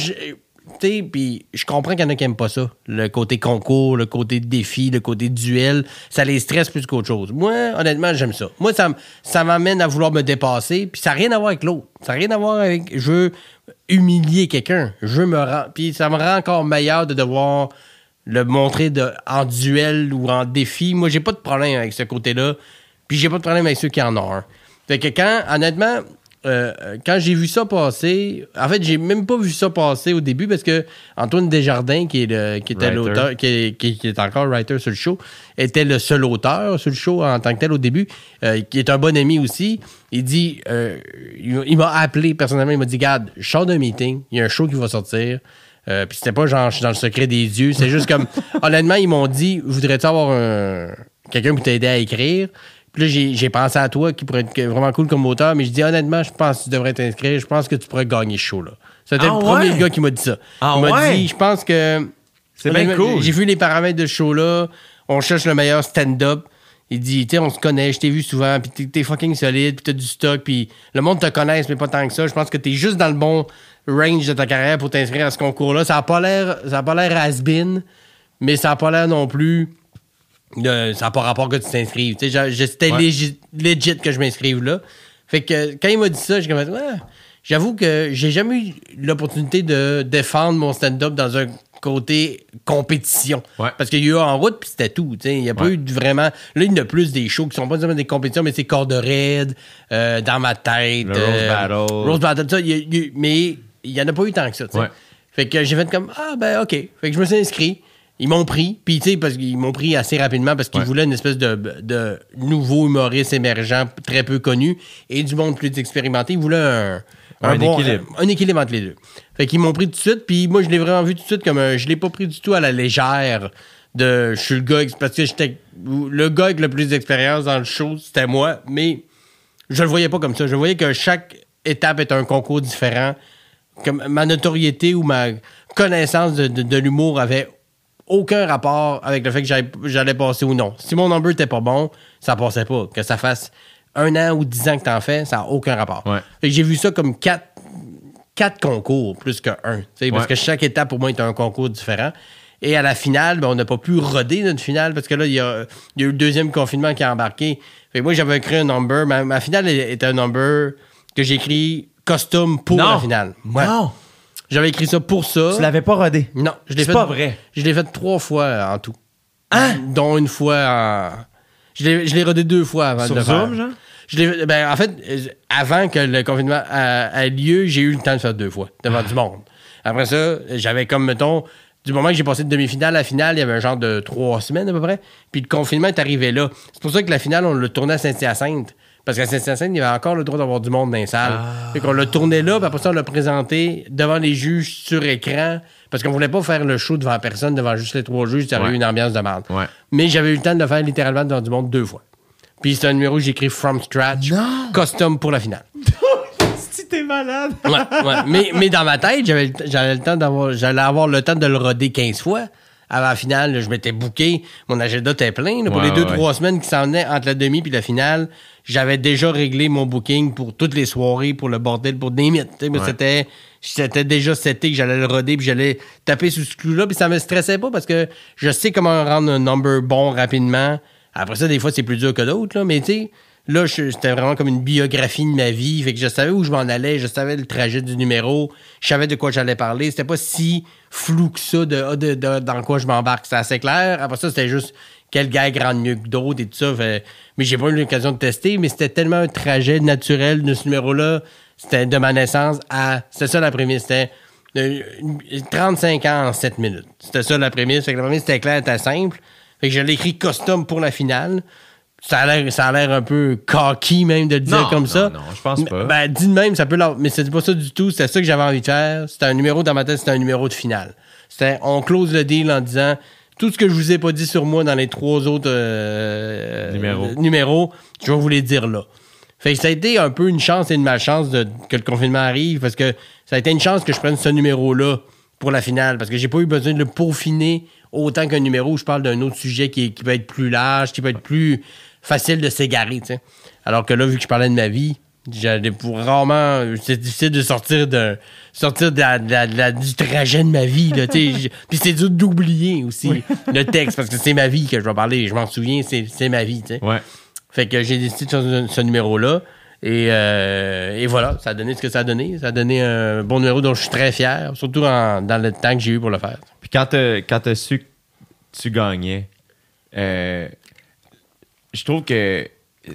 puis je comprends qu'il y en a qui aiment pas ça. Le côté concours, le côté défi, le côté duel, ça les stresse plus qu'autre chose. Moi, honnêtement, j'aime ça. Moi, ça, ça m'amène à vouloir me dépasser, puis ça n'a rien à voir avec l'autre. Ça n'a rien à voir avec je veux humilier quelqu'un. Je me. Puis ça me rend encore meilleur de devoir le montrer en duel ou en défi. Moi, j'ai pas de problème avec ce côté-là. Puis j'ai pas de problème avec ceux qui en ont un. Fait que quand, honnêtement, euh, quand j'ai vu ça passer, en fait, j'ai même pas vu ça passer au début parce que Antoine Desjardins, qui est le, qui était Writer. l'auteur, qui est, qui- qui est encore writer sur le show, était le seul auteur sur le show en tant que tel au début, euh, qui est un bon ami aussi. Il dit, euh, il, il m'a appelé personnellement, il m'a dit, garde, je sors d'un meeting, il y a un show qui va sortir. Euh, puis c'était pas genre je suis dans le secret des dieux, c'est juste comme honnêtement ils m'ont dit voudrais-tu avoir un quelqu'un pour t'aider à écrire? Puis là j'ai, pensé à toi qui pourrait être vraiment cool comme auteur mais je dis honnêtement je pense que tu devrais t'inscrire je pense que tu pourrais gagner ce show là c'était Ah le premier ouais? gars qui m'a dit ça Ah il m'a ouais? dit je pense que C'est bien cool. j'ai vu les paramètres de ce show là on cherche le meilleur stand-up il dit, tu sais, on se connaît, je t'ai vu souvent, puis t'es, fucking solide, puis t'as du stock, puis le monde te connaît, mais pas tant que ça. Je pense que t'es juste dans le bon range de ta carrière pour t'inscrire à ce concours-là. Ça a pas l'air, ça a pas l'air has-been, mais ça a pas l'air non plus. De- ça n'a pas rapport que tu t'inscrives. C'était Ouais. legit, legit que je m'inscrive là. Fait que quand il m'a dit ça, j'ai comme ouais. J'avoue que j'ai jamais eu l'opportunité de défendre mon stand-up dans un côté compétition. Ouais. Parce qu'il y a eu en route, puis c'était tout. Il n'y a pas eu de vraiment. Là, il y en a plus des shows qui sont pas nécessairement des compétitions, mais c'est corde raid, euh, dans ma tête. Le Rose Battle. Rose Battle, mais il n'y en a pas eu tant que ça. Fait que j'ai fait comme Ah, ben, OK. Fait que je me suis inscrit. Ils m'ont pris, puis tu sais, parce qu'ils m'ont pris assez rapidement parce qu'ils Ouais. voulaient une espèce de, de nouveau humoriste émergent, très peu connu, et du monde plus expérimenté. Ils voulaient un, Un équilibre. Un, équilibre entre les deux. Fait qu'ils m'ont pris tout de suite, puis moi, je l'ai vraiment vu tout de suite comme un- Je l'ai pas pris du tout à la légère de. Je suis le gars, parce que j'étais. Le gars avec le plus d'expérience dans le show, c'était moi, mais je le voyais pas comme ça. Je voyais que chaque étape est un concours différent. Comme ma notoriété ou ma connaissance de, de- de l'humour avait aucun rapport avec le fait que j'allais- passer ou non. Si mon number était pas bon, ça passait pas. Que ça fasse un an ou dix ans que t'en fais, ça n'a aucun rapport. Ouais. J'ai vu ça comme quatre, quatre concours plus que un. tu sais, Parce que chaque étape, pour moi, est un concours différent. Et à la finale, ben, on n'a pas pu roder notre finale parce que là, il y a, il y a eu le deuxième confinement qui a embarqué. Fait que moi, j'avais écrit un number. Ma, ma finale était un number que j'ai écrit custom pour Non. la finale. Ouais. Non! J'avais écrit ça pour ça. Tu l'avais pas rodé? Non, je l'ai C'est fait. pas vrai. Je l'ai fait trois fois euh, en tout. Hein? Dont une fois en. Je l'ai, je l'ai rodé deux fois avant Sur de le Zoom, faire. genre? Je l'ai, ben, en fait, euh, avant que le confinement ait lieu, j'ai eu le temps de faire deux fois devant du monde. Après ça, j'avais comme, mettons, du moment que j'ai passé de demi-finale à finale, il y avait un genre de trois semaines à peu près. Puis le confinement est arrivé là. C'est pour ça que la finale, on l'a tournée à Saint-Hyacinthe. Parce qu'à Saint-Hyacinthe, il y avait encore le droit d'avoir du monde dans les salles. Fait qu'on l'a tourné là, puis après ça, on l'a présenté devant les juges sur écran. Parce qu'on voulait pas faire le show devant personne, devant juste les trois juges, ça aurait eu une ambiance de merde. Ouais. Mais j'avais eu le temps de le faire littéralement devant du monde deux fois. Puis c'est un numéro que j'ai écrit from scratch, Non! custom pour la finale. Si t'es malade! Ouais, ouais. Mais, mais dans ma tête, j'avais le temps d'avoir j'allais avoir le temps de le roder 15 fois. Avant la finale, je m'étais booké, mon agenda était plein. là. pour Ouais, les deux, ouais, trois semaines qui s'en venaient entre la demi puis la finale, j'avais déjà réglé mon booking pour toutes les soirées, pour le bordel, pour des mythes. mais. C'était c'était déjà seté que j'allais le roder puis j'allais taper sur ce clou-là. Puis ça me stressait pas parce que je sais comment rendre un number bon rapidement. Après ça, des fois, c'est plus dur que d'autres, là, mais tu sais, là, c'était vraiment comme une biographie de ma vie. Fait que je savais où je m'en allais, je savais le trajet du numéro, je savais de quoi j'allais parler. C'était pas si flou que ça de, dans quoi je m'embarque. C'était assez clair. Après ça, c'était juste quel gars rend mieux que d'autres et tout ça. Mais j'ai pas eu l'occasion de tester, mais c'était tellement un trajet naturel de ce numéro-là. C'était de ma naissance à. C'était ça la prémisse. C'était euh, 35 ans en 7 minutes. C'était ça la prémisse. Fait que la prémisse était claire, était simple. Fait que je l'ai écrit custom pour la finale. Ça a l'air, ça a l'air un peu cocky même de le dire Non, comme non, ça. non, je pense pas. Ben, dit de même, ça peut l'avoir. Mais c'était pas ça du tout. C'était ça que j'avais envie de faire. C'était un numéro dans ma tête, c'était un numéro de finale. C'était, on close le deal en disant tout ce que je vous ai pas dit sur moi dans les trois autres euh, Numéros. euh, numéros, je vais vous les dire là. Fait que ça a été un peu une chance et une malchance de, que le confinement arrive parce que ça a été une chance que je prenne ce numéro-là pour la finale parce que j'ai pas eu besoin de le peaufiner autant qu'un numéro où je parle d'un autre sujet qui, qui peut être plus large, qui peut être plus facile de s'égarer, tu sais. Alors que là, vu que je parlais de ma vie, j'allais pour rarement. C'est difficile de sortir de sortir de la- de la- de la- du trajet de ma vie. Là, tu Puis c'est dur d'oublier aussi le texte parce que c'est ma vie que je vais parler. Je m'en souviens, c'est c'est ma vie. tu sais. Ouais. Fait que j'ai décidé de ce, ce numéro-là. Et, euh, et voilà, ça a donné ce que ça a donné. Ça a donné un bon numéro dont je suis très fier, surtout en- dans le temps que j'ai eu pour le faire. Puis quand t'as su que tu gagnais, euh, je trouve que euh,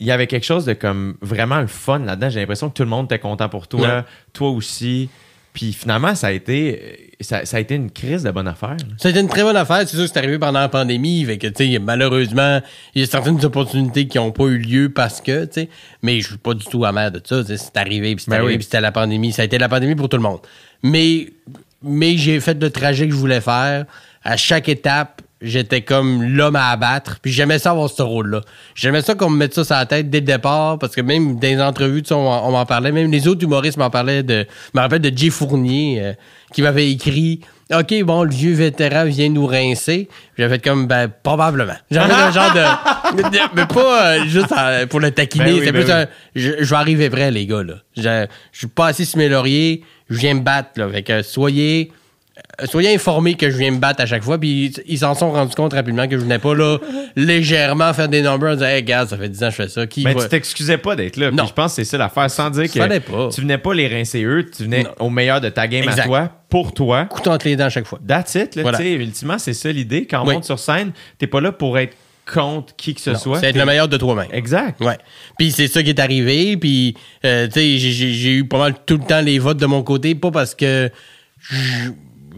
il y avait quelque chose de comme vraiment le fun là-dedans. J'ai l'impression que tout le monde était content pour toi, Ouais. toi aussi. Puis finalement, ça a été ça, ça a été une crise de bonne affaire. Ça a été une très bonne affaire. C'est sûr que c'est arrivé pendant la pandémie. Fait que, tu sais, malheureusement, il y a certaines opportunités qui n'ont pas eu lieu parce que, tu sais, mais je suis pas du tout amer de ça. C'est arrivé, puis c'est Ben arrivé, oui. puis c'était la pandémie. Ça a été la pandémie pour tout le monde. Mais, mais j'ai fait le trajet que je voulais faire. À chaque étape, j'étais comme l'homme à abattre. Puis j'aimais ça avoir ce rôle-là. J'aimais ça qu'on me mette ça sur la tête dès le départ, parce que même dans les entrevues, tu sais, on, on m'en parlait. Même les autres humoristes m'en parlaient de. Je me rappelle de Jay Fournier, euh, qui m'avait écrit. OK, bon, le vieux vétéran vient nous rincer. J'avais fait comme, ben, probablement. J'avais un genre de, de- Mais pas euh, juste euh, pour le taquiner. Ben oui, C'était ben plus oui. un. Je, je vais arriver vrai, les gars, là. Je, je suis pas assis sur mes lauriers. Je viens me battre, là. Fait que soyez soyez informés que je viens me battre à chaque fois. Puis ils- s'en sont rendus compte rapidement que je venais pas là légèrement faire des numbers en disant Hey, gars, ça fait 10 ans que je fais ça. Qui Mais va- tu t'excusais pas d'être là. Puis Non. je pense que c'est ça l'affaire. Sans dire que pas. tu venais pas les rincer eux, tu venais Non. au meilleur de ta game à toi, pour toi. couteau entre les dents à chaque fois. That's it. Là, Voilà. tu sais, Ultimement, c'est ça l'idée. Quand on Oui. monte sur scène, t'es pas là pour être contre qui que ce Non, soit. C'est être le meilleur de toi-même. Exact. Ouais. Puis c'est ça qui est arrivé. Puis, euh, tu sais, j'ai- eu pas mal tout le temps les votes de mon côté. Pas parce que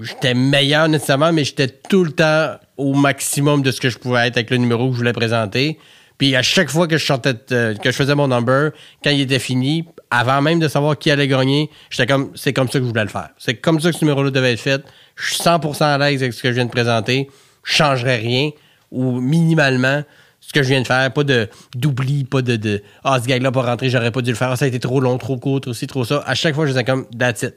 j'étais meilleur nécessairement, mais j'étais tout le temps au maximum de ce que je pouvais être avec le numéro que je voulais présenter. Puis à chaque fois que je sortais, de- que je faisais mon number, quand il était fini, avant même de savoir qui allait gagner, j'étais comme, c'est comme ça que je voulais le faire. C'est comme ça que ce numéro-là devait être fait. Je suis 100% à l'aise avec ce que je viens de présenter. Je changerais rien ou minimalement ce que je viens de faire, pas de d'oubli, pas de, ah ce gars-là pas rentré, j'aurais pas dû le faire, Ah, ça a été trop long, trop court, trop ci, trop ça. À chaque fois, je faisais comme that's it.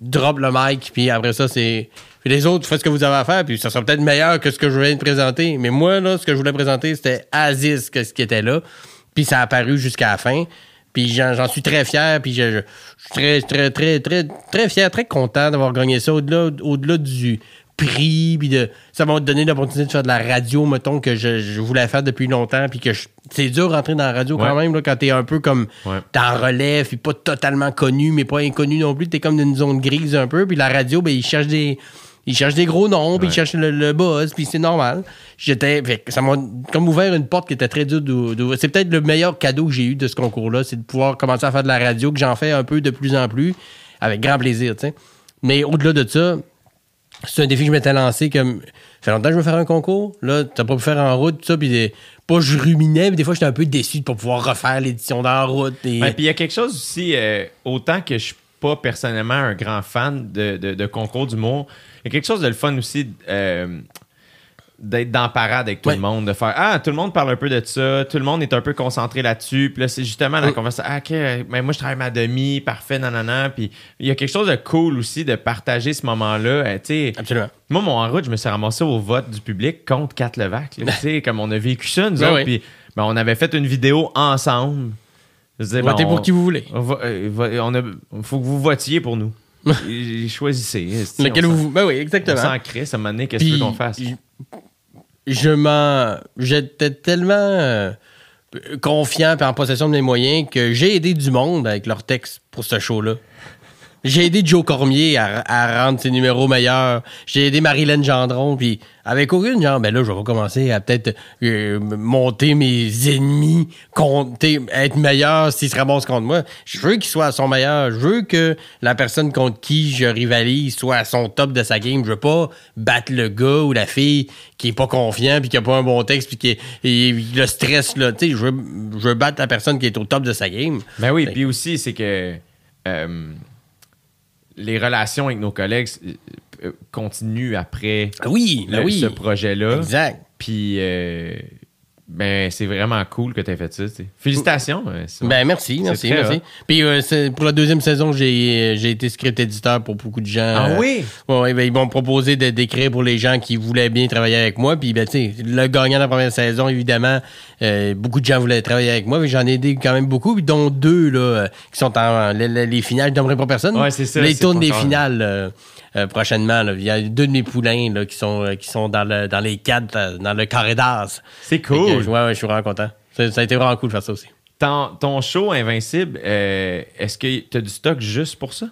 Drop le mic, puis après ça, c'est. Puis les autres, faites ce que vous avez à faire, puis ça sera peut-être meilleur que ce que je viens de présenter. Mais moi, là, ce que je voulais présenter, c'était Aziz, que ce qui était là. Puis ça a apparu jusqu'à la fin. Puis j'en suis très fier, puis je, je- suis très, très, très, très, très fier, très content d'avoir gagné ça au-delà au-delà du prix, puis de, ça m'a donné l'opportunité de faire de la radio, mettons, que je, je voulais faire depuis longtemps, puis que je- c'est dur de rentrer dans la radio quand même, là, quand t'es un peu comme, Ouais. t'es en relève, puis pas totalement connu, mais pas inconnu non plus, t'es comme dans une zone grise un peu, puis la radio, ben, ils cherchent des... Ils cherchent des gros noms, puis ils cherchent le, le buzz, puis c'est normal. J'étais, ça m'a comme ouvert une porte qui était très dure. C'est peut-être le meilleur cadeau que j'ai eu de ce concours-là, c'est de pouvoir commencer à faire de la radio, que j'en fais un peu de plus en plus, avec grand plaisir, tu sais. Mais au-delà de ça, c'est un défi que je m'étais lancé comme ça fait longtemps que je veux faire un concours. Là t'as pas pu faire en route tout ça puis pas je ruminais mais des fois j'étais un peu déçu de pas pouvoir refaire l'édition d'en route et Ouais, puis il y a quelque chose aussi, euh, autant que je suis pas personnellement un grand fan de, de, de concours d'humour, il y a quelque chose de le fun aussi euh, d'être dans la parade avec tout Ouais. le monde, de faire Ah, tout le monde parle un peu de ça, tout le monde est un peu concentré là-dessus, puis là, c'est justement la conversation Ah, ok, mais moi je travaille ma demi, parfait, nanana, puis il y a quelque chose de cool aussi de partager ce moment-là, euh, sais. absolument Moi, mon en route, je me suis ramassé au vote du public contre Kat Levac. là. Comme on a vécu ça, nous Ben autres. Puis ben, on avait fait une vidéo ensemble. Je disais, ben, votez on- pour qui vous voulez on va- euh, on a, faut que vous votiez pour nous. Choisissez. esti, lequel vous ben oui exactement s'en crée, ça m'a donné qu'est-ce que tu Puis, veux qu'on fasse? je- m'en j'étais tellement euh, confiant et en possession de mes moyens que j'ai aidé du monde avec leur texte pour ce show là j'ai aidé Joe Cormier à, à rendre ses numéros meilleurs. J'ai aidé Marilyn Gendron. Puis avec aucune genre, ben là, je vais commencer à peut-être euh, monter mes ennemis, compter, être meilleur s'ils se ramassent contre moi. Je veux qu'ils soient à son meilleur. Je veux que la personne contre qui je rivalise soit à son top de sa game. Je veux pas battre le gars ou la fille qui est pas confiant puis qui a pas un bon texte puis qui est, et le stress là. Tu sais, je veux, je veux battre la personne qui est au top de sa game. Ben oui, puis aussi, c'est que euh, les relations avec nos collègues euh, euh, continuent après Oui, ben le- oui. ce projet-là. Exact. Puis, euh, ben, c'est vraiment cool que tu aies fait ça. Félicitations. euh, Simon. Ben merci, merci, merci. Puis euh, pour la deuxième saison, j'ai été script éditeur pour beaucoup de gens. Ah Euh, oui? ouais, ben, ils m'ont proposé de- d'écrire pour les gens qui voulaient bien travailler avec moi. Puis ben tu sais, le gagnant de la première saison, évidemment, euh, beaucoup de gens voulaient travailler avec moi. mais J'en ai aidé quand même beaucoup, dont deux là qui sont en les, les- les finales. Je pas personne. Ouais, c'est ça, Les tournes des finales euh, prochainement. là. Il y a deux de mes poulains là, qui sont euh, qui sont dans le dans les cadres euh, dans le carré d'as. C'est Fait que, cool. ouais, ouais, je suis vraiment content. Ça, ça a été vraiment cool de faire ça aussi. Ton, ton show Invincible, euh, est-ce que tu as du stock juste pour ça?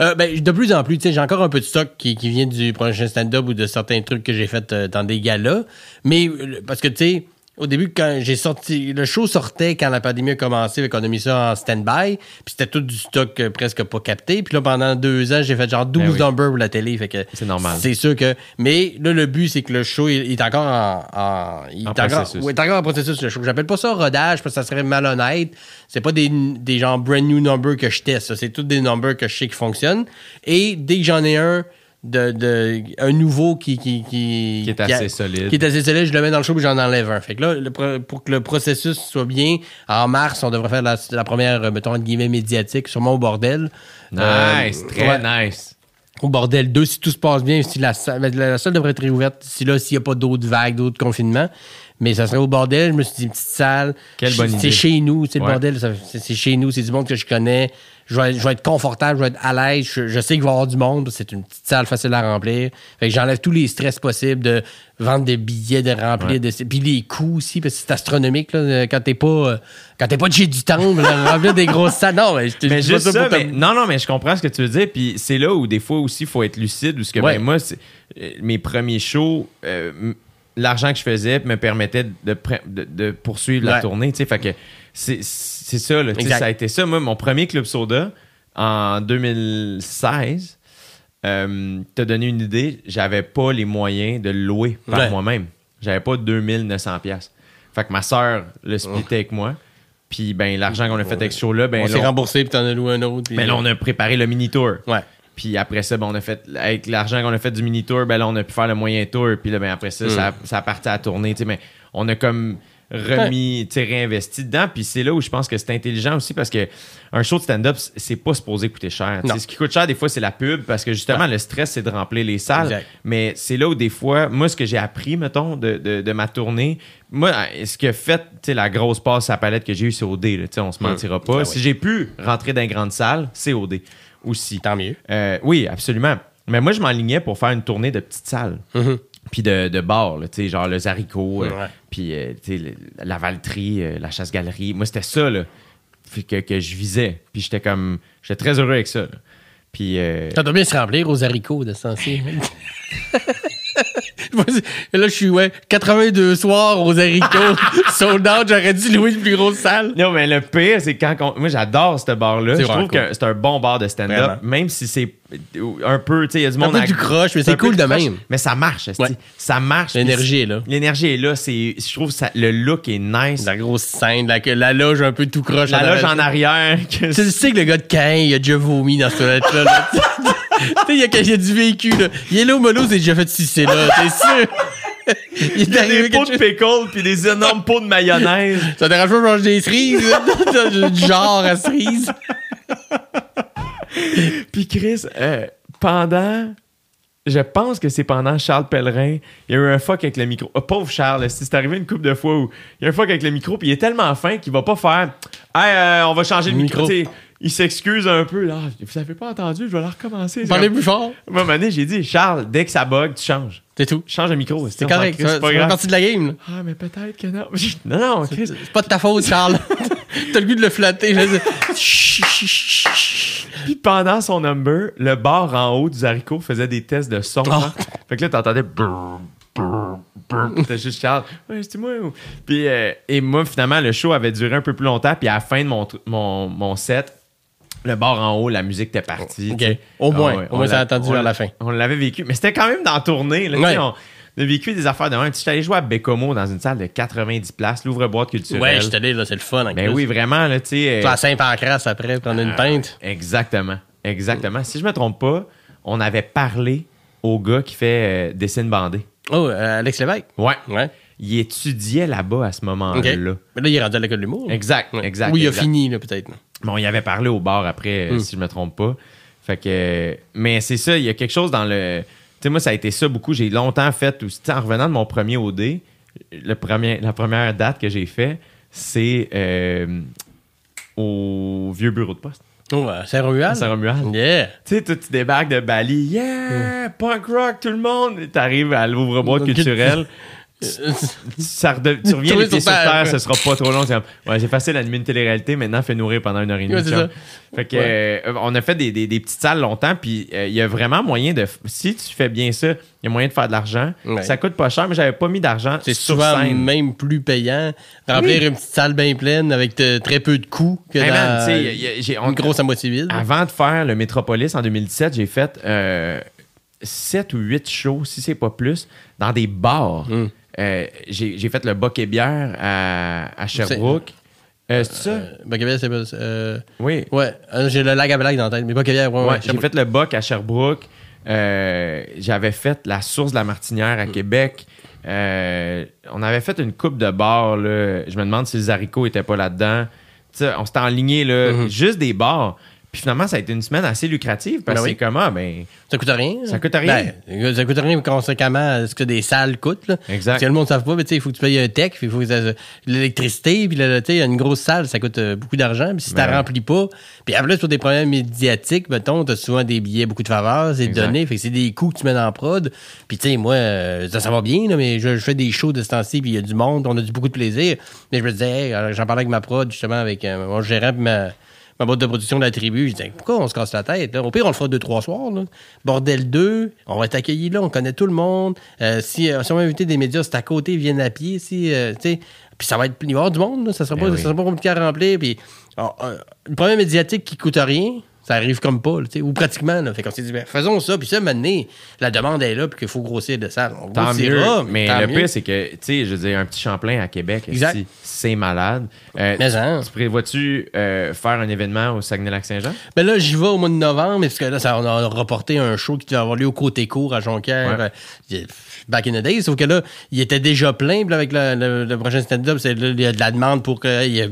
Euh, ben, de plus en plus, tu sais, j'ai encore un peu de stock qui, qui vient du prochain stand-up ou de certains trucs que j'ai fait dans des galas. Mais, parce que, tu sais, au début, quand j'ai sorti, le show sortait quand la pandémie a commencé, fait qu'on a mis ça en stand-by, puis c'était tout du stock euh, presque pas capté. Puis là, pendant deux ans, j'ai fait genre 12 Ben oui. numbers pour la télé, fait que C'est normal. C'est sûr que, mais là, le but, c'est que le show, il, il est encore en, en- il En est encore, processus. ouais, il est encore en processus, le show. J'appelle pas ça rodage parce que ça serait malhonnête. C'est pas des, des genre brand new numbers que je teste. ça. C'est tous des numbers que je sais qui fonctionnent. Et dès que j'en ai un, de, de, un nouveau qui, qui, qui, Qui est a- assez solide. Qui est assez solide, je le mets dans le show puis j'en enlève un. Fait que là, le pour que le processus soit bien, en mars, on devrait faire la, la première, euh, mettons, entre guillemets, médiatique, sûrement au bordel. Nice, Euh, très ouais nice. au bordel 2 si tout se passe bien si la salle, la, salle devrait être réouverte si là s'il n'y a pas d'autres vagues d'autres confinements mais ça serait au bordel je me suis dit une petite salle Quelle bonne c'est idée. chez nous c'est le bordel c'est c'est chez nous c'est du monde que je connais je vais, être- je vais être confortable, je vais être à l'aise, je, je sais qu'il va y avoir du monde, c'est une petite salle facile à remplir. Fait que j'enlève tous les stress possibles de vendre des billets, de remplir, de, puis les coûts aussi, parce que c'est astronomique, là, quand t'es pas, euh, quand t'es pas de chez du temple, remplir des grosses salles. Non, mais je te Mais je dis pas juste ça, mais- non, non, mais je comprends ce que tu veux dire. Puis c'est là où des fois aussi, il faut être lucide. Ce que, Ouais. ben, moi, euh, mes premiers shows, euh, l'argent que je faisais me permettait de, de, de poursuivre la tournée. tu sais. Fait que c'est c'est ça, là, ça a été ça. Moi, mon premier Club Soda, en 2016, euh, t'as donné une idée, j'avais pas les moyens de le louer par Ouais. moi-même. J'avais pas 2900 pièces. Fait que ma soeur le splittait avec moi. Puis ben l'argent qu'on a fait avec ce show-là, ben on s'est remboursé, puis t'en as loué un autre. puis- ben là, on a préparé le mini-tour. Ouais. Puis après ça, ben, on a fait, avec l'argent qu'on a fait du mini-tour, ben là, on a pu faire le moyen tour. Puis là, ben, après ça, ça, ça a parti à sais, Mais on a comme remis, tu réinvesti dedans. Puis c'est là où je pense que c'est intelligent aussi parce que un show de stand-up, c'est pas supposé coûter cher. Ce qui coûte cher, des fois, c'est la pub parce que justement, le stress, c'est de remplir les salles. Exact. Mais c'est là où des fois, moi, ce que j'ai appris, mettons, de, de, de ma tournée, moi, ce qui a fait, tu sais, la grosse passe à palette que j'ai eue, c'est OD. Là, Tu sais, on se mentira pas. Ah oui. Si j'ai pu rentrer dans une grande salle, c'est OD aussi. Tant mieux. Euh, oui, absolument. Mais moi, je m'enlignais pour faire une tournée de petites salles. Mhm. Puis de, de bars, là, tu sais, genre le Zarico, euh, Ouais. puis euh, le- la Valtrie, euh, la Chasse-Galerie. Moi, c'était ça là, que, que je visais. Puis j'étais comme. J'étais très heureux avec ça. là. Puis. euh, Ça doit bien se remplir aux haricots de ce là, je suis, ouais, 82 soirs aux haricots. Sold out, j'aurais dû louer une plus grosse salle. Non, mais le pire, c'est quand. on- Moi, j'adore ce bar-là. Je trouve cool. que c'est un bon bar de stand-up, même si c'est un peu. Tu sais, il y a du Un monde. peu à- du croche, mais un c'est cool de croche, même. Mais ça marche. Ouais. Ça marche. L'énergie est là. L'énergie est là. C'est, je trouve que le look est nice. La grosse scène, la, la loge un peu tout croche. La loge en arrière. arrière. que- Tu sais que le gars de Cain, il a déjà vomi dans ce toilette-là. là. tu sais, il y, a- y a du vécu, là. Yellow Molo s'est déjà fait sucer, là. C'est sûr? Il y a des pots de pickle puis des énormes pots de mayonnaise. Ça dérange pas de manger des cerises, là. du genre à cerises. Puis Chris, euh, pendant, je pense que c'est pendant Charles Pellerin, il y a eu un fuck avec le micro. Oh, pauvre Charles, si c'est arrivé une couple de fois où il y a un fuck avec le micro, puis il est tellement fin qu'il va pas faire Hey, euh, on va changer le micro. Micro. Il s'excuse un peu. Là, vous avez pas entendu, je vais la recommencer. Parlez plus fort. À un moment donné, j'ai dit Charles, dès que ça bug, tu changes. C'est tout. Change le micro. C'est correct. C'est pas grave. partie de la game, là. Ah, mais peut-être que non. Non, non, Chris. C'est pas de ta faute, Charles. T'as le goût de le flatter. Puis pendant son number, le bar en haut du haricot faisait des tests de son. Ah. Fait que là, t'entendais. C'était juste Charles. Ouais, c'est moi. Puis, euh, et moi, finalement, le show avait duré un peu plus longtemps. Puis à la fin de mon, mon, mon set, le bar en haut, la musique était partie. Ok. tu. Au moins. Ah ouais, Au moins, on ça a attendu vers l'a- fin. On l'avait vécu. Mais c'était quand même dans la tournée. Là, tu sais, Ouais. on, on a vécu des affaires de même. Tu J'étais allé jouer à Bécomo dans une salle de 90 places, l'ouvre-boîte culturelle. Ouais, je te dis, là, c'est le fun. Ben oui, vraiment, là, tu sais. Tu euh, vas à Saint-Pancras après, prendre une pinte. Exactement. Exactement. Si je me trompe pas, on avait parlé au gars qui fait euh, dessine bandé. Oh, euh, Alex Lévesque? Ouais. Ouais. Il étudiait là-bas à ce moment-là. Mais là, il est rendu à l'école de l'humour. Exact, exact. Oui, il a exact. fini, là, peut-être. Bon, il avait parlé au bar après, euh, Mm. si je me trompe pas. Fait que. Mais c'est ça, il y a quelque chose dans le. Tu sais, moi, ça a été ça beaucoup. J'ai longtemps fait. aussi- En revenant de mon premier OD, le premier, la première date que j'ai fait, c'est euh, au vieux bureau de poste. Oh, à Saint-Romuald? Saint-Romuald. Yeah. Tu sais, tu débarques de Bali, yeah, punk rock, tout le monde. T'arrives à l'ouvre-boîte culturelle. Ça tu reviens les pieds sur terre. ce sera pas trop long. C'est ouais, facile d'animer une télé-réalité, maintenant fais nourrir pendant une heure et demie. Ouais. Fait que, Ouais. euh, on a fait des, des- des petites salles longtemps, puis euh, il y a vraiment moyen de. Si tu fais bien ça, il y a moyen de faire de l'argent. Ça coûte pas cher, mais j'avais pas mis d'argent C'est souvent scène. même plus payant. Remplir Oui. une petite salle bien pleine avec de- très peu de coûts que Hey, man, dans tu sais, y a- y a- j'ai- on- une grosse à moitié vide. Avant de faire le Métropolis en 2017, j'ai fait 7 ou 8 shows, si c'est pas plus, dans des bars. Mm. Euh, j'ai fait le Boc et Bière à, à Sherbrooke. Euh, c'est ça? Euh, Bacavière, c'est pas. euh, oui. ouais, euh, j'ai le lag à blague dans la tête, mais Bacavière, ouais, Ouais, ouais. j'ai fait le Boc à Sherbrooke. Euh, J'avais fait la source de la Martinière Mm. à Québec. Euh, on avait fait une coupe de bars. Là. Je me demande si les haricots étaient pas là-dedans. On s'était enligné là, Mhm. juste des bars. Puis finalement, ça a été une semaine assez lucrative parce Ben que oui. c'est comme, ah, ben, Ça coûte rien. Ça coûte rien. Ben, ça coûte rien conséquemment ce que des salles coûtent. Là. Exact. Parce que le monde ne savent pas, mais tu sais, il faut que tu payes un tech, puis il faut que ça- l'électricité, puis là, tu sais, une grosse salle, ça coûte euh, beaucoup d'argent. Puis si tu Ben ouais. remplis pas, puis en plus, pour des problèmes médiatiques, mettons, tu as souvent des billets, beaucoup de faveurs, c'est donné, fait que c'est des coûts que tu mets dans la prod. Puis tu sais, moi, euh, ça, ça va bien, là, mais je, je fais des shows de ce temps-ci, puis il y a du monde, on a du beaucoup de plaisir. Mais je me disais, hey, j'en parlais avec ma prod, justement, avec euh, mon gérant, puis ma ma boîte de production de la tribu. Je disais, pourquoi on se casse la tête? là? Au pire, on le fera deux, trois soirs. là. Bordel 2, on va être accueillis là, on connaît tout le monde. Euh, si, euh, si on veut inviter des médias, c'est à côté, ils viennent à pied. Si, euh, puis ça va être avoir du monde, là. ça sera, Ben pas, oui. ça sera pas compliqué à remplir. Puis, alors, euh, le premier médiatique qui coûte rien, ça arrive comme pas, là, tu sais, ou pratiquement. Là. Fait qu'on s'est dit, ben, faisons ça. Puis ça, maintenant, la demande est là, puis qu'il faut grossir de salle. On Tant mieux. Mais tant le mieux. pire, c'est que, tu sais, je veux dire, un petit Champlain à Québec, c'est malade. Euh, Mais hein. tu prévois-tu euh, faire un événement au Saguenay-Lac-Saint-Jean? Ben là, j'y vais au mois de novembre, parce que là, ça, on a reporté un show qui devait avoir lieu au côté court à Jonquière, Ouais. euh, back in the days, sauf que là, il était déjà plein, là, avec le, le- le prochain stand-up, il y a de la demande pour que, y a-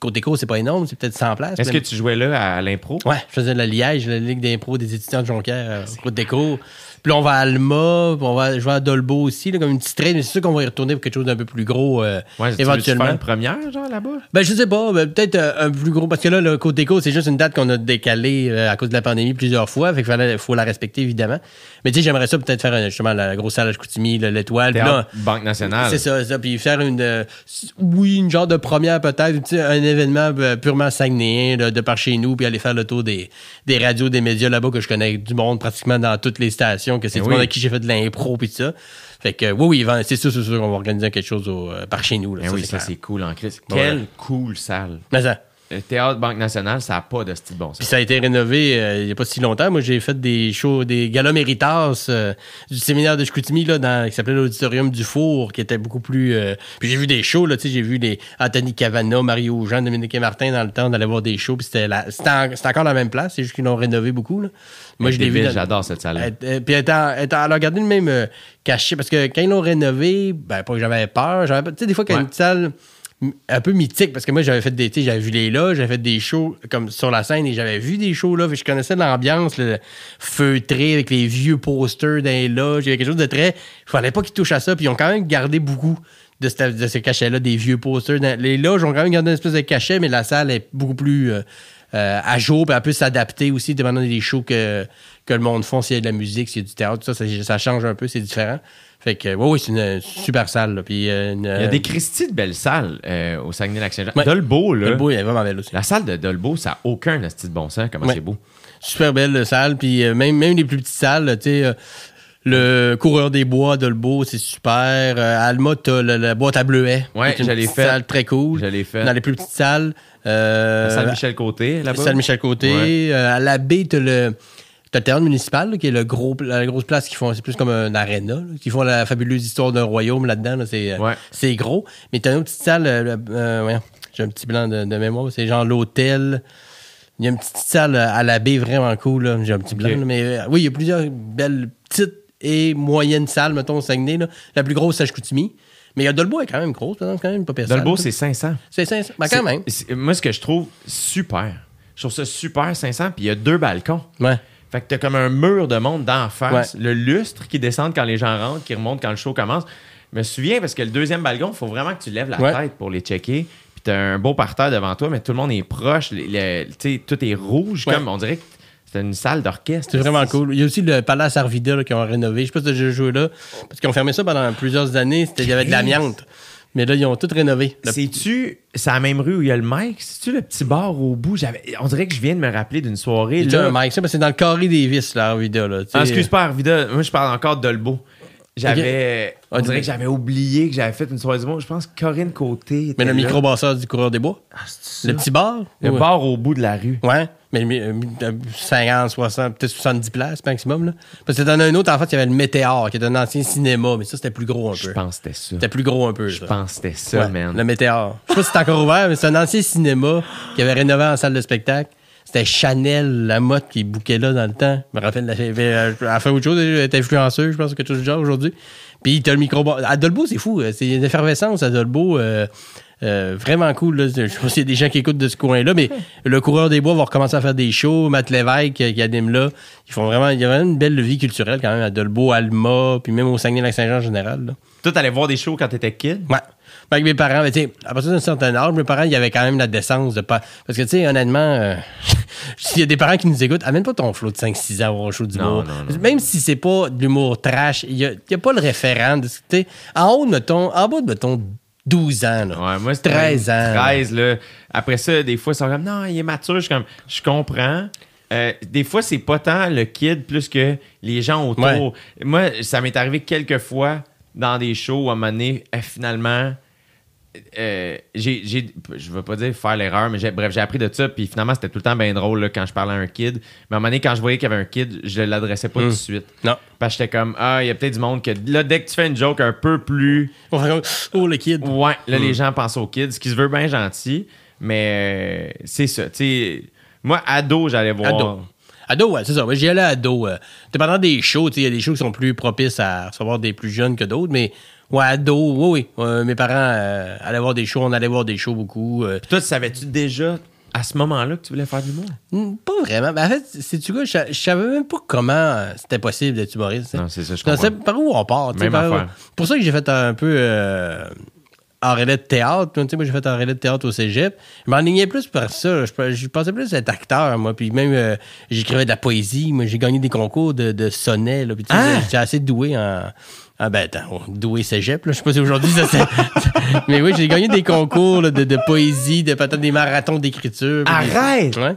côté court, c'est pas énorme, c'est peut-être 100 places. Est-ce que tu jouais là à, à l'impro? Ouais, je faisais de la Liège, la Ligue d'impro des étudiants de Jonquière, au côté court. Puis là, on va à Alma, puis on va jouer à Dolbeau aussi, là, comme une petite traîne, mais c'est sûr qu'on va y retourner pour quelque chose d'un peu plus gros, euh, Ouais, tu veux-tu éventuellement. faire une première, genre, là-bas? Ben, je sais pas. ben, peut-être euh, un plus gros. Parce que là, le Côte Déco, c'est juste une date qu'on a décalée euh, à cause de la pandémie plusieurs fois. Fait qu'il fallait, faut la respecter, évidemment. Mais tu sais, j'aimerais ça peut-être faire justement la grosse salle à Chicoutimi, là, l'étoile. Là, Banque Nationale. c'est ça, c'est ça. Puis faire une. euh, oui, une genre de première peut-être. Un événement euh, purement saguenéen là, de par chez nous. Puis aller faire le tour des, des radios, des médias là-bas que je connais du monde pratiquement dans toutes les stations. Que c'est Eh du oui. monde avec qui j'ai fait de l'impro. Puis tout ça. Fait que oui, oui, c'est sûr, c'est sûr qu'on va organiser quelque chose au, euh, par chez nous. Là, Ben oui, ça, c'est cool en crise. Ouais. Quelle cool salle. Mais ça. Le Théâtre Banque Nationale, ça n'a pas de style bon Puis ça a été rénové euh, il n'y a pas si longtemps. Moi, j'ai fait des shows, des galas méritas euh, du séminaire de Chicoutimi, là, dans, qui s'appelait l'Auditorium du Four, qui était beaucoup plus... euh, Puis j'ai vu des shows, là, tu sais, j'ai vu les Anthony Cavana, Mario Jean, Dominique et Martin dans le temps d'aller voir des shows. Puis c'était, en- encore la même place, c'est juste qu'ils l'ont rénové beaucoup, là. Moi, je l'ai vu... J'adore cette elle- puis elle, a gardé le même euh, cachet parce que quand ils l'ont rénové, ben pas que j'avais peur, tu sais des fois quand Ouais. une salle un peu mythique parce que moi j'avais fait des j'avais vu les là, j'avais fait des shows comme sur la scène et j'avais vu des shows là, je connaissais l'ambiance le feutré avec les vieux posters dans les loges, il y avait quelque chose de très il fallait pas qu'ils touchent à ça puis ils ont quand même gardé beaucoup de, ce- de ce cachet-là, des vieux posters. Dans- les loges ont quand même gardé une espèce de cachet, mais la salle est beaucoup plus euh, euh, à jour, puis elle peut s'adapter aussi, dépendant des shows que, que le monde font, s'il y a de la musique, s'il y a du théâtre, tout ça, ça change un peu, c'est différent. Fait que, oui, oui, c'est une super salle. là, puis, euh, une, Il y a des Christie de belles salles euh, au Saguenay-Lac-Saint-Jean. Ouais. Dolbeau, là. Le beau, elle est vraiment belle aussi. La salle de Dolbeau, ça n'a aucun style de bon sens. Comment Ouais. c'est beau. Super belle euh, salle, puis euh, même, même les plus petites salles, tu sais, euh, le coureur des bois d'Olbeau, c'est super. Euh, à Alma, t'as le- la boîte à bleuets. Ouais, qui est une je l'ai petite fait. salle très cool. Je l'ai fait. Dans les plus petites salles. Euh, salle Michel Côté, là-bas. Salle Michel Côté. Ouais. Euh, à la baie, t'as le. T'as le théâtre municipal, là, qui est le gros, la grosse place qui font, c'est plus comme un aréna, qui font la fabuleuse histoire d'un royaume là-dedans, là, c'est, euh, Ouais. c'est gros. Mais t'as une autre petite salle, euh, euh, j'ai un petit blanc de, de mémoire, c'est genre l'hôtel. Il y a une petite salle à la baie vraiment cool, là. J'ai un petit blanc, là, mais euh, oui, il y a plusieurs belles petites et moyennes salles, mettons, au Saguenay, là. La plus grosse, c'est Chicoutimi. Mais il y a Dolbeau est quand même grosse, quand même, pas Dolbeau, salle, c'est 500. C'est 500. Ben, quand même. Moi, ce que je trouve super, je trouve ça super 500, puis il y a deux balcons. Ouais. Fait que t'as comme un mur de monde d'en face, Ouais. le lustre qui descend quand les gens rentrent, qui remonte quand le show commence. Je me souviens parce que le deuxième balcon, il faut vraiment que tu lèves la Ouais. tête pour les checker. Puis t'as un beau parterre devant toi, mais tout le monde est proche. tout est rouge, Ouais. comme on dirait que c'est une salle d'orchestre. C'est vraiment cool. Il y a aussi le Palace Arvida là, qui ont rénové. Je sais pas si tu as joué là. Parce qu'ils ont fermé ça pendant plusieurs années. C'était- Il y avait de l'amiante. Mais là, ils ont tout rénové. Le- C'est-tu, c'est la même rue où il y a le Mike? C'est-tu le petit bar au bout? On dirait que je viens de me rappeler d'une soirée. Là. un que c'est dans le carré des vis, là, Arvida. Là. Ah, excuse pas, Arvida. Moi, je parle encore de Dolbeau. J'avais. On Ah, dirait que j'avais oublié que j'avais fait une soirée du monde. Je pense que Corinne Côté. était Mais le microbasseur du coureur des bois? Ah, c'est Le petit bar? Le Ouais. bar au bout de la rue. Ouais. Mais euh, euh, 50, 60, peut-être 70 places maximum. Là. Parce que t'en as un autre, en fait, il y avait le Météor, qui était un ancien cinéma. Mais ça, c'était plus gros un Je peu. pense que c'était ça. C'était plus gros un peu. Je pense que c'était ça, Ouais, man. Le Météor. Je sais pas si c'est encore ouvert, mais c'est un ancien cinéma qui avait rénové en salle de spectacle. C'était Chanel, la motte qui bouquait là dans le temps. Je me rappelle, elle a fait autre chose, elle était influenceuse, je pense, quelque chose du genre aujourd'hui. Puis t'as le micro À Dolbeau, c'est fou. C'est une effervescence à Dolbeau. Euh, Euh, vraiment cool. Là. Je sais pas s'il y a des gens qui écoutent de ce coin-là, mais le coureur des bois va recommencer à faire des shows. Matt Lévesque qui, qui anime là. Ils font vraiment, il y a vraiment une belle vie culturelle quand même à Dolbeau, Alma, puis même au Saguenay-Lac-Saint-Jean en général. Là. Toi, t'allais voir des shows quand t'étais kid? Ouais. Avec mes parents, mais à partir d'un certain âge, mes parents, il y avait quand même la décence de pas. Parce que, tu sais, honnêtement, euh, s'il y a des parents qui nous écoutent, amène pas ton flot de 5-6 ans au show d'humour. Non, non. Même si c'est pas de l'humour trash, il y a, pas le référent. de- en haut de, mettons, en bas de, mettons, 12 ans, là. Ouais, moi, c'était 13 ans. 13, là. Après ça, des fois, ils sont comme, non, il est mature. Je suis comme, je comprends. Euh, des fois, c'est pas tant le kid plus que les gens autour. Ouais. Moi, ça m'est arrivé quelques fois dans des shows où à un moment donné, euh, finalement, euh, j'ai, j'ai- je veux pas dire faire l'erreur, mais j'ai, bref, j'ai appris de ça. Puis finalement, c'était tout le temps bien drôle là, quand je parlais à un kid. Mais à un moment donné, quand je voyais qu'il y avait un kid, je l'adressais pas tout de suite. Non. Parce que j'étais comme, ah, il y a peut-être du monde que là, dès que tu fais une joke un peu plus. Oh, le kid. Ouais, là, Hmm. les gens pensent aux kids, ce qui se veut bien gentil, mais euh, c'est ça. Tu sais, moi, ado, j'allais voir. Ado. Ado, ouais, c'est ça. Moi, j'y allais ado. Euh, dépendant des shows, tu sais, il y a des shows qui sont plus propices à recevoir des plus jeunes que d'autres, mais ouais, ado, oui, oui. Euh, mes parents euh, allaient voir des shows, on allait voir des shows beaucoup. euh, Toi, savais-tu déjà à ce moment-là que tu voulais faire de l'humour? Hmm, Pas vraiment. Ben, en fait, c'est tu quoi, je, je savais même pas comment c'était possible d'être humoriste. hein. Non, c'est ça, je comprends. par où on part. Même par où- affaire. Pour ça que j'ai fait un peu euh, en relais de théâtre. Tu sais, moi, j'ai fait un relais de théâtre au cégep. Je m'enlignais plus par ça. Je, je pensais plus être acteur, moi. Puis même, euh, j'écrivais de la poésie. Moi, j'ai gagné des concours de, de sonnets. Là. Puis, tu sais, Ah! J'étais assez doué en... Ah ben attends, oh, doué cégep, là. Je sais pas si aujourd'hui ça c'est. Mais oui, j'ai gagné des concours là, de, de poésie, de peut-être des marathons d'écriture. puis Arrête! Ouais.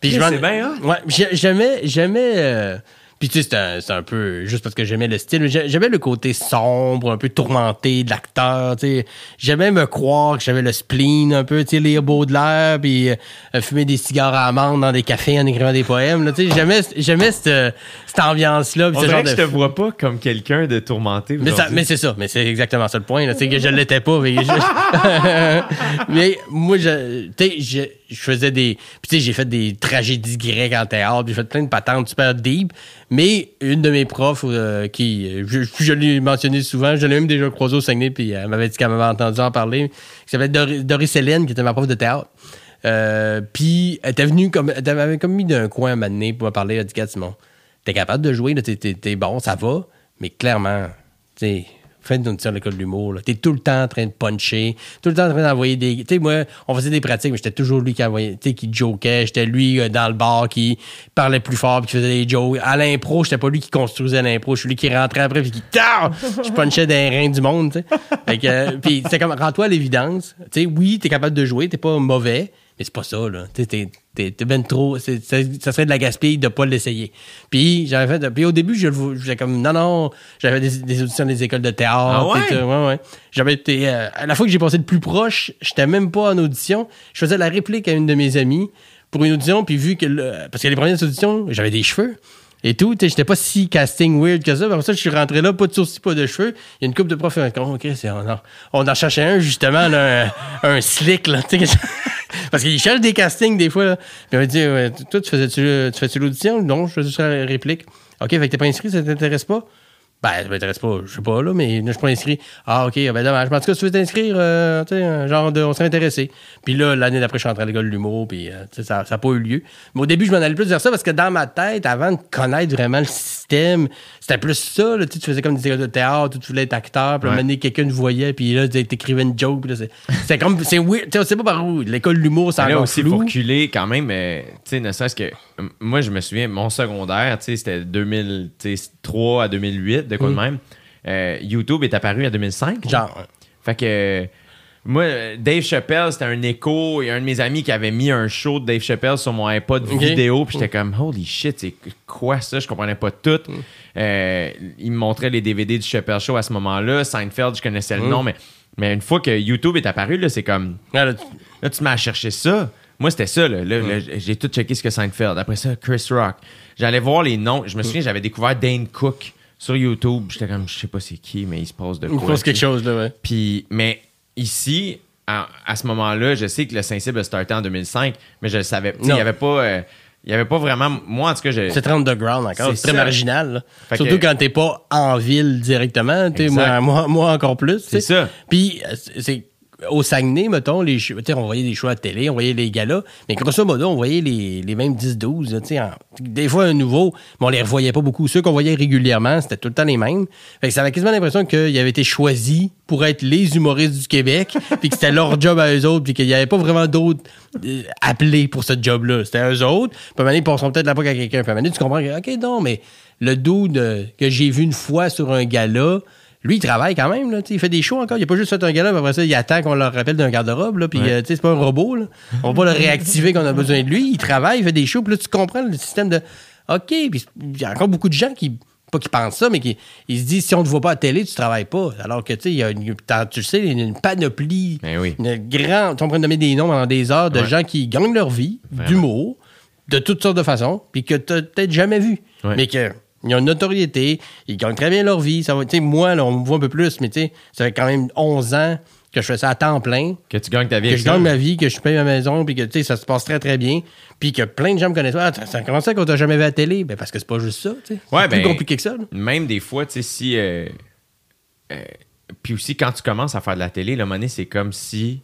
Puis m'en- c'est bien hot. Ouais, j'aimais, j'aimais. euh, Puis tu sais, c'est un, c'est un peu juste parce que j'aimais le style, mais j'ai- j'aimais le côté sombre, un peu tourmenté de l'acteur. Tu sais, j'aimais me croire que j'avais le spleen un peu, tu sais, lire Baudelaire, puis euh, fumer des cigares à amande dans des cafés en écrivant des poèmes. là. Tu sais, j'aimais, j'aimais cette, cette ambiance-là. On ce genre que je de te vois pas comme quelqu'un de tourmenté. mais, ça- mais c'est ça, mais c'est exactement ça le point. là. C'est que je l'étais pas. Mais, je- mais moi, je, tu sais, je, faisais des. Puis tu sais, j'ai fait des tragédies grecques en théâtre, j'ai fait plein de patentes super deep. Mais une de mes profs, euh, qui, je, je l'ai mentionné souvent, je l'ai même déjà croisé au Saguenay, puis elle m'avait dit qu'elle m'avait entendu en parler, qui s'appelait Dor- Doris Hélène, qui était ma prof de théâtre. Euh, puis elle était venue comme. Elle m'avait comme mis d'un coin à donné pour me parler. Elle a dit, Simon, t'es capable de jouer, t'es, t'es bon, ça va, mais clairement, tu sais, fais une audition à l'école de l'humour. T'es tout le temps en train de puncher, tout le temps en train d'envoyer des. Tu sais, moi, on faisait des pratiques, mais j'étais toujours lui qui envoyait, qui jokait, j'étais lui euh, dans le bar qui parlait plus fort, puis qui faisait des jokes. À l'impro, j'étais pas lui qui construisait l'impro, je suis lui qui rentrait après, puis qui. Je punchais des reins du monde, tu sais. Euh, puis comme, rends-toi à l'évidence. Tu sais, oui, t'es capable de jouer, t'es pas mauvais, mais c'est pas ça, là. T'es- t'es t'es ben trop. c'est- Ça, ça serait de la gaspille de pas l'essayer. Puis j'avais fait. Puis au début, je faisais comme non, non, j'avais des, des auditions des écoles de théâtre. Ah ouais? tout, ouais, ouais. J'avais été. euh, à la fois que j'ai passé le plus proche, j'étais même pas en audition. Je faisais la réplique à une de mes amies pour une audition, puis vu que. le- parce que les premières auditions, j'avais des cheveux. Et tout, j'étais pas si casting weird que ça. Après ça, je suis rentré là, pas de sourcils, pas de cheveux. Il y a une couple de profs qui Oh, OK, c'est- on, en, on en cherchait un, justement, là, un, un slick, là. Tu Parce qu'ils cherchent des castings, des fois, là. Puis on dit, toi, tu faisais-tu, tu fais-tu l'audition? Non, je faisais juste la réplique. OK, fait que t'es pas inscrit, ça t'intéresse pas? Ben, ça m'intéresse pas, je sais pas, là, mais je suis pas inscrit. Ah, OK, ben dommage. Mais en tout cas, si tu veux t'inscrire, euh, tu sais, genre de, on serait intéressé. Puis là, l'année d'après, je suis rentré à l'école de l'humour, puis euh, tu ça n'a pas eu lieu. Mais au début, je m'en allais plus vers ça parce que dans ma tête, avant de connaître vraiment le système, c'était plus ça, là, tu sais, tu faisais comme des écoles de théâtre, tu voulais être acteur, puis à un Ouais. moment donné, quelqu'un te voyait, puis là, tu t'écrivais une joke, puis là, c'est- comme, c'est weird, tu sais, pas par où. L'école de l'humour, là encore aussi, flou. quand même. euh, tu sais, ne serait-ce que. Moi, je me souviens, mon secondaire, tu sais, c'était 2003 à 2008, de quoi de même. Euh, YouTube est apparu en 2005. Genre, Fait que. Moi, Dave Chappelle, c'était un écho. Il y a un de mes amis qui avait mis un show de Dave Chappelle sur mon iPod vidéo. Puis j'étais comme, holy shit, c'est quoi ça? Je comprenais pas tout. Euh, il me montrait les DVD du Chappelle Show à ce moment-là. Seinfeld, je connaissais le nom. Mais, mais une fois que YouTube est apparu, là, c'est comme. là, là, tu- Là, tu m'as cherché ça. Moi, c'était ça. Là. Là, là, j'ai tout checké ce que Seinfeld. Après ça, Chris Rock. J'allais voir les noms. Je me souviens, j'avais découvert Dane Cook sur YouTube. J'étais comme, je sais pas c'est qui, mais il se passe de il quoi. pose quelque chose, là, ouais. Puis, mais ici, à, à ce moment-là, je sais que le Saint-Cybe a starté en 2005, mais je le savais. Il n'y avait pas. euh, il y avait pas vraiment. Moi, en tout cas, je. C'est très underground encore. C'est très marginal. là. Surtout que- quand t'es pas en ville directement. Moi, moi, moi encore plus. C'est ça. Puis, euh, c'est. Au Saguenay, mettons, les, on voyait des shows à la télé, on voyait les galas, mais grosso modo, on voyait les, mêmes 10-12, là, tu sais, en- des fois un nouveau, mais on les revoyait pas beaucoup. Ceux qu'on voyait régulièrement, c'était tout le temps les mêmes. Fait que ça avait quasiment l'impression qu'ils avaient été choisis pour être les humoristes du Québec, puis que c'était leur job à eux autres, puis qu'il n'y avait pas vraiment d'autres euh, appelés pour ce job-là. C'était eux autres. Puis à ils passeront peut-être la POC à quelqu'un. Puis à un moment donné, tu comprends que, OK, non, mais le dude euh, que j'ai vu une fois sur un gala, lui, il travaille quand même. Là, il fait des shows encore. Il a pas juste fait un puis après ça, il attend qu'on le rappelle d'un garde-robe. là, Puis, euh, tu sais, c'est pas un robot. Là. On va pas le réactiver quand on a besoin de lui. Il travaille, il fait des shows. Puis là, tu comprends le système de OK. Puis il y a encore beaucoup de gens qui, pas qui pensent ça, mais qui ils se disent si on ne te voit pas à la télé, tu travailles pas. Alors que, tu sais, il y a une, t'as- tu le sais, il y a une panoplie, Ben oui. une grande. On pourrait nommer des noms pendant des heures de Ouais. gens qui gagnent leur vie, d'humour, de toutes sortes de façons, puis que tu peut-être jamais vu. Ouais. Mais que. Ils ont une notoriété, ils gagnent très bien leur vie. Ça va, moi, là, on me voit un peu plus, mais tu sais, ça fait quand même 11 ans que je fais ça à temps plein, Que tu gagnes ta vie que je gagne ma vie, que je paye ma maison, puis que tu sais, ça se passe très très bien, puis que plein de gens me connaissent. Ah, ça- commence ça qu'on t'a jamais vu à la télé, ben parce que c'est pas juste ça. Ouais, c'est ben, plus compliqué que ça. là. Même des fois, tu sais, si. euh, euh, puis aussi, quand tu commences à faire de la télé, le monnaie, c'est comme si.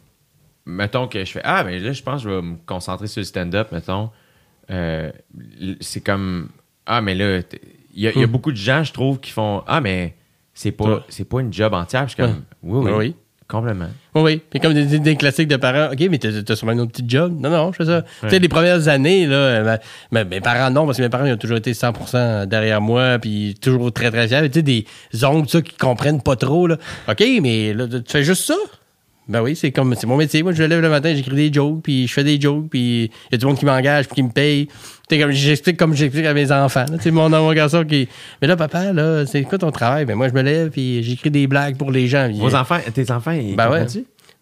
Mettons que je fais Ah, ben là, je pense que je vais me concentrer sur le stand-up, mettons. Euh, c'est comme Ah, mais là, il y, a- il y a Hmm. beaucoup de gens, je trouve, qui font Ah, mais c'est pas, Ouais. c'est pas une job entière. Je suis comme Oui, oui. Ben oui. Complètement. Oui, oui. Puis comme des, des classiques de parents, OK, mais t'as sûrement un autre petit job. Non, non, je fais ça. Tu sais, les premières années, là, ma- ma- mes parents, non, parce que mes parents, ils ont toujours été 100% derrière moi, puis toujours très, très fiers. Tu sais, des oncles, ça, qui comprennent pas trop, là. OK, mais là, tu fais juste ça? Ben oui, c'est comme, c'est mon métier. Moi, je me lève le matin, j'écris des jokes, puis je fais des jokes, puis il y a du monde qui m'engage, puis qui me paye. Comme j'explique comme j'explique à mes enfants. sais, mon, mon garçon qui. Mais là, papa, là, c'est quoi ton travail? Ben moi, je me lève, puis j'écris des blagues pour les gens. Vos enfants, tes enfants, ils ben ouais.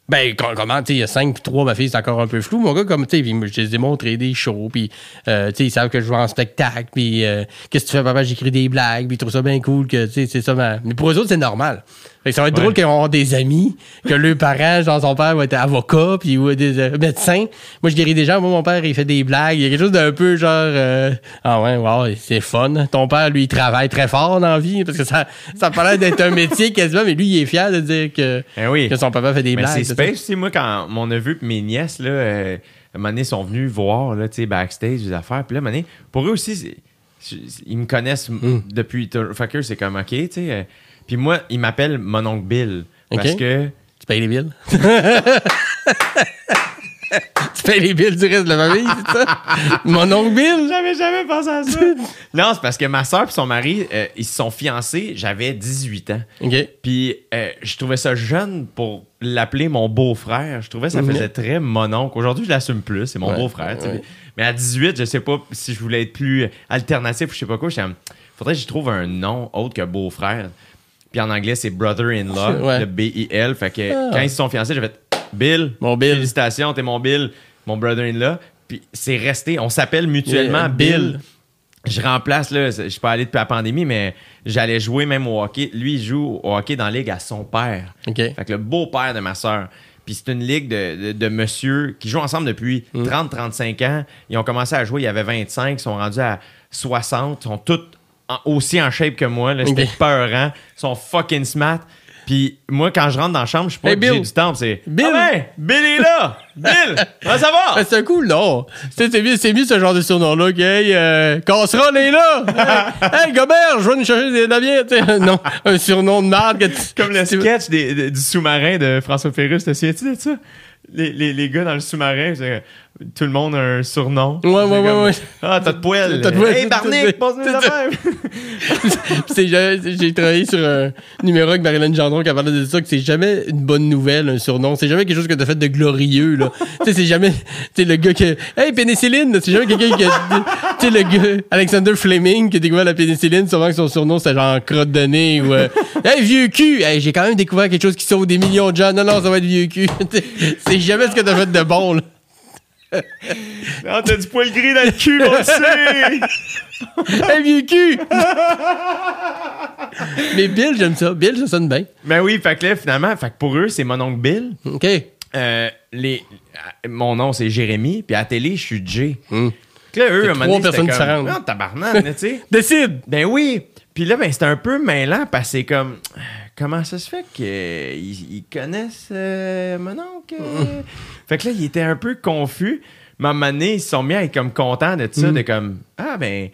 Ben, com- comment, tu sais, il y a 5 puis 3, ma fille, c'est encore un peu flou. Mon gars, comme, tu sais, je les ai montré des shows, puis, euh, tu sais, ils savent que je joue en spectacle, puis, euh, qu'est-ce que tu fais, papa, j'écris des blagues, puis ils trouvent ça bien cool, que, tu sais, c'est ça, ma- Mais pour eux autres, c'est normal. Fait que ça va être Ouais. drôle qu'ils vont avoir des amis, que leurs parents, genre, son père va être avocat, puis ou des euh, médecins. Moi, je guéris des gens, moi, mon père, il fait des blagues. Il y a quelque chose d'un peu, genre, euh, ah ouais, wow, c'est fun. Ton père, lui, il travaille très fort dans la vie, parce que ça, ça a d'être un métier quasiment, mais lui, il est fier de dire que, Eh oui. que son papa fait des Mais blagues. c'est space, tu sais, moi, quand mon neveu et mes nièces, là, euh, à un moment donné, sont venus voir, là, tu sais, backstage, des affaires. Puis là, à un moment donné, pour eux aussi, ils me connaissent Hmm. depuis... Fait c'est comme, OK, tu sais. Puis moi, ils m'appellent mon oncle Bill. Parce que... Tu payes les billes? tu payes les billes du reste de la famille, c'est ça? Mon oncle Bill? J'avais jamais pensé à ça. non, c'est parce que ma soeur et son mari, euh, ils se sont fiancés, j'avais 18 ans. OK. Puis euh, je trouvais ça jeune pour l'appeler mon beau-frère. Je trouvais que ça faisait très mon oncle. Aujourd'hui, je l'assume plus, c'est mon Ouais, beau-frère. ouais. Mais à 18, je sais pas si je voulais être plus alternatif ou je sais pas quoi. Comme, faudrait que j'y trouve un nom autre que beau-frère. Puis en anglais, c'est brother-in-law, Ouais. le B-I-L. Fait que Ah. quand ils se sont fiancés, j'ai fait Bill. Mon Bill. Félicitations, t'es mon Bill, mon brother-in-law. Puis c'est resté. On s'appelle mutuellement Bill. Bill. Je remplace, là, je suis pas allé depuis la pandémie, mais j'allais jouer même au hockey. Lui, il joue au hockey dans la ligue à son père. OK. Fait que le beau-père de ma soeur. Puis c'est une ligue de, de, de monsieur qui jouent ensemble depuis Mm. 30-35 ans. Ils ont commencé à jouer, il y avait 25, ils sont rendus à 60. Ils sont tous en- aussi en shape que moi. là. C'était Ok. peurant. Ils sont fucking smart. Puis moi, quand je rentre dans la chambre, je suis pas Hey, obligé Bill. du temple. C'est Bill. Ah ben, Bill est là! Bill! Comment ça va? Ben, c'est un. Tu sais, c'est mieux, c'est ce genre de surnom-là hey, euh, Casserole est là! hey, hey, Gobert, je vais nous chercher des navires. Non, un surnom de marde que tu- Comme le sketch des- de- du sous-marin de François Pérusse, te souviens-tu de ça? Les, les, les gars dans le sous-marin, c'est- tout le monde a un surnom. Ouais, ouais, C'est ouais, comme, ouais. Ah, t'as de poêle. T'as de poêle. Hey, Barnick, passe-nous la même. C'est jamais- J'ai travaillé sur un numéro avec Marilyn Gendron qui a parlé de ça, que c'est jamais une bonne nouvelle, un surnom. C'est jamais quelque chose que t'as fait de glorieux, là. tu sais, c'est jamais, tu sais, le gars qui, hey, pénicilline, c'est jamais quelqu'un qui a, tu sais, le gars, Alexander Fleming, qui a découvert la pénicilline, souvent que son surnom, c'était genre crotte de nez ou, euh, hey, vieux cul! Hey, j'ai quand même découvert quelque chose qui sauve des millions de gens. Non, non, ça va être vieux cul. C'est jamais ce que t'as fait de bon, là. Ah, t'as du poil gris dans le cul, on le sait. Hey, vieux cul! Mais Bill, j'aime ça. Bill, ça sonne bien. Ben oui, fait que là, finalement, fait que pour eux, c'est mon oncle Bill. OK. Euh, les, euh, mon nom, c'est Jérémy. Puis à la télé, je suis Jay. Hmm. Fait que là, eux, à un moment donné, c'était comme, différentes. Ah, tabarnak, tu sais. Décide! Ben oui. Puis là, ben, c'était un peu mêlant parce que c'est comme. comment ça se fait qu'ils ils connaissent euh, mon oncle? Fait que là, il était un peu confus. Mais à un moment donné, ils se sont mis à être comme contents de ça, de comme, ah ben.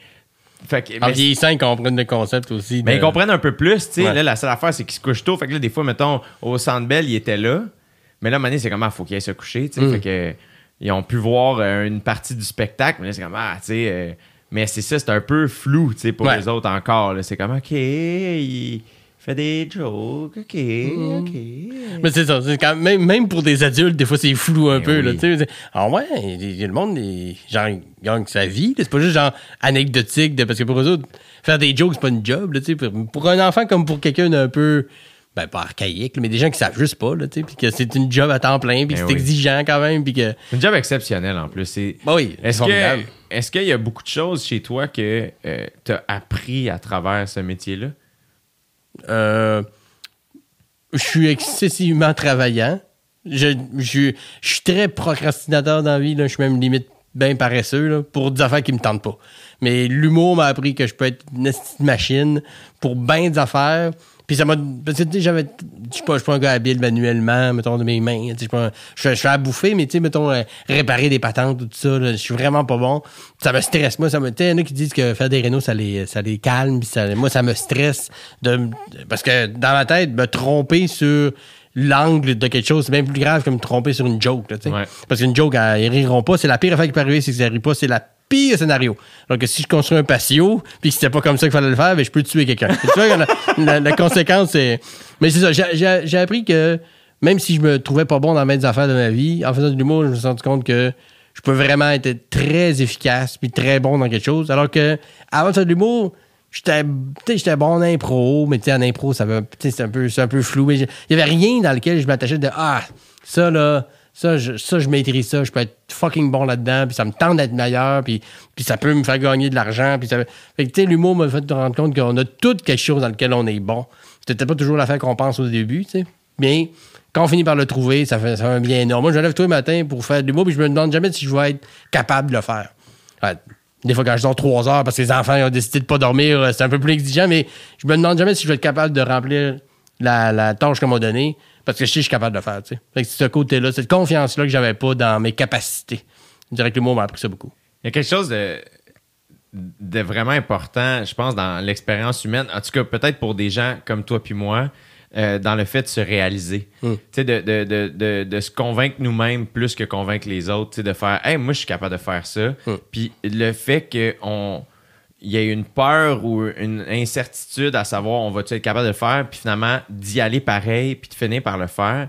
Fait que, En vieillissant, ils comprennent le concept aussi. mais de- ils comprennent un peu plus, tu sais. Ouais. Là, la seule affaire, c'est qu'ils se couchent tôt. Fait que là, des fois, mettons, au Centre Bell, ils étaient là. Mais là, à un moment donné, c'est comme, ah, faut qu'ils aillent se coucher, tu sais. Mm. Fait que, ils ont pu voir euh, une partie du spectacle. Mais là, c'est comme, ah, tu sais. euh, mais c'est ça, c'est un peu flou, tu sais, pour Ouais. les autres encore. C'est comme, OK, il fait des jokes, OK, Mm. OK. Mais c'est ça, c'est quand même, même pour des adultes, des fois c'est flou un Mais peu. oui. Là, tu sais. C'est- ah ouais, le monde, il, genre, gagne sa vie. C'est pas juste genre anecdotique, de, parce que pour eux autres, faire des jokes, c'est pas une job. Là, tu sais. pour, pour un enfant comme pour quelqu'un d'un peu, ben pas archaïque, mais des gens qui savent juste pas, là, tu sais, puis que c'est une job à temps plein, puis que Ben c'est oui. exigeant quand même, puis que. C'est un job exceptionnel en plus. C'est- Bah oui, c'est Est-ce que est-ce qu'il y a beaucoup de choses chez toi que tu as appris à travers ce métier-là? Euh, je suis excessivement travaillant. Je, suis très procrastinateur dans la vie. Je suis même limite bien paresseux pour des affaires qui me tentent pas. Mais l'humour m'a appris que je peux être une machine pour bien des affaires. Puis ça m'a. Parce que tu sais, j'avais. Je suis pas, un gars habile manuellement, mettons, de mes mains. Tu sais, Je suis à bouffer, mais tu sais, mettons, euh, réparer des patentes, tout ça, je suis vraiment pas bon. Ça me stresse. Moi, ça me. Tu y en a qui disent que faire des rénaux, ça les, ça les calme. Ça, moi, ça me stresse. De, parce que dans ma tête, me tromper sur l'angle de quelque chose, c'est bien plus grave que me tromper sur une joke. Là, tu sais. Ouais. Parce qu'une joke, elle, ils riront pas. C'est la pire affaire qui peut arriver, c'est que ça rit pas. C'est la pire scénario. Alors que si je construis un patio, puis que c'était pas comme ça qu'il fallait le faire, ben, je peux tuer quelqu'un. tu vois, la, la- conséquence, c'est. Mais c'est ça, j'ai- appris que même si je me trouvais pas bon dans mes affaires de ma vie, en faisant de l'humour, je me suis rendu compte que je peux vraiment être très efficace puis très bon dans quelque chose. Alors que avant de faire de l'humour, j'étais j'étais bon en impro, mais en impro, ça c'est un peu, c'est un peu flou. Mais il y avait rien dans lequel je m'attachais de ah, ça là, ça je, ça, je maîtrise ça, je peux être fucking bon là-dedans, puis ça me tente d'être meilleur, puis, puis ça peut me faire gagner de l'argent. Puis ça... Fait que, tu sais, l'humour m'a fait te rendre compte qu'on a tout quelque chose dans lequel on est bon. C'était pas toujours l'affaire qu'on pense au début, tu sais. Mais quand on finit par le trouver, ça fait, ça fait un bien énorme. Moi, je me lève tous les matins pour faire de l'humour, puis je me demande jamais si je vais être capable de le faire. Des fois, quand je dors trois heures parce que les enfants ont décidé de pas dormir, euh, c'est un peu plus exigeant, mais je me demande jamais si je vais être capable de remplir la, la tâche qu'on m'a donnée parce que je sais que je suis capable de le faire. tu sais. Fait que c'est ce côté-là, cette confiance-là que j'avais pas dans mes capacités. Je dirais que l'humour m'a appris ça beaucoup. Il y a quelque chose de, de vraiment important, je pense, dans l'expérience humaine. En tout cas, peut-être pour des gens comme toi puis moi, euh, dans le fait de se réaliser. Mm. Sais, de, de, de, de, se convaincre nous-mêmes plus que convaincre les autres. De faire, hey, moi, je suis capable de faire ça. Mm. Puis le fait qu'on. Il y a une peur ou une incertitude à savoir on va-tu être capable de le faire, puis finalement d'y aller pareil, puis de finir par le faire.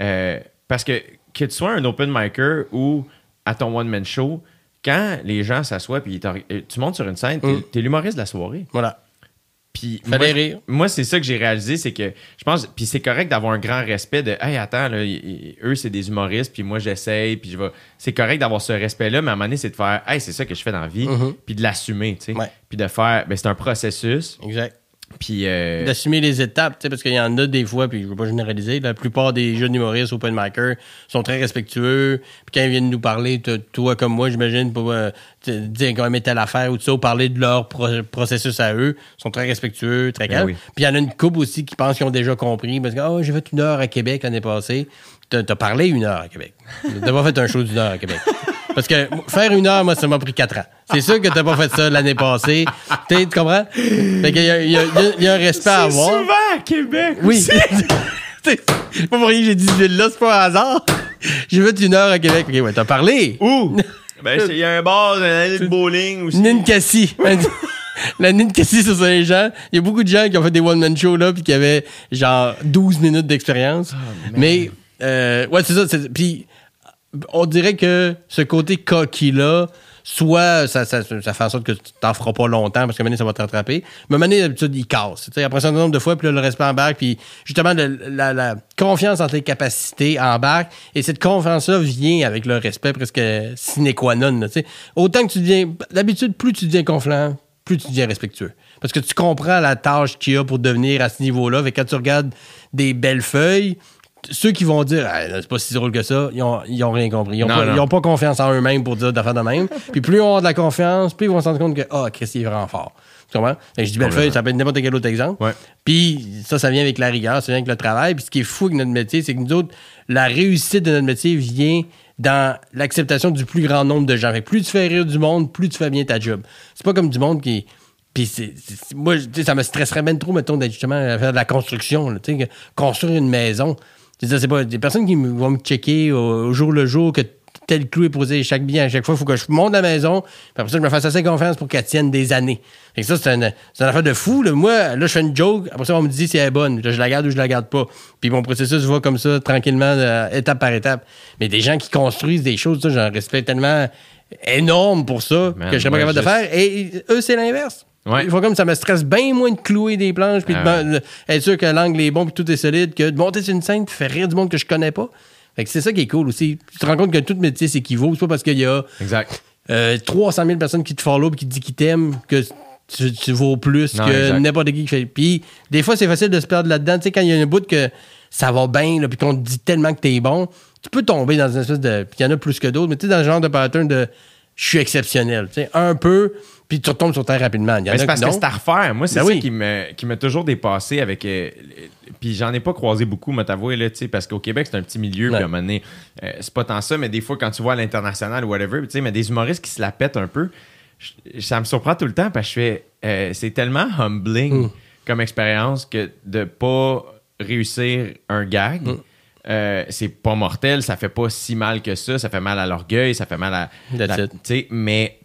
Euh, parce que que tu sois un open micer ou à ton one-man show, quand les gens s'assoient puis euh, tu montes sur une scène, t'es Mm. t'es l'humoriste de la soirée. Voilà. Puis moi, rire. moi, c'est ça que j'ai réalisé, c'est que je pense, puis c'est correct d'avoir un grand respect de, hey, attends, là, y- y- eux, c'est des humoristes, puis moi, j'essaye, puis je vais. C'est correct d'avoir ce respect-là, mais à un moment donné, c'est de faire, hey, c'est ça que je fais dans la vie, Mhm. puis de l'assumer, tu sais. Ouais. Puis de faire, ben, c'est un processus, Exact. Puis. euh, D'assumer les étapes, tu sais, parce qu'il y en a des fois, puis je veux pas généraliser, la plupart des jeunes humoristes open micer sont très respectueux. Puis quand ils viennent nous parler, toi comme moi, j'imagine, pour euh, dire comment mettre telle affaire ou tout ça, ou parler de leur pro- processus à eux, sont très respectueux, très Ben calmes. oui. Puis il y en a une couple aussi qui pensent qu'ils ont déjà compris, parce que oh, j'ai fait une heure à Québec l'année passée. T'as t'as parlé une heure à Québec. T'as pas fait un show d'une heure à Québec. Parce que faire une heure, moi, ça m'a pris quatre ans. C'est sûr que t'as pas fait ça l'année passée. Tu comprends? Fait qu'il y a, il y a- il y a- il y a un respect à c'est avoir. souvent à Québec! Oui. c'est c'est pas pour rien que j'ai dit ville-là, c'est pas un hasard. J'ai fait une heure à Québec. Ok, ouais, t'as parlé. Où? ben, il y a un bar, une allée de bowling aussi. Ninkasi. La Ninkasi sur Saint-Jean. Il y a beaucoup de gens qui ont fait des one-man shows là, puis qui avaient genre 12 minutes d'expérience. Mais, euh, ouais, c'est ça. c'est- Puis, on dirait que ce côté coquille-là, soit ça, ça, ça fait en sorte que tu t'en feras pas longtemps parce que maintenant ça va te rattraper. Mais maintenant, d'habitude, il casse. Tu sais, après un certain nombre de fois, puis le respect embarque, puis justement, la, confiance en tes capacités embarque. Et cette confiance-là vient avec le respect presque sine qua non. Autant que tu deviens. D'habitude, plus tu deviens confiant, plus tu deviens respectueux. Parce que tu comprends la tâche qu'il y a pour devenir à ce niveau-là. Fait quand tu regardes des belles feuilles, ceux qui vont dire Ah, c'est pas si drôle que ça, ils ont, ils ont rien compris. Ils ont, Non, pas, non. ils ont pas confiance en eux-mêmes pour dire d'affaires de même. Puis plus ils ont de la confiance, plus ils vont se rendre compte que Ah, Chris, il est vraiment fort. Tu comprends? Fait que je dis Bellefeuille, ça peut être n'importe quel autre exemple. Ouais. Puis ça, ça vient avec la rigueur, ça vient avec le travail. Puis ce qui est fou avec notre métier, c'est que nous autres, la réussite de notre métier vient dans l'acceptation du plus grand nombre de gens. Fait que plus tu fais rire du monde, plus tu fais bien ta job. C'est pas comme du monde qui. Puis c'est, moi, ça me stresserait même trop, mettons, d'être justement à faire de la construction. là, construire une maison. C'est pas des personnes qui vont me checker au, au jour le jour que tel clou est posé chaque bien à chaque fois. Il faut que je monte la maison. Puis après ça, je me fasse assez confiance pour qu'elle tienne des années. Fait que ça, c'est une, c'est une affaire de fou. là. Moi, là, je fais une joke. Après ça, on me dit si elle est bonne. Là, je la garde ou je la garde pas. Puis mon processus va comme ça, tranquillement, euh, étape par étape. Mais des gens qui construisent des choses, ça, j'ai un respect tellement énorme pour ça Man, que je serais pas capable de faire. Et eux, c'est l'inverse. Ouais. Il faut comme ça me stresse bien moins de clouer des planches puis Ah être sûr que l'angle est bon puis tout est solide que de monter sur une scène faire rire du monde que je connais pas. Fait que c'est ça qui est cool aussi. Tu te rends compte que tout métier s'équivaut. C'est pas parce qu'il y a Exact. euh, 300 000 personnes qui te follow puis qui te disent qu'ils t'aiment que tu, tu vaux plus Non, que exact. n'importe qui qui fait. Puis des fois, c'est facile de se perdre là-dedans. Tu sais, quand il y a une bout que ça va bien puis qu'on te dit tellement que t'es bon, tu peux tomber dans une espèce de... Puis il y en a plus que d'autres, mais tu sais, dans le genre de pattern de « je suis exceptionnel ». Tu sais, un peu, puis tu retombes sur terre rapidement. Il y en Mais a c'est parce que c'est à refaire. Moi, c'est Ben ça oui. qui m'a toujours dépassé avec. euh, puis j'en ai pas croisé beaucoup, moi, t'avouer, là, tu sais, parce qu'au Québec, c'est un petit milieu, puis à un moment donné, euh, c'est pas tant ça, mais des fois, quand tu vois à l'international ou whatever, tu sais, mais des humoristes qui se la pètent un peu, je- ça me surprend tout le temps parce que je fais. euh, c'est tellement humbling Mm. comme expérience que de pas réussir un gag. Mm. euh, c'est pas mortel, ça fait pas si mal que ça, ça fait mal à l'orgueil, ça fait mal à. La- it. tu sais, mais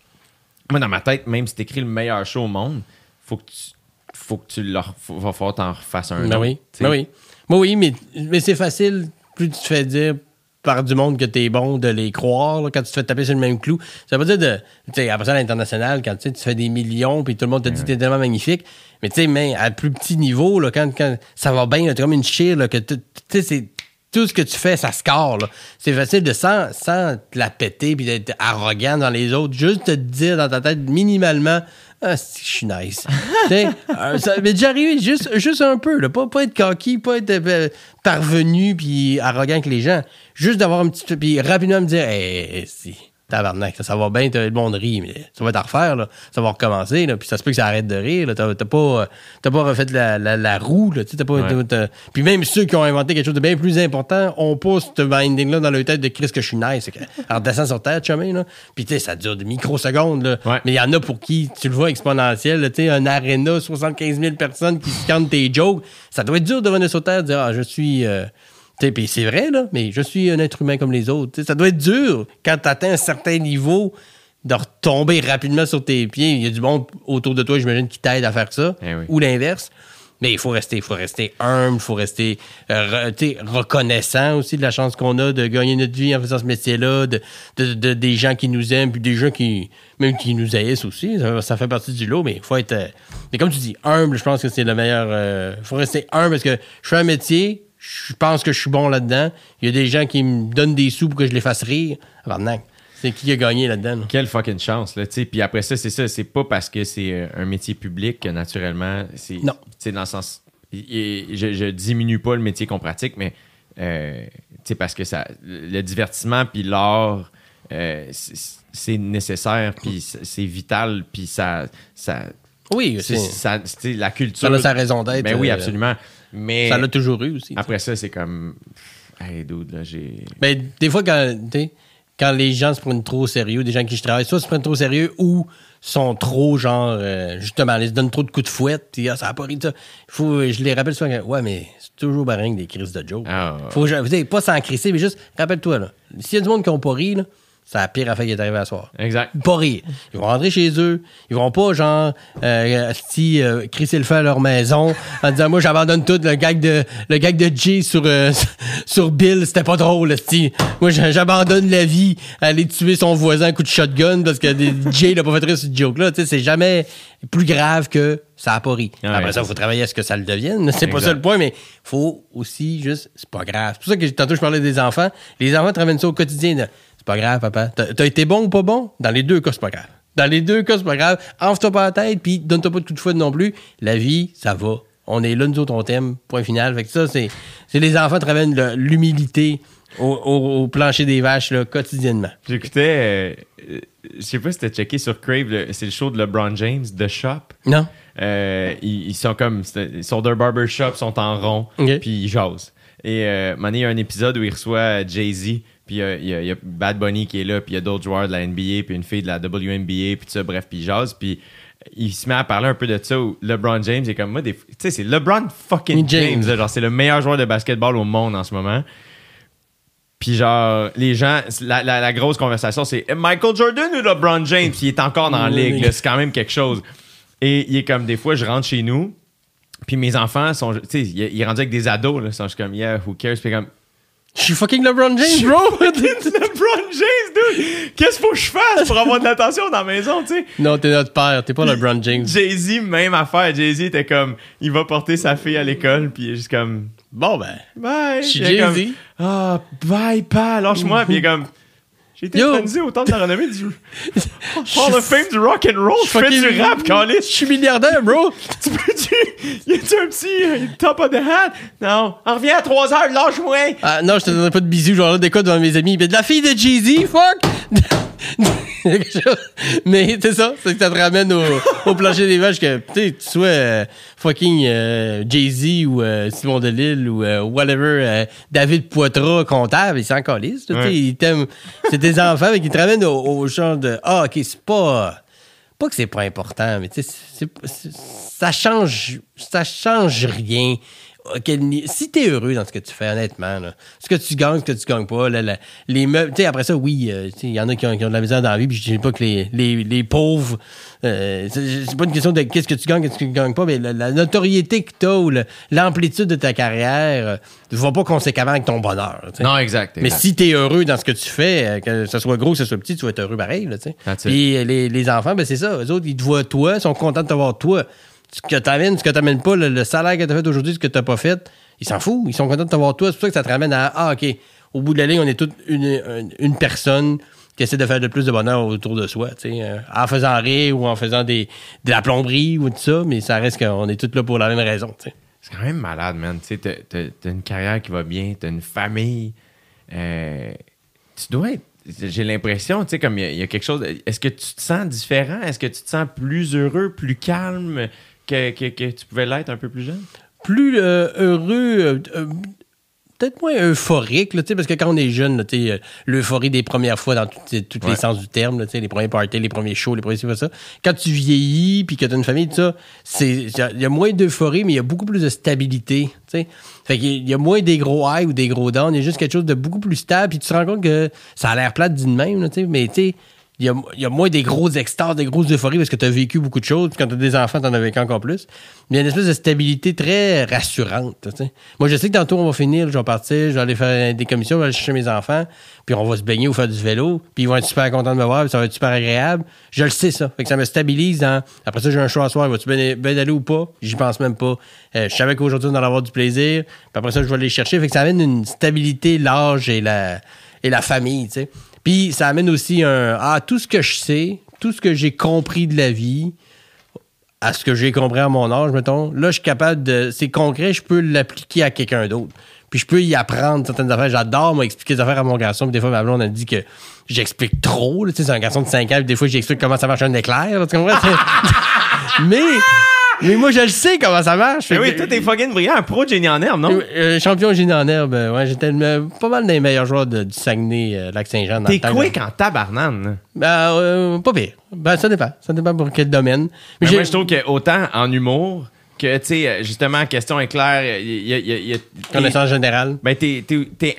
moi, dans ma tête, même si t'écris le meilleur show au monde, faut que tu, faut que tu leur, faut, va falloir t'en refasses un Ben autre, oui. Ben oui. Oui, mais, mais c'est facile, plus tu te fais dire par du monde que t'es bon de les croire là, quand tu te fais taper sur le même clou. Ça veut dire de. Tu sais, après ça, à l'international, quand tu sais, tu fais des millions puis tout le monde te dit que t'es tellement magnifique. Mais tu sais, mais à plus petit niveau, là, quand, quand ça va bien, t'es comme une chire, là, que tu tu sais, c'est. Tout ce que tu fais, ça score. C'est facile de sans, sans te la péter puis d'être arrogant dans les autres, juste te dire dans ta tête minimalement ah, je suis nice. Euh, ça m'est déjà arrivé juste, juste un peu, là. Pas, pas être cocky, pas être euh, parvenu puis arrogant avec les gens. Juste d'avoir un petit. Puis rapidement me dire, hey, si, tabarnak, ça, ça va bien, t'as le monde rit, mais ça va être à refaire, là. Ça va recommencer, là. Puis ça se peut que ça arrête de rire. T'as pas, euh, pas refait la, la, la roue, là. Pas. Ouais. Puis même ceux qui ont inventé quelque chose de bien plus important ont pas ce minding-là dans leur tête de Chris que je suis nice. Alors, descends sur terre, chumé, là. Puis, tu sais, ça dure des microsecondes, là. Ouais. Mais il y en a pour qui, tu le vois exponentiel, là, sais, un aréna, 75 000 personnes qui scannent tes jokes. Ça doit être dur de revenir sur terre et de dire, ah, je suis. euh, puis c'est vrai, là, mais je suis un être humain comme les autres. Ça doit être dur quand tu atteins un certain niveau de retomber rapidement sur tes pieds. Il y a du monde autour de toi, j'imagine, qui t'aide à faire ça. Eh oui. Ou l'inverse. Mais il faut rester, il faut rester humble, il faut rester euh, re- reconnaissant aussi de la chance qu'on a de gagner notre vie en faisant ce métier-là, de, de- de- des gens qui nous aiment, puis des gens qui même qui nous haïssent aussi. Ça, ça fait partie du lot, mais il faut être. euh, mais comme tu dis, humble, je pense que c'est le meilleur. Il faut rester humble parce que je fais un métier, je pense que je suis bon là-dedans. Il y a des gens qui me donnent des sous pour que je les fasse rire. Tabarnak. C'est qui a gagné là-dedans? là? Quelle fucking chance, là, tu. Puis après ça, c'est ça, c'est pas parce que c'est euh, un métier public que naturellement, c'est. Non. Tu dans le sens. et- je, je diminue pas le métier qu'on pratique, mais. euh, tu parce que ça. Le divertissement puis l'art. euh, c'est nécessaire, puis c'est vital, puis ça, ça, Oui, c'est- la culture. ça a sa raison d'être. Ben oui, euh, absolument. Mais Ça l'a toujours eu aussi. après ça, c'est comme, hey dude, là, j'ai. Mais des fois, quand, tu sais, quand les gens se prennent trop au sérieux, des gens qui je travaille, soit se prennent trop au sérieux ou sont trop, genre, euh, justement, ils se donnent trop de coups de fouette, puis ah, ça a pas ri de ça. Faut, je les rappelle souvent, que, ouais, mais c'est toujours barring des crises de Joe. Ah, ouais. Faut, vous savez, pas s'en crisser, mais juste, rappelle-toi, là, s'il y a du monde qui ont pas ri, là, c'est la pire affaire qui est arrivée à soir. Exact. Pas rire. Ils vont rentrer chez eux. Ils vont pas, genre, euh, si, euh, crisser le feu à leur maison en disant, moi, j'abandonne tout. Le gag de, le gag de Jay sur, euh, sur Bill, c'était pas drôle, esti. Moi, j'a- j'abandonne la vie à aller tuer son voisin à coup de shotgun parce que Jay l'a pas fait rire ce joke-là. Tu sais, c'est jamais plus grave que ça a pas ri. Ouais, Après ça, il faut travailler à ce que ça le devienne. C'est pas ça le point, mais faut aussi juste, c'est pas grave. C'est pour ça que tantôt, je parlais des enfants. Les enfants travaillent ça au quotidien. là. C'est pas grave, papa. T'as été bon ou pas bon? Dans les deux cas, c'est pas grave. Dans les deux cas, c'est pas grave. Enfle-toi pas la tête, puis donne-toi pas de coup de fouet non plus. La vie, ça va On est là, nous autres, on t'aime. Point final. Fait que ça, c'est, c'est les enfants qui le- l'humilité au, au- au plancher des vaches, là, quotidiennement. J'écoutais, euh, je sais pas si t'as checké sur Crave, c'est le show de LeBron James, The Shop. Non? Euh, ils, ils sont comme, ils sont d'un barbershop, sont en rond, puis ils jasent. Et euh, il y a un épisode où il reçoit Jay-Z, puis euh, il y, a, il y a Bad Bunny qui est là, puis il y a d'autres joueurs de la NBA, puis une fille de la WNBA, puis tout ça, bref, puis ils jasent, puis il se met à parler un peu de ça où LeBron James est comme moi, des- tu sais, c'est LeBron fucking James. Genre c'est le meilleur joueur de basketball au monde en ce moment. Puis genre, les gens, la, la- la grosse conversation, c'est Michael Jordan ou LeBron James? Puis il est encore dans la ligue, c'est quand même quelque chose. Et il est comme, des fois, je rentre chez nous, puis mes enfants sont, tu sais, il il est rendu avec des ados, là, ils sont juste comme, yeah, who cares? Puis comme, Je suis fucking LeBron James, bro! LeBron James, dude! Qu'est-ce qu'il faut que je fasse pour avoir de l'attention dans la maison, tu sais? non, t'es notre père, t'es pas LeBron James. Jay-Z, même affaire. Jay-Z était comme, il va porter sa fille à l'école, puis il est juste comme, Bon, ben. bye. Je suis Jay-Z. Ah, bye, pas, lâche-moi. Puis il est comme, j'ai été intronisé au temps de la renommée du Hall of Fame du rock and roll. Je fais du rap, Je suis milliardaire, bro! Tu peux-tu, y a-tu un petit euh, top of the hat? Non. On revient à 3 heures, lâche-moi. Ah, non, je te donnerai pas de bisous, genre là, des quoi devant mes amis. Mais de la fille de Jay-Z, fuck! Mais c'est ça, c'est que ça te ramène au, au plancher des vaches que, tu sais, tu sois euh, fucking euh, Jay-Z ou euh, Simon Delille ou whatever, David Poitras, comptable, il s'en calisse. là, tu sais, Ouais. il t'aime. C'est tes enfants, mais qui te ramènent au, au genre de Ah, ok, c'est pas. Pas que c'est pas important, mais tu sais, ça change. Ça change rien. Quel Si t'es heureux dans ce que tu fais, honnêtement, là, ce que tu gagnes, ce que tu gagnes pas, là, la- les meubles, tu sais, après ça, oui, euh, il y en a qui ont, qui ont de la misère dans la vie, puis je dis pas que les, les, les pauvres, euh, c'est pas une question de qu'est-ce que tu gagnes, qu'est-ce que tu gagnes pas, mais la, la notoriété que t'as ou l'amplitude de ta carrière euh, ne va pas conséquemment avec ton bonheur. Non, exact. Mais si t'es heureux dans ce que tu fais, euh, que ce soit gros, que ce soit petit, tu vas être heureux pareil, là, tu sais. Puis les, les enfants, ben c'est ça. Eux autres, ils te voient toi, ils sont contents de te voir toi. Ce que t'amènes, ce que t'amènes pas, le, salaire que t'as fait aujourd'hui, ce que t'as pas fait, ils s'en foutent. Ils sont contents de te voir toi. C'est pour ça que ça te ramène à, ah, OK, au bout de la ligne, on est toute une, une, personne qui essaie de faire le plus de bonheur autour de soi, euh, en faisant rire ou en faisant des, de la plomberie ou tout ça, mais ça reste qu'on est tous là pour la même raison. C'est quand même malade, man. Tu t'as une carrière qui va bien, t'as une famille. Euh, tu dois être. J'ai l'impression, tu sais, comme il y, a quelque chose. Est-ce que tu te sens différent? Est-ce que tu te sens plus heureux, plus calme? Que, que, que tu pouvais l'être un peu plus jeune? plus euh, heureux, euh, euh, peut-être moins euphorique, là, parce que quand on est jeune, là, l'euphorie des premières fois dans tous les sens du terme, là, les premiers parties, les premiers shows, les premiers ça. Quand tu vieillis puis que tu as une famille, tout ça, il y a moins d'euphorie, mais il y a beaucoup plus de stabilité. tu sais. Fait qu'il y a moins des gros highs ou des gros downs, il y a juste quelque chose de beaucoup plus stable, puis tu te rends compte que ça a l'air plate d'une même, là, tu sais, mais tu sais, il y, a, moins des grosses extases, des grosses euphories parce que tu as vécu beaucoup de choses. Puis quand tu as des enfants, tu en as vécu encore plus. Mais il y a une espèce de stabilité très rassurante. Moi, je sais que tantôt, on va finir, je vais partir, je vais aller faire des commissions, je vais aller chercher mes enfants, puis on va se baigner ou faire du vélo, puis ils vont être super contents de me voir, puis ça va être super agréable. Je le sais, ça. Fait que ça me stabilise dans. Après ça, j'ai un choix à soir, vas-tu bien, bien aller ou pas? J'y pense même pas. Euh, je savais qu'aujourd'hui, on allait avoir du plaisir, puis après ça, je vais aller chercher. Fait que ça amène une stabilité, l'âge et la, et la famille, sais. Puis ça amène aussi un ah tout ce que je sais, tout ce que j'ai compris de la vie à ce que j'ai compris à mon âge, mettons. Là, je suis capable de c'est concret, je peux l'appliquer à quelqu'un d'autre. Puis je peux y apprendre certaines affaires. J'adore moi expliquer des affaires à mon garçon. Puis des fois ma blonde a dit que j'explique trop, là, tu sais, c'est un garçon de 5 ans, puis des fois j'explique comment ça marche un éclair, tu comprends? Mais mais moi je le sais comment ça marche. Mais Fait oui, toi, t'es fucking brillant, un pro de génie en herbe, non? euh, champion génie en herbe, euh, ouais, j'étais pas mal des meilleurs joueurs de- du Saguenay, euh, T'es quick en tabarnane. Ben, euh, pas pire. Ben, ça dépend. Ça dépend pour quel domaine. Mais j'ai- moi, je trouve que autant en humour que, tu sais, justement, question est claire, y a- il y a- il y a- t'es- Connaissance générale. Ben, t'es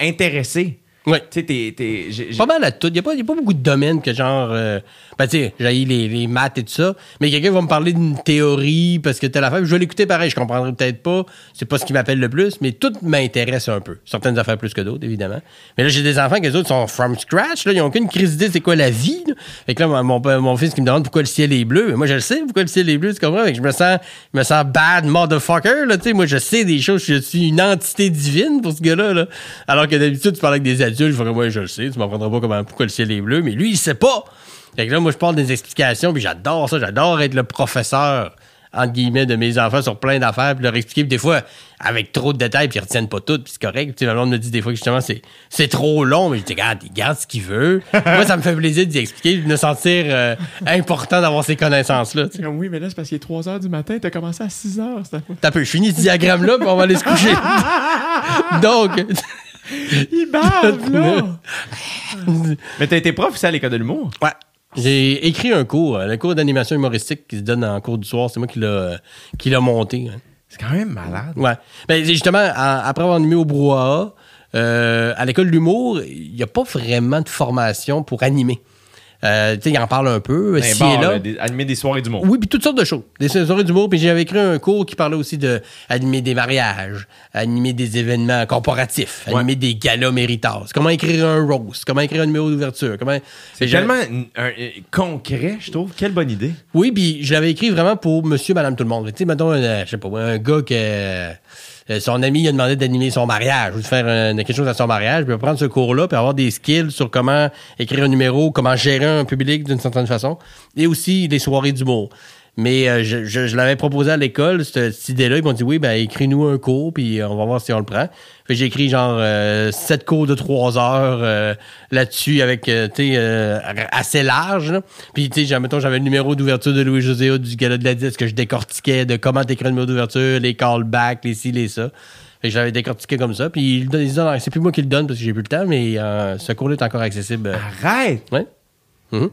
intéressé. Oui. Tu sais, t'es. t'es- j'ai- j'ai- Pas mal à tout. Il n'y a, pas- y a pas beaucoup de domaines que genre. euh, ben, tu sais, j'ai les, les maths et tout ça. Mais quelqu'un va me parler d'une théorie parce que telle affaire. Je vais l'écouter pareil. Je comprendrai peut-être pas. C'est pas ce qui m'appelle le plus. Mais tout m'intéresse un peu. Certaines affaires plus que d'autres, évidemment. Mais là, j'ai des enfants que les autres sont from scratch. Là, ils n'ont aucune crise d'idée c'est quoi la vie. là. Fait que là, mon, mon, mon fils qui me demande pourquoi le ciel est bleu. Mais moi, je le sais pourquoi le ciel est bleu. Tu comprends? Fait que je me sens, je me sens bad motherfucker. Là, tu sais, moi, je sais des choses. Je suis une entité divine pour ce gars-là. Là. Alors que d'habitude, tu parles avec des adultes. Je comme, ouais, je le sais. Tu m'apprendras pas comment, pourquoi le ciel est bleu. Mais lui, il sait pas. Fait que là, moi, je parle des explications. Puis j'adore ça. J'adore être le professeur entre guillemets, de mes enfants sur plein d'affaires, puis leur expliquer. Puis des fois, avec trop de détails, puis ils retiennent pas tout, puis c'est correct. Tu sais, me dit des fois que justement, c'est, c'est trop long, mais je dis, regarde, il garde ce qu'il veut. Moi, ça me fait plaisir d'y expliquer, de me sentir euh, important d'avoir ces connaissances-là. tu sais. C'est comme, oui, mais là, c'est parce qu'il est 3 h du matin, t'as commencé à 6 h. T'as peu, je finis ce diagramme-là, puis on va aller se coucher. Donc, Il bave, là! mais t'as été prof aussi à l'école de l'humour. ouais. J'ai écrit un cours, euh, le cours d'animation humoristique qui se donne en cours du soir. C'est moi qui l'a, qui l'a monté. hein. C'est quand même malade. Ouais. Ben, c'est justement, en- après avoir animé au brouhaha, euh, à l'école de l'humour, il n'y a pas vraiment de formation pour animer. Euh, tu sais, il en parle un peu, ci bar, là. des- animer des soirées d'humour. Oui, puis toutes sortes de choses. Des soirées d'humour. Puis j'avais écrit un cours qui parlait aussi de animer des mariages, animer des événements corporatifs, Ouais. animer des galas méritas, comment écrire un roast, comment écrire un numéro d'ouverture? Comment... C'est tellement un- un- concret, je trouve. Quelle bonne idée. Oui, puis je l'avais écrit vraiment pour monsieur, madame, tout le monde. Tu sais, mettons, un, je sais pas, un gars que euh, son ami a demandé d'animer son mariage ou de faire quelque chose à son mariage, puis prendre ce cours-là, puis avoir des skills sur comment écrire un numéro, comment gérer un public d'une certaine façon, et aussi des soirées d'humour. Mais euh, je, je, je l'avais proposé à l'école, cette, cette idée-là. Ils m'ont dit oui, ben écris-nous un cours, puis euh, on va voir si on le prend. J'ai écrit genre euh, sept cours de trois heures euh, là-dessus avec euh, tu sais euh, assez large. là. Puis tu sais, mettons, j'avais le numéro d'ouverture de Louis José du gala de la disque que je décortiquais de comment t'écrire un numéro d'ouverture, les callbacks, les ci, les ça. Fait que je l'avais décortiqué comme ça. Puis le c'est plus moi qui le donne parce que j'ai plus le temps, mais euh, ce cours-là est encore accessible. Arrête! ouais. Mhm.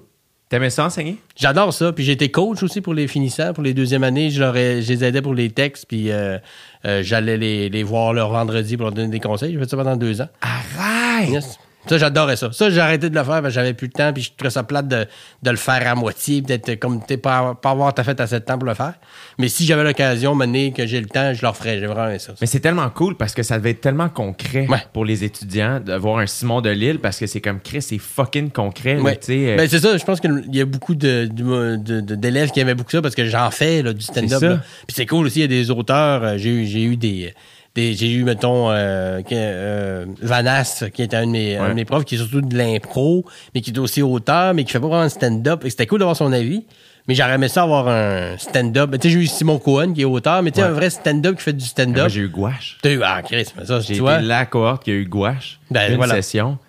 T'aimais ça enseigner? J'adore ça. Puis été coach aussi pour les finissants. Pour les deuxièmes années, je, leur ai- je les aidais pour les textes. Puis euh, euh, j'allais les, les voir le vendredi pour leur donner des conseils. J'ai fait ça pendant deux ans. Arrête! Yes. Ça, j'adorais ça. Ça, j'ai arrêté de le faire parce que j'avais plus le temps. Puis je trouvais ça plate de, de le faire à moitié. Peut-être comme t'es pas, pas avoir ta fête à sept temps pour le faire. Mais si j'avais l'occasion, mener que j'ai le temps, je le referais. J'ai vraiment ça. Mais c'est tellement cool parce que ça devait être tellement concret Ouais. pour les étudiants de voir un Simon de Lille parce que c'est comme Chris, c'est fucking concret. Ouais. tu sais, euh, Ben, c'est ça, je pense qu'il y a beaucoup de- de- de- de- d'élèves qui aimaient beaucoup ça parce que j'en fais là, du stand-up. Puis c'est cool aussi, il y a des auteurs. euh, J'ai eu, j'ai eu des. J'ai eu, mettons, euh, que- euh, Vanas, qui était un de, mes, un de Ouais. mes profs, qui est surtout de l'impro, mais qui est aussi auteur, mais qui fait pas vraiment de stand-up. Et C'était cool d'avoir son avis. Mais j'aurais aimé ça avoir un stand-up. Tu sais, j'ai eu Simon Cohen, qui est auteur, mais tu sais, Ouais. un vrai stand-up qui fait du moi, stand-up. j'ai eu Gouache. T'as eu, ah, Chris, mais ça, J'ai été la cohorte qui a eu Gouache. Ben, une voilà. session.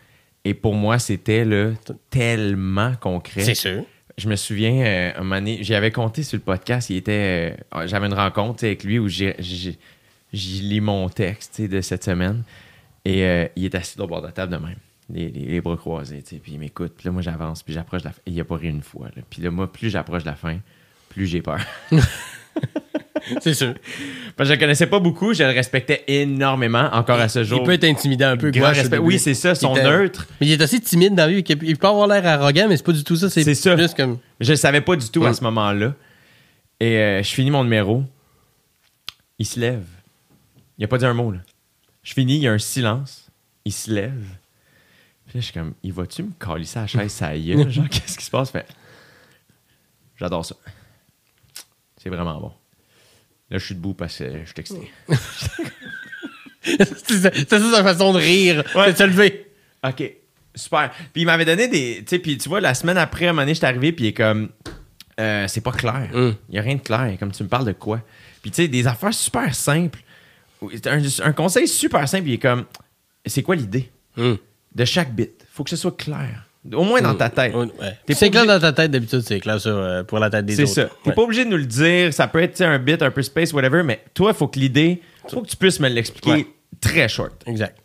Et pour moi, c'était là, tellement concret. C'est sûr. Je me souviens, euh, un moment donné, j'y avais compté sur le podcast, il était, euh, j'avais une rencontre avec lui où j'ai, j'y lis mon texte de cette semaine et euh, il est assis au bord de la table de même, les, les- les bras croisés, puis il m'écoute, puis là moi j'avance, puis j'approche de la fin, il a pas ri une fois, là. puis là moi plus j'approche de la fin, plus j'ai peur. C'est sûr. Parce que je le connaissais pas beaucoup, je le respectais énormément, encore à ce jour. Il peut être intimidant un peu. Grand respect. début. Oui, c'est ça, son neutre. Mais il est aussi timide dans la vie. Il peut avoir l'air arrogant, mais c'est pas du tout ça. C'est ça. plus comme. Je le savais pas du tout à ce moment-là. Et euh, je finis mon numéro. Il se lève. Il a pas dit un mot, là. Je finis, il y a un silence. Il se lève. Puis là, je suis comme, il va-tu me à la chaise, ça gueule? Genre, qu'est-ce qui se passe? Fait, j'adore ça. C'est vraiment bon. Là, je suis debout parce que je suis excité. c'est ça, c'est ça sa façon de rire. Ouais. De se lever. OK. Super. Puis il m'avait donné des. Tu sais, puis tu vois, la semaine après, à un moment donné, j'étais arrivé, puis il est comme. euh, c'est pas clair. Il Mm. y a rien de clair. Comme tu me parles de quoi? Puis tu sais, des affaires super simples. Un, un conseil super simple, il est comme. C'est quoi l'idée? Hum. de chaque bit? Faut que ce soit clair. Au moins dans ta tête. Ouais. T'es C'est clair obligé- dans ta tête d'habitude, c'est clair sur, euh, pour la tête des C'est autres. ça. T'es Ouais. pas obligé de nous le dire. Ça peut être un bit, un peu space, whatever, mais toi, il faut que l'idée. faut que tu puisses me l'expliquer Ouais. très short. Exact.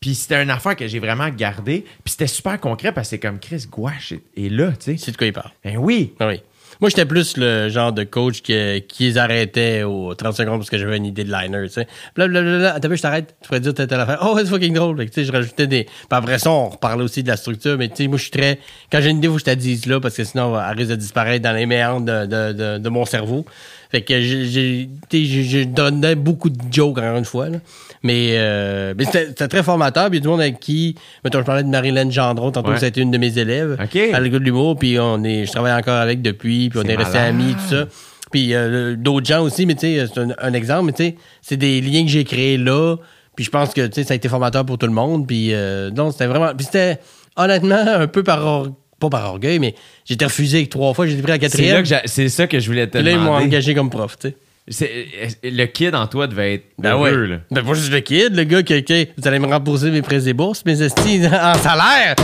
Puis c'était une affaire que j'ai vraiment gardée. Puis c'était super concret parce que c'est comme Chris Gouache est, est là, tu sais. C'est de quoi il parle. Ben oui. Ah oui. Moi, j'étais plus le genre de coach qui, qui les arrêtait aux 30 secondes parce que j'avais une idée de liner, tu sais. Blablabla. Attends, je t'arrête. Tu pourrais dire telle affaire. Oh, c'est fucking drôle. Tu sais, je rajoutais des. Puis après ça, on reparlait aussi de la structure. Mais tu sais, moi, je suis très. Quand j'ai une idée, faut je te dise là parce que sinon, elle risque de disparaître dans les méandres de, de, de, de mon cerveau. Fait que j'ai, j'ai- je donnais beaucoup de jokes, encore une fois, là. Mais, euh, mais c'était, très formateur. Puis il y a du monde avec qui. Mettons, je parlais de Marilyn Gendron. Tantôt, Ouais. c'était une de mes élèves. OK. À l'école de l'humour. Puis on est, je travaille encore avec depuis. Puis on C'est est restés amis, tout ça. Puis euh, d'autres gens aussi, mais tu sais, c'est un, un exemple, mais tu sais, c'est des liens que j'ai créés là. Puis je pense que tu sais, ça a été formateur pour tout le monde. Puis euh, non, c'était vraiment. Puis c'était honnêtement un peu par, or- pas par orgueil, mais j'ai été refusé trois fois, j'ai été pris à C'est quatrième. c'est ça que je voulais te là, ils m'ont engagé comme prof, tu sais. C'est- Le kid en toi devait être Ben ouais. là. Ben pas juste le kid, le gars qui, qui- vous allez me rembourser mes prêts et bourses, mes estis en salaire.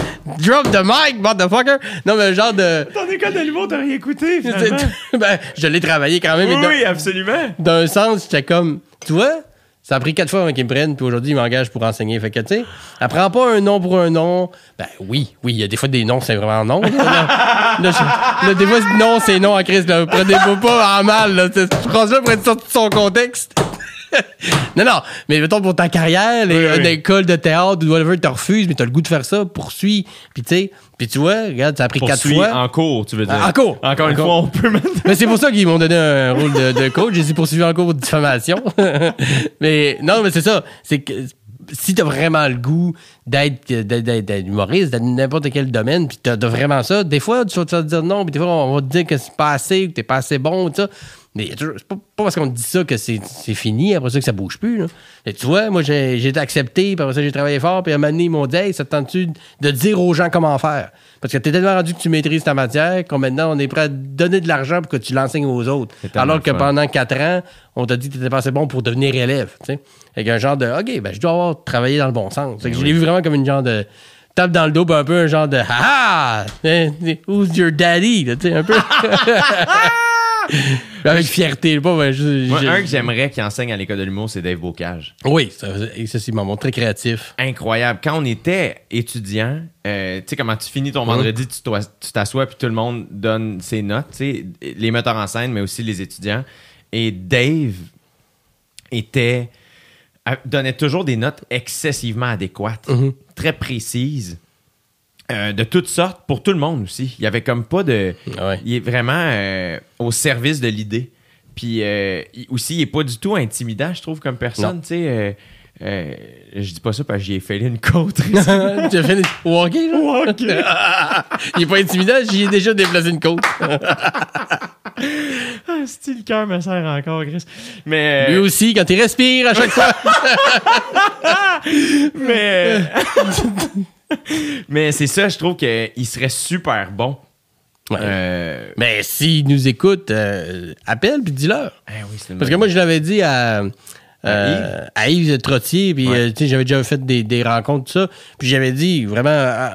Drop the mic, motherfucker. Non, mais genre de. Ton école de l'humour, t'as rien écouté, ben, je l'ai travaillé quand même. dans- Oui, absolument. d'un sens, j'étais comme, tu vois, ça a pris quatre fois avant qu'ils me prennent, puis aujourd'hui, ils m'engagent pour enseigner. Fait que, tu sais, prend pas un nom pour un nom. Ben oui, oui, il y a des fois des noms, c'est vraiment non. Là, là, là, je- là, des fois, non, c'est non en crise. Là, prenez-vous pas en mal. Là, cette phrase-là pour être sorti de son contexte. non, non, mais mettons pour ta carrière, les, Oui, oui. une école de théâtre ou whatever, te refuse, mais t'as le goût de faire ça, poursuis. Puis tu sais, puis tu vois, regarde, ça a pris quatre fois. en cours, tu veux dire. En cours. Encore une fois, on peut mettre. Mais c'est pour ça qu'ils m'ont donné un rôle de, de coach. J'ai poursuivi en cours pour diffamation. mais non, mais c'est ça. C'est que si t'as vraiment le goût d'être d'être- d'être- d'être humoriste, dans n'importe quel domaine, puis t'as t'as vraiment ça, des fois, tu vas te dire non, puis des fois, on va te dire que c'est pas assez, que t'es pas assez bon, tout ça. Mais c'est pas, pas parce qu'on te dit ça que c'est fini, après ça que ça bouge plus. Là. Et tu vois, moi, j'ai été accepté, puis après ça, j'ai travaillé fort, puis à un moment donné, ils m'ont dit, hey, ça te tente-tu de dire aux gens comment faire? Parce que t'es tellement rendu que tu maîtrises ta matière qu'on maintenant, on est prêt à donner de l'argent pour que tu l'enseignes aux autres. Alors que fun. pendant quatre ans, on t'a dit que t'étais pas assez bon pour devenir élève. Tu? Avec un genre de, OK, ben, je dois avoir travaillé dans le bon sens. Que je l'ai vu vraiment comme une genre de tape dans le dos, un peu un genre de, ah, who's your daddy? là, tu un peu. Avec fierté, pas, ben, je- Moi, un que j'aimerais qui enseigne à l'école de l'humour, c'est Dave Bocage. Oui, ça, c'est mon très créatif. Incroyable. Quand on était étudiant, euh, tu sais comment tu finis ton vendredi, tu t'assois puis tout le monde donne ses notes, tu sais, les metteurs en scène, mais aussi les étudiants. Et Dave était a- donnait toujours des notes excessivement adéquates, très précises. Euh, de toutes sortes, pour tout le monde aussi. Il y avait comme pas de. Ouais. Il est vraiment euh, au service de l'idée. Puis euh, il- aussi, il est pas du tout intimidant, je trouve, comme personne. Tu sais, euh, euh, je dis pas ça parce que j'y ai fait une côte. tu as fait des walkie, là? Il est pas intimidant, j'y ai déjà déplacé une côte. Ah, si le cœur me sert encore, Chris. Mais. Lui aussi, quand il respire à chaque fois. mais. mais c'est ça, je trouve qu'il serait super bon. Ouais. Euh, Mais s'il nous écoute, euh, appelle puis dis-leur. oui, une Parce que moi, je l'avais dit À euh, à Yves? Trottier, puis Ouais. euh, sais, j'avais déjà fait des, des rencontres, tout ça. Puis j'avais dit, vraiment, euh,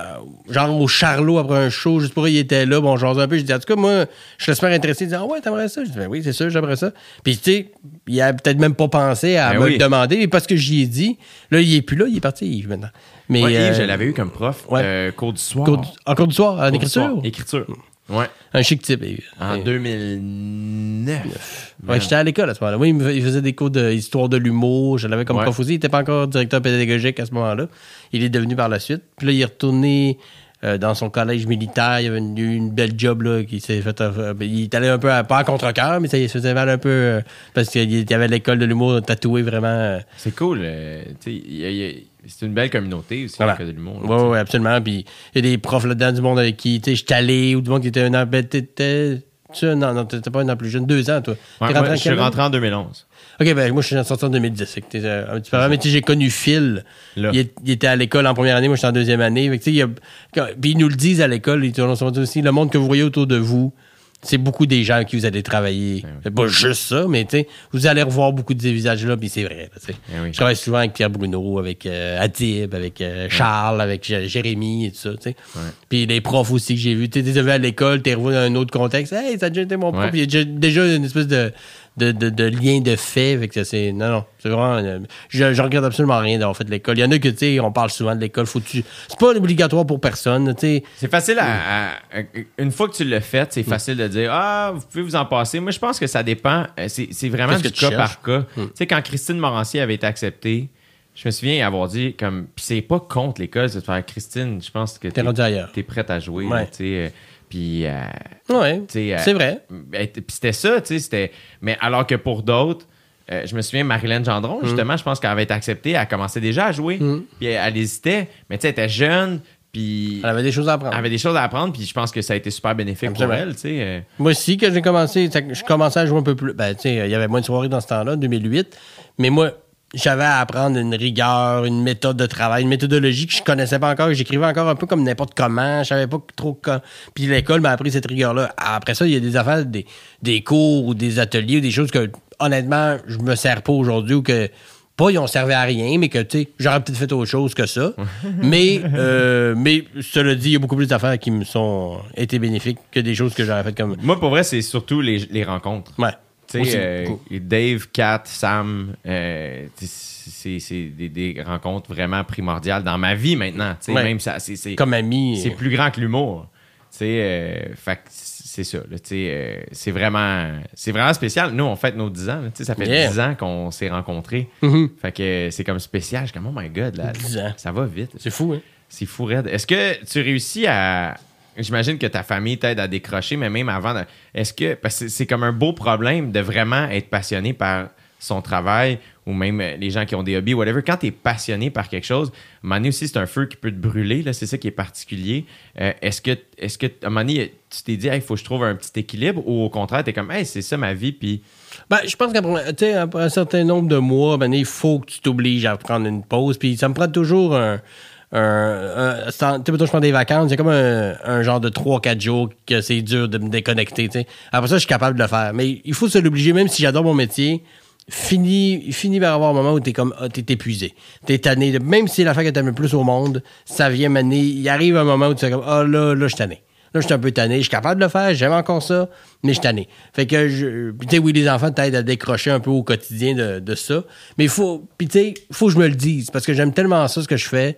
genre au Charlot après un show, juste pour il était là, bon, j'en un peu. Je dis, en tout cas, moi, je suis super intéressé. Il dit, ah ouais, t'aimerais ça? Je dis, ben oui, c'est sûr, j'aimerais ça. Puis tu sais, il a peut-être même pas pensé à Ben me oui. le demander, mais parce que j'y ai dit, là, il est plus là, il est parti, Yves, maintenant. Mais, Ouais, Yves, euh, je l'avais eu comme prof. ouais. euh, cours du soir. cours du- en cours du soir, en Cours écriture? soir. Écriture. Ouais. Un chic type. En Et- 2009. Ouais, j'étais à l'école à ce moment-là. Oui, il faisait des cours d'histoire de l'humour. Je l'avais comme prof aussi. Il n'était pas encore directeur pédagogique à ce moment-là. Il est devenu par la suite. Puis là, il est retourné euh, dans son collège militaire. Il avait une, une belle job là, qui s'est fait. euh, ben, il est allé un peu, à- pas à contre-cœur, mais ça il se faisait mal un peu euh, parce qu'il y avait l'école de l'humour tatoué vraiment. euh, C'est cool. euh, y y c'est une belle communauté aussi, Voilà. l'école de l'humour. Oui, absolument. Puis il y a des profs là-dedans du monde avec qui, suis allé, ou du monde qui était un an. Ben, t'étais. Tu sais, non, non, t'étais pas un an plus jeune, deux ans, toi. Ouais, moi, je suis rentré en 2011. OK, ben moi, je suis sorti en 2010. fait que t'es, euh, un petit peu avant, mais tu sais, j'ai connu Phil. Là. Il, est- il était à l'école en première année, moi, j'étais en deuxième année. Fait que, tu sais, il a- quand- puis ils nous le disent à l'école, ils nous ont dit aussi, le monde que vous voyez autour de vous, c'est beaucoup des gens avec qui vous allez travailler. C'est pas juste ça, mais tu sais, vous allez revoir beaucoup de ces visages-là, puis c'est vrai. là, oui. Je travaille souvent avec Pierre Bruno, avec euh, Adib, avec euh, Charles, avec Jérémy et tout ça. tu sais. Puis les profs aussi que j'ai vus. Tu es à l'école, tu es revenu dans un autre contexte. Hey, ça a déjà été mon prof. Ouais. Il y a déjà, déjà une espèce de, de, de, de lien de fait. Fait que c'est, non, non, c'est vraiment. euh, je, je regrette absolument rien d'avoir fait l'école. Il y en a que, tu sais, on parle souvent de l'école. Faut tu- c'est pas obligatoire pour personne. Tu sais. C'est facile à, à- à- Une fois que tu l'as fait, Mm. c'est facile de dire Ah, vous pouvez vous en passer. Moi, je pense que ça dépend. euh, C'est c'est vraiment Qu'est-ce du cas cherches? par cas. Mm. Tu sais, quand Christine Morancier avait été acceptée, je me souviens avoir dit comme. Puis c'est pas contre l'école, c'est de faire Christine, je pense que T'es ailleurs. t'es prête à jouer. Ouais. là, euh, Puis. euh, Ouais. euh, C'est vrai. ben, Puis c'était ça, tu sais. c'était- Mais alors que pour d'autres, euh, je me souviens, Marilyn Mm. Gendron, justement, je pense qu'elle avait été acceptée, elle commençait déjà à jouer. Puis elle, elle hésitait, mais tu sais, elle était jeune, puis Elle avait des choses à apprendre. elle avait des choses à apprendre, puis je pense que ça a été super bénéfique pour elle, tu sais. euh. Moi aussi, quand j'ai commencé, je commençais à jouer un peu plus. Ben, tu sais, il y avait moins de soirées dans ce temps-là, 2008. Mais moi, j'avais à apprendre une rigueur, une méthode de travail, une méthodologie que je connaissais pas encore, que j'écrivais encore un peu comme n'importe comment, je savais pas trop quand. Puis l'école m'a appris cette rigueur-là. Après ça, il y a des affaires, des, des cours ou des ateliers ou des choses que, honnêtement, je me sers pas aujourd'hui ou que pas ils ont servi à rien, mais que tu sais, j'aurais peut-être fait autre chose que ça. mais euh, mais cela dit, il y a beaucoup plus d'affaires qui me sont été bénéfiques que des choses que j'aurais faites comme. Moi, pour vrai, c'est surtout les, les rencontres. Ouais. Tu Aussi, sais, euh. Dave, Kat, Sam, euh, c'est des, des rencontres vraiment primordiales dans ma vie maintenant. Ouais. Même ça, c'est Comme ami. c'est plus grand que l'humour. Euh, c'est ça. euh, c'est vraiment, c'est vraiment spécial. Nous, on fête nos 10 ans. là, ça fait Yeah. 10 ans qu'on s'est rencontrés. Mhm. Fait que euh, c'est comme spécial. Je suis comme, oh my god, là, 10 ans. ça va vite. C'est fou, hein? C'est fou, raide. Est-ce que tu réussis à. J'imagine que ta famille t'aide à décrocher, mais même avant. Est-ce que. Parce que c'est comme un beau problème de vraiment être passionné par son travail ou même les gens qui ont des hobbies, whatever. Quand tu es passionné par quelque chose, à un aussi, c'est un feu qui peut te brûler. là, C'est ça qui est particulier. Euh, est-ce que, est-ce que, tu t'es dit, il faut que je trouve un petit équilibre ou au contraire, tu es comme, hey, c'est ça ma vie, puis. Ben, je pense qu'après un certain nombre de mois, il faut que tu t'obliges à prendre une pause. Puis ça me prend toujours un. Un, un- mettons, je prends des vacances, c'est comme un, genre de 3-4 jours que c'est dur de me déconnecter. Après ça, je suis capable de le faire. Mais il faut se l'obliger, même si j'adore mon métier. Fini, fini par avoir un moment où t'es comme ah, t'es épuisé. T'es tanné. Même si c'est l'affaire que t'aimes le plus au monde, ça vient mener. Il arrive un moment où tu fais comme Ah là, là, je suis tanné. Là, je suis un peu tanné. Je suis capable de le faire, j'aime encore ça, mais je suis tanné. Fait que, je, tu sais, oui, les enfants t'aident à décrocher un peu au quotidien de, de ça. Mais il faut, puis tu sais, faut que je me le dise, parce que j'aime tellement ça, ce que je fais,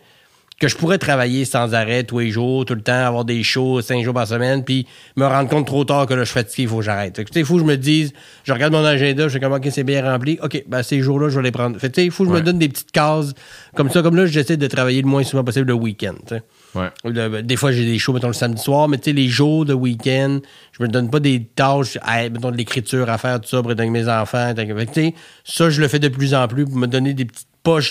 que je pourrais travailler sans arrêt tous les jours, tout le temps, avoir des shows cinq jours par semaine, puis me rendre compte trop tard que là, je suis fatigué, il faut que j'arrête. Fait que, tu sais, il faut que je me dise, je regarde mon agenda, je fais comme, OK, c'est bien rempli. OK, ben, ces jours-là, je vais les prendre. Fait sais, il faut que je Ouais. me donne des petites cases comme ça. Comme là, j'essaie de travailler le moins souvent possible le week-end, tu sais. Ouais. Le- des fois, j'ai des shows, mettons, le samedi soir, mais tu sais, les jours de week-end, je me donne pas des tâches, mettons, de l'écriture à faire, tout ça, pour être avec mes enfants. Fait que, tu sais, ça, je le fais de plus en plus pour me donner des petites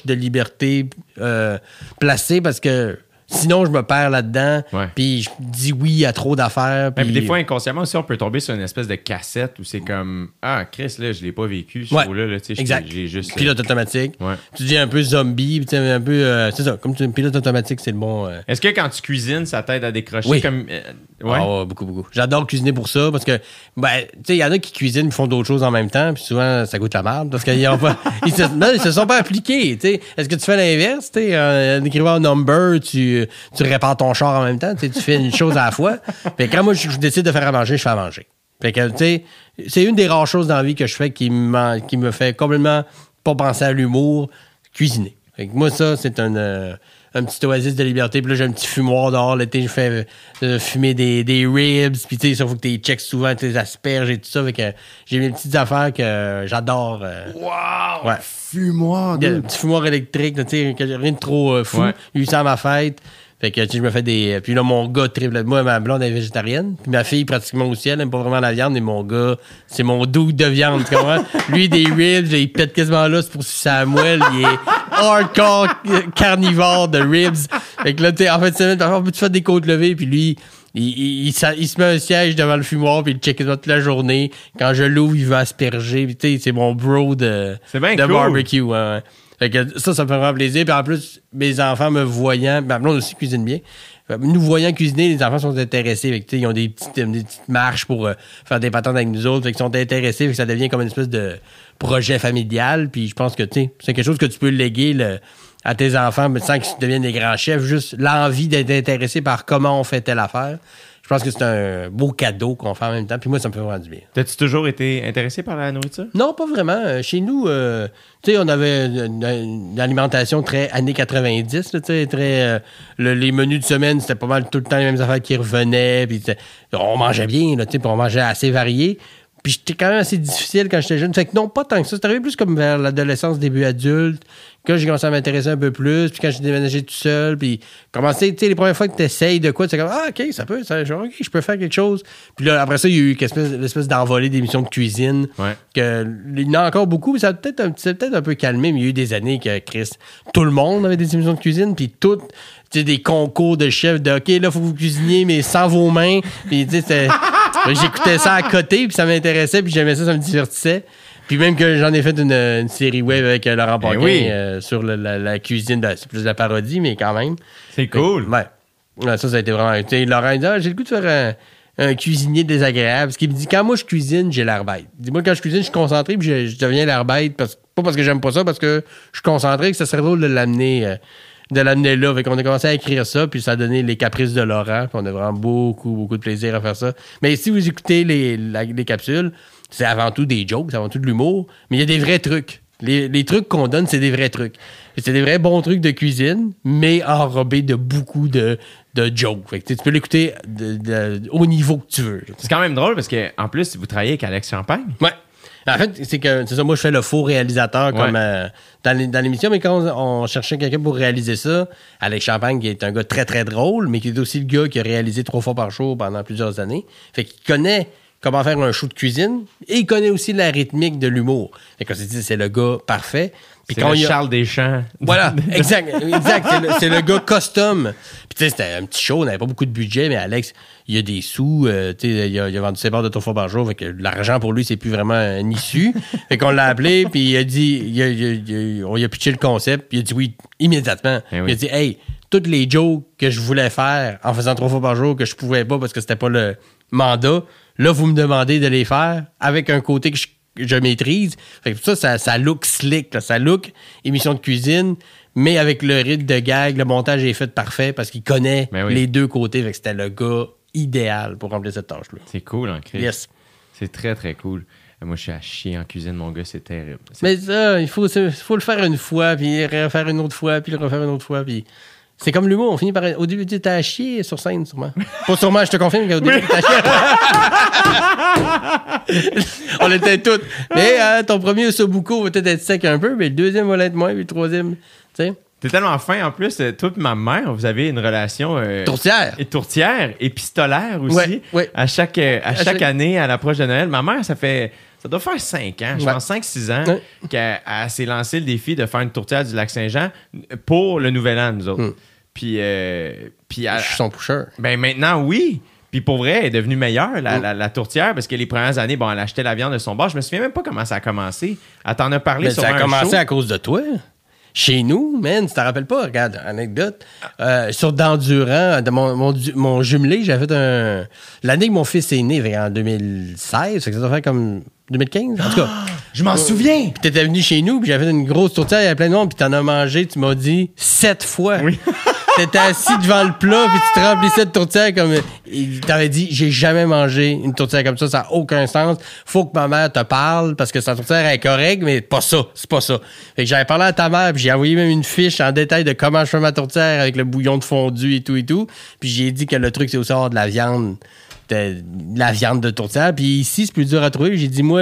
de liberté euh, placées parce que sinon, je me perds là-dedans. Puis je dis oui à trop d'affaires. Puis- des fois, inconsciemment aussi, on peut tomber sur une espèce de cassette où c'est comme Ah, Chris, là, je l'ai pas vécu, ce show-là. Là, Exact. J'ai juste. Pilote automatique. Tu dis un peu zombie, un peu. euh, c'est ça, comme tu pilote automatique, c'est le bon. euh, Est-ce que quand tu cuisines, ça t'aide à décrocher Oui. comme. euh, ouais? Ouais, beaucoup, beaucoup. J'adore cuisiner pour ça parce que, ben, tu sais, il y en a qui cuisinent, ils font d'autres choses en même temps, puis souvent, ça goûte la merde parce qu'ils ont pas, ils se, non, ils se sont pas appliqués, tu sais. Est-ce que tu fais l'inverse, tu sais, en écrivant un number, tu, tu répares ton char en même temps, tu fais une chose à la fois. Que quand moi, je, je décide de faire à manger, je fais à manger. Fait que, tu sais, c'est une des rares choses dans la vie que je fais qui, qui me fait complètement pas penser à l'humour, cuisiner. Fait que moi, ça, c'est un, euh, un petit oasis de liberté. Puis là, j'ai un petit fumoir dehors. L'été, je fais euh, fumer des, des ribs. Puis tu sais, ça faut que tu checkes souvent tes asperges et tout ça. Fait que j'ai mes petites affaires que j'adore. euh, Wow! Ouais. Fumoir, un petit fumoir électrique, tu sais, rien de trop euh, fou. Ouais. Lui, c'est à ma fête. Fait que, tu sais, je me fais des. Puis là, mon gars triple. Moi, ma blonde est végétarienne. Puis ma fille, pratiquement aussi, elle aime pas vraiment la viande. Et mon gars, c'est mon doux de viande, tu comprends? Lui, des ribs, il pète quasiment là, c'est pour Samuel. Il est hardcore carnivore de ribs. Fait que là, tu sais, en fait, semaine, parfois, on peut faire des côtes levées. Puis lui, il, il, il il se met un siège devant le fumoir, puis il check toute la journée. Quand je l'ouvre, il veut asperger. Puis tu sais, c'est mon bro de, de cool. barbecue. Ouais. Fait que ça, ça me fait vraiment plaisir. Puis en plus, mes enfants me voyant, ma blonde aussi cuisine bien. Nous voyant cuisiner, les enfants sont intéressés. Fait que, ils ont des petites, des petites marches pour euh, faire des patentes avec nous autres. Fait qu'ils sont intéressés. Fait que ça devient comme une espèce de projet familial. Puis je pense que tu sais, c'est quelque chose que tu peux léguer le- à tes enfants mais sans qu'ils deviennent des grands chefs. Juste l'envie d'être intéressé par comment on fait telle affaire. Je pense que c'est un beau cadeau qu'on fait en même temps. Puis moi, ça me fait vraiment du bien. T'as-tu toujours été intéressé par la nourriture? Non, pas vraiment. Euh, Chez nous, euh, tu sais, on avait une, une alimentation très années 90, là, tu sais, très... euh, le- les menus de semaine, c'était pas mal tout le temps les mêmes affaires qui revenaient, puis on mangeait bien, tu sais, on mangeait assez varié. Puis j'étais quand même assez difficile quand j'étais jeune. Fait que non, pas tant que ça. C'est arrivé plus comme vers l'adolescence, début adulte, que j'ai commencé à m'intéresser un peu plus, puis quand j'ai déménagé tout seul, puis commencé, tu sais, les premières fois que tu essayes de quoi, tu comme, ah, OK, ça peut, ça, genre, OK, je peux faire quelque chose. Puis là, après ça, il y a eu l'espèce, d'envolée d'émissions de cuisine Ouais. que il y en a encore beaucoup, mais ça a peut-être un, un peu calmé, mais il y a eu des années que Chris, tout le monde avait des émissions de cuisine, puis tout, tu sais, des concours de chefs de OK, là, faut que vous cuisiniez, mais sans vos mains. Puis, tu sais, j'écoutais ça à côté, puis ça m'intéressait, puis j'aimais ça, ça me divertissait. Puis même que j'en ai fait une, une série web avec euh, Laurent Paquin oui. euh, sur la, la cuisine. de- C'est plus de la parodie, mais quand même. C'est cool. Ouais. Ouais, ça, ça a été vraiment. Tu sais, Laurent, il dit Ah, j'ai le goût de faire un, un cuisinier désagréable. Parce qu'il me dit Quand moi je cuisine, j'ai l'air bête. Il dit Moi, quand je cuisine, je suis concentré, puis je, je deviens l'air bête. Parce, pas parce que j'aime pas ça, parce que je suis concentré, que ça serait drôle de l'amener. euh, de l'amener là. Fait qu'on a commencé à écrire ça, puis ça a donné les caprices de Laurent, puis on a vraiment beaucoup, beaucoup de plaisir à faire ça. Mais si vous écoutez les, la- les capsules, c'est avant tout des jokes, c'est avant tout de l'humour, mais il y a des vrais trucs. Les, les trucs qu'on donne, c'est des vrais trucs. C'est des vrais bons trucs de cuisine, mais enrobés de beaucoup de, de jokes. Fait que, tu peux l'écouter de- de- au niveau que tu veux. C'est quand même drôle parce que en plus, vous travaillez avec Alex Champagne. Ouais. En fait, c'est que c'est ça, moi je fais le faux réalisateur comme Ouais. euh, dans l'é- dans l'émission, mais quand on, on cherchait quelqu'un pour réaliser ça, Alex Champagne, qui est un gars très très drôle, mais qui est aussi le gars qui a réalisé trois fois par jour pendant plusieurs années. Fait qu'il connaît comment faire un show de cuisine et il connaît aussi la rythmique de l'humour. Fait qu'on s'est dit, c'est le gars parfait. Puis quand il y a- Charles Deschamps. voilà, exact, exact. C'est le, gars custom. Puis tu sais, c'était un petit show, on n'avait pas beaucoup de budget, mais Alex, il y a des sous, euh, tu sais, il a, il a vendu ses barres de trois fois par jour, fait que l'argent pour lui, c'est plus vraiment un issue. fait qu'on l'a appelé, puis il a dit, il a, il a- il a- on lui a pitché le concept, puis il a dit oui immédiatement. Eh oui. Il a dit, hey, toutes les jokes que je voulais faire en faisant trois fois par jour, que je pouvais pas parce que c'était pas le mandat, là, vous me demandez de les faire avec un côté que je je maîtrise. Fait que ça, ça, ça look slick, là. ça look émission de cuisine, mais avec le rythme de gag, le montage est fait parfait parce qu'il connaît Ben oui. les deux côtés. Fait que c'était le gars idéal pour remplir cette tâche-là. C'est cool en Christ. Yes. C'est très, très cool. Moi, je suis à chier en cuisine, mon gars, c'est terrible. Mais ça, il faut, il faut le faire une fois, puis le refaire une autre fois, puis le refaire une autre fois, puis... C'est comme l'humour, on finit par... Au début, tu étais à chier sur scène, sûrement. Pas sûrement, je te confirme qu'au début, tu à chier. on était tous. Mais euh, ton premier Osobuco va peut-être être sec un peu, mais le deuxième va l'être moins, puis le troisième, tu sais... T'es tellement fin. En plus, euh, toi et ma mère, vous avez une relation... euh, Tourtière. Et tourtière, épistolaire aussi. Ouais, ouais. À chaque, euh, à chaque chaque- année, à l'approche de Noël. Ma mère, ça fait. Ça doit faire 5 ans, je Ouais. pense 5-6 ans, Ouais. qu'elle elle s'est lancé le défi de faire une tourtière du lac Saint-Jean pour le Nouvel An, nous autres. Hmm. Puis, euh, puis elle- Je suis son pusher. ben maintenant, oui. Puis pour vrai, elle est devenue meilleure, la, Mm. la- la tourtière, parce que les premières années, bon, elle achetait la viande de son bar. Je me souviens même pas comment ça a commencé. Elle t'en a parlé Mais sur ça a un commencé show. à cause de toi. Chez nous, man, tu te rappelles pas, regarde, anecdote. Euh, sur D'Endurant, de mon, mon, mon jumelé, j'avais fait un. L'année que mon fils est né, en 2016, fait que ça doit faire comme 2015. En tout cas, Je m'en souviens! puis t'étais venu chez nous, puis j'avais fait une grosse tourtière, il y avait plein de monde, puis t'en as mangé, tu m'as dit, sept fois. Oui. T'étais assis devant le plat, puis tu te remplissais de tourtière comme. Il t'avait dit, j'ai jamais mangé une tourtière comme ça, ça n'a aucun sens. Faut que ma mère te parle, parce que sa tourtière est correcte, mais pas ça, c'est pas ça. Fait que j'avais parlé à ta mère, puis j'ai envoyé même une fiche en détail de comment je fais ma tourtière avec le bouillon de fondu et tout et tout. Puis j'ai dit que le truc, c'est aussi avoir de la viande la viande de tourtière. Puis ici, c'est plus dur à trouver. J'ai dit, moi,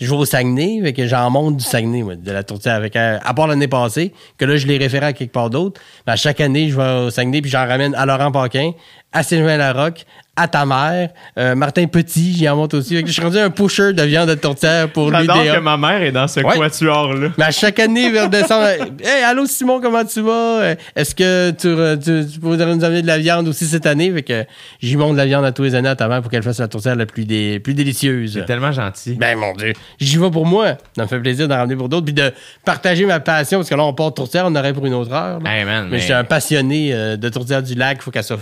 je vais au Saguenay, fait que j'en monte du Saguenay, de la tourtière. Avec, euh, à part l'année passée, que là, je l'ai référé à quelque part d'autre. Mais à chaque année, je vais au Saguenay, puis j'en ramène à Laurent Paquin, à Sylvain Larocque, à ta mère, euh, Martin Petit, j'y en monte aussi. Fait que je suis rendu un pusher de viande de tourtière pour J'adore l'UDA. que ma mère est dans ce Ouais. quatuor-là. Mais à chaque année, vers décembre, hey, allô Simon, comment tu vas? Euh, Est-ce que tu, tu, tu pourrais nous amener de la viande aussi cette année? Fait que j'y monte de la viande à tous les années à ta mère pour qu'elle fasse la tourtière la plus, dé- plus délicieuse. C'est tellement gentil. Ben mon Dieu, j'y vais pour moi. Ça me fait plaisir d'en ramener pour d'autres. Puis de partager ma passion, parce que là, on part de tourtière, on aurait pour une autre heure. là. Hey, man, mais mais- je suis un passionné euh, de tourtière du lac. faut qu'elle soit.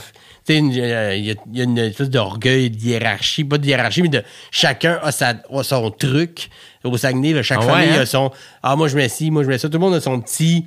Tu sais, il y, a- y a une espèce d'orgueil, de hiérarchie. Pas de hiérarchie, mais de chacun a, sa, a son truc. Au Saguenay, là, chaque Ah ouais, famille hein? a son. Ah, moi, je mets ci, moi, je mets ça. Tout le monde a son petit.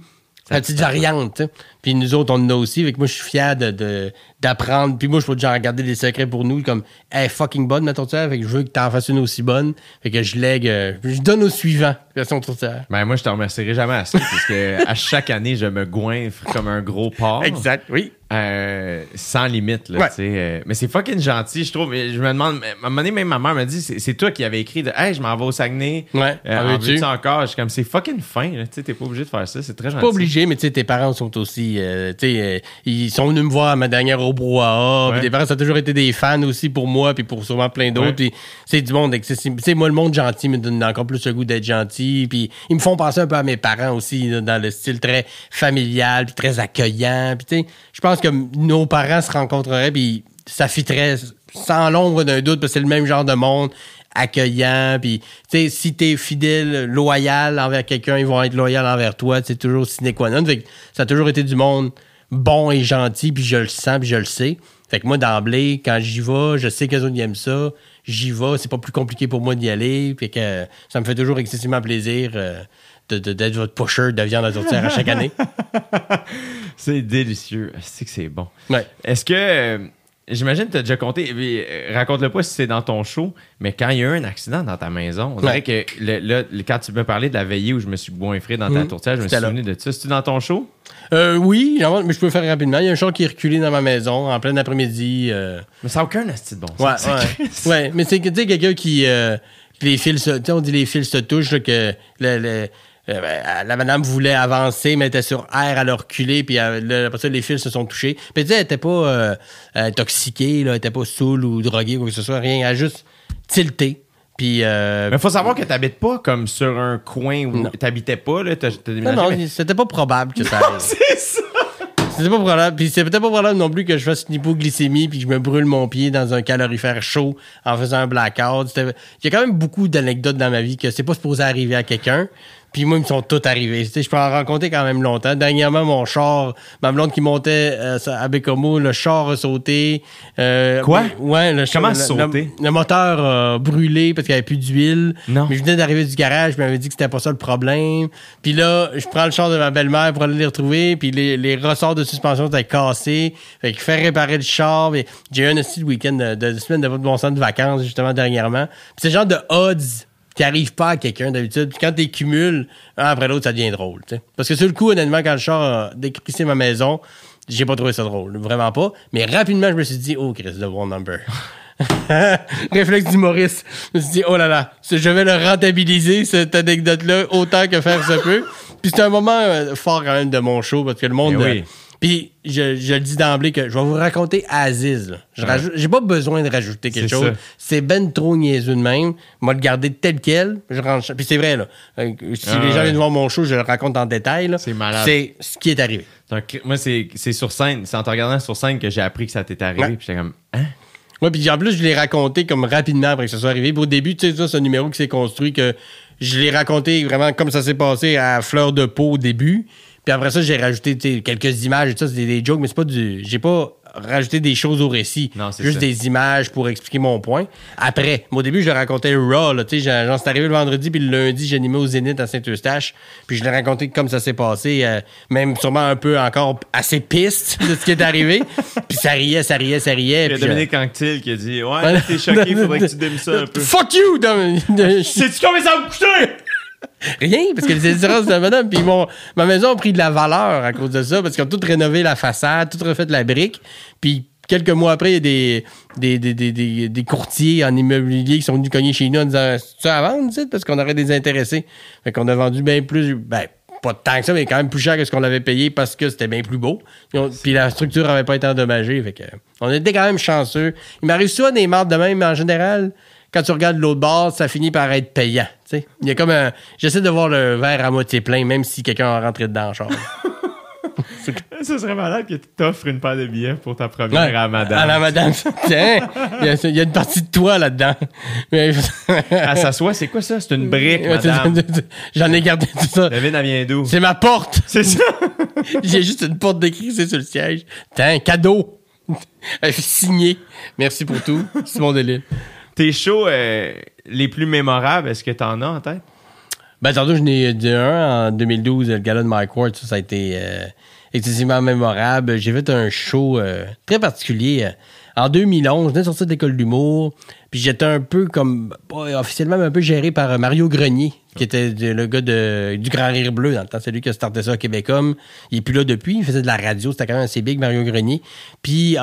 Sa petite variante. Puis nous autres, on en a aussi. Fait que moi, je suis fier de, d'apprendre. Puis moi, je peux déjà regarder des secrets pour nous, comme, elle est fucking bonne, ma tourtière. Fait que je veux que t'en fasses une aussi bonne. Fait que je lègue, euh, je donne au suivant, version tourtière. Ben, moi, je te remercierai jamais assez, parce que à chaque année, je me goinfre comme un gros porc. Exact, oui. Euh, sans limite, là, Ouais. tu sais. euh, mais c'est fucking gentil, je trouve. Je me demande, à un moment donné, même ma mère m'a dit, c'est toi qui avais écrit de Hey, je m'en vais au Saguenay. Ouais, Euh, en veux-tu? veux-tu encore? Je suis comme, c'est fucking fin, là. Tu sais, t'es pas obligé de faire ça. C'est très gentil. Pas obligé, mais tu sais, tes parents sont aussi, euh, euh, ils sont venus me voir à ma dernière au brouhaha. Ouais. Parents, ça a toujours été des fans aussi pour moi, puis pour sûrement plein d'autres. Ouais. Puis c'est du monde accessible. Moi, le monde gentil me donne encore plus le goût d'être gentil. Puis ils me font penser un peu à mes parents aussi, là, dans le style très familial, puis très accueillant. Puis tu sais, je pense que nos parents se rencontreraient, puis ça fitterait sans l'ombre d'un doute, parce que c'est le même genre de monde accueillant. Puis, tu sais, si t'es fidèle, loyal envers quelqu'un, ils vont être loyaux envers toi. C'est toujours sine qua non. Fait que ça a toujours été du monde bon et gentil, puis je le sens, puis je le sais. Fait que moi, d'emblée, quand j'y vais, je sais que les autres aiment ça. J'y vais, c'est pas plus compliqué pour moi d'y aller. Puis que ça me fait toujours excessivement plaisir euh, de- de- d'être votre pusher de viande à tourtière à chaque année. C'est délicieux. C'est que c'est bon. Ouais. Est-ce que. J'imagine que tu as déjà compté. euh, Raconte-le pas si c'est dans ton show, mais quand il y a eu un accident dans ta maison, on dirait que le- là, le- quand tu me parlais de la veillée où je me suis goinfré dans ta Mhm. tourtière, je me suis souvenu de ça. C'est-tu dans ton show? Euh, oui, mais je peux le faire rapidement. Il y a un char qui est reculé dans ma maison en plein après-midi. euh, Mais ça n'a aucun asti de bon Ouais, sens. ouais. ouais, mais c'est que, tu sais, quelqu'un qui. euh, les fils on dit les fils se touchent, là, que le- le- euh, ben, la madame voulait avancer, mais était sur air, elle a reculé, puis euh, après ça, les fils se sont touchés. Puis, elle était pas euh, intoxiquée, là, elle était pas saoule ou droguée ou quoi que ce soit, rien. Elle a juste tilté. Puis. euh, Mais faut savoir que t'habites pas comme sur un coin où t'habitais pas, là. T'as, non, non, mais- c'était pas probable que ça arrive. C'est ça! C'était pas probable. Puis c'était peut-être pas probable non plus que je fasse une hypoglycémie puis que je me brûle mon pied dans un calorifère chaud en faisant un blackout. Il y a quand même beaucoup d'anecdotes dans ma vie que c'est pas supposé arriver à quelqu'un. Puis moi, ils me sont. Tu sais, je peux en raconter quand même longtemps. Dernièrement, mon char, ma blonde qui montait euh, à Bécomo, le char a sauté. Euh, Quoi? Ouais, le char- Comment le- sauter? Le, le moteur a brûlé parce qu'il n'y avait plus d'huile. Non. Mais je venais d'arriver du garage, je m'avais dit que c'était pas ça le problème. Puis là, je prends le char de ma belle-mère pour aller les retrouver, puis les, les ressorts de suspension étaient cassés. Fait qu'il fait réparer le char. J'ai eu un aussi week-end de, de, semaine de votre bon sens de vacances, justement, dernièrement. Puis c'est le genre de odds qui arrive pas à quelqu'un d'habitude. Puis quand tu cumules, un après l'autre, ça devient drôle. Parce que sur le coup, honnêtement, quand le char a décrissé ma maison, j'ai pas trouvé ça drôle. Vraiment pas. Mais rapidement, je me suis dit, oh, Chris, the one number. Réflexe d'humoriste. Je me suis dit, oh là là, je vais le rentabiliser, cette anecdote-là, autant que faire se peut. Puis c'est un moment euh, fort quand même de mon show, parce que le monde... Eh oui. euh, puis je, je le dis d'emblée que je vais vous raconter Aziz. là. Je Ouais. rajoute- J'ai pas besoin de rajouter quelque chose. ça. C'est ben trop niaiseux de même. Moi, le garder tel quel. Je rentre... Puis c'est vrai, là. Euh, Si Ah les gens viennent voir mon show, je le raconte en détail. là. C'est malade. C'est ce qui est arrivé. Cl- Moi, c'est, c'est sur scène. C'est en te regardant sur scène que j'ai appris que ça t'était arrivé. Ouais. Puis j'étais comme, hein? Ouais, puis en plus, je l'ai raconté comme rapidement après que ça soit arrivé. Puis au début, tu sais, ça, c'est un numéro qui s'est construit que je l'ai raconté vraiment comme ça s'est passé à fleur de peau au début. Puis après ça, j'ai rajouté quelques images et tout ça, c'est des, des jokes, mais c'est pas du. J'ai pas rajouté des choses au récit. Non, Juste ça. des images pour expliquer mon point. Après, moi, au début, je le racontais raw, là, tu sais, j'en- suis arrivé le vendredi, puis le lundi, j'animais au Zénith à Saint-Eustache, puis je l'ai raconté comme ça s'est passé, euh, même sûrement un peu encore assez piste de ce qui est arrivé. puis ça riait, ça riait, ça riait. Il y a je- Dominique Anctil qui a dit, ouais, t'es choqué, faudrait que tu ça un peu. Fuck you! Sais-tu combien ça va me coûter? Rien, parce que les assurances de madame, puis mon, ma maison a pris de la valeur à cause de ça, parce qu'ils ont tout rénové la façade, tout refait la brique, puis quelques mois après, il y a des, des, des, des, courtiers en immobilier qui sont venus cogner chez nous en disant « Tu à vendre, parce qu'on aurait des intéressés. » Fait qu'on a vendu bien plus, ben, pas tant que ça, mais quand même plus cher que ce qu'on avait payé parce que c'était bien plus beau. Puis la structure n'avait pas été endommagée. Fait que, on était quand même chanceux. Il m'arrive souvent des mardes de même, mais en général, quand tu regardes l'autre bord, ça finit par être payant. tu sais. Il y a comme un. J'essaie de voir le verre à moitié plein, même si quelqu'un a rentré dedans en char. Ça serait malade que tu t'offres une paire de billets pour ta première Ouais. à madame. À la madame. Tiens, il y, a, il y a une partie de toi là-dedans. Mais- Elle s'assoit, c'est quoi ça? C'est une brique, madame. J'en ai gardé tout ça. David, elle vient d'où? C'est ma porte. C'est ça? J'ai juste une porte décrissée sur le siège. Tiens, cadeau. Signé. Merci pour tout. C'est mon délire. Tes shows euh, les plus mémorables, est-ce que t'en as en tête? Ben, tantôt, je n'ai dit un en 2012, le gala de Mike Ward. Ça, a été euh, excessivement mémorable. J'ai fait un show euh, très particulier. en 2011, je venais de sortir de l'école d'humour. Puis j'étais un peu comme, officiellement, un peu géré par Mario Grenier, qui était le gars du Grand Rire Bleu dans le temps. C'est lui qui a starté ça à Québecom. Il est plus là depuis. Il faisait de la radio. C'était quand même assez big, Mario Grenier. Puis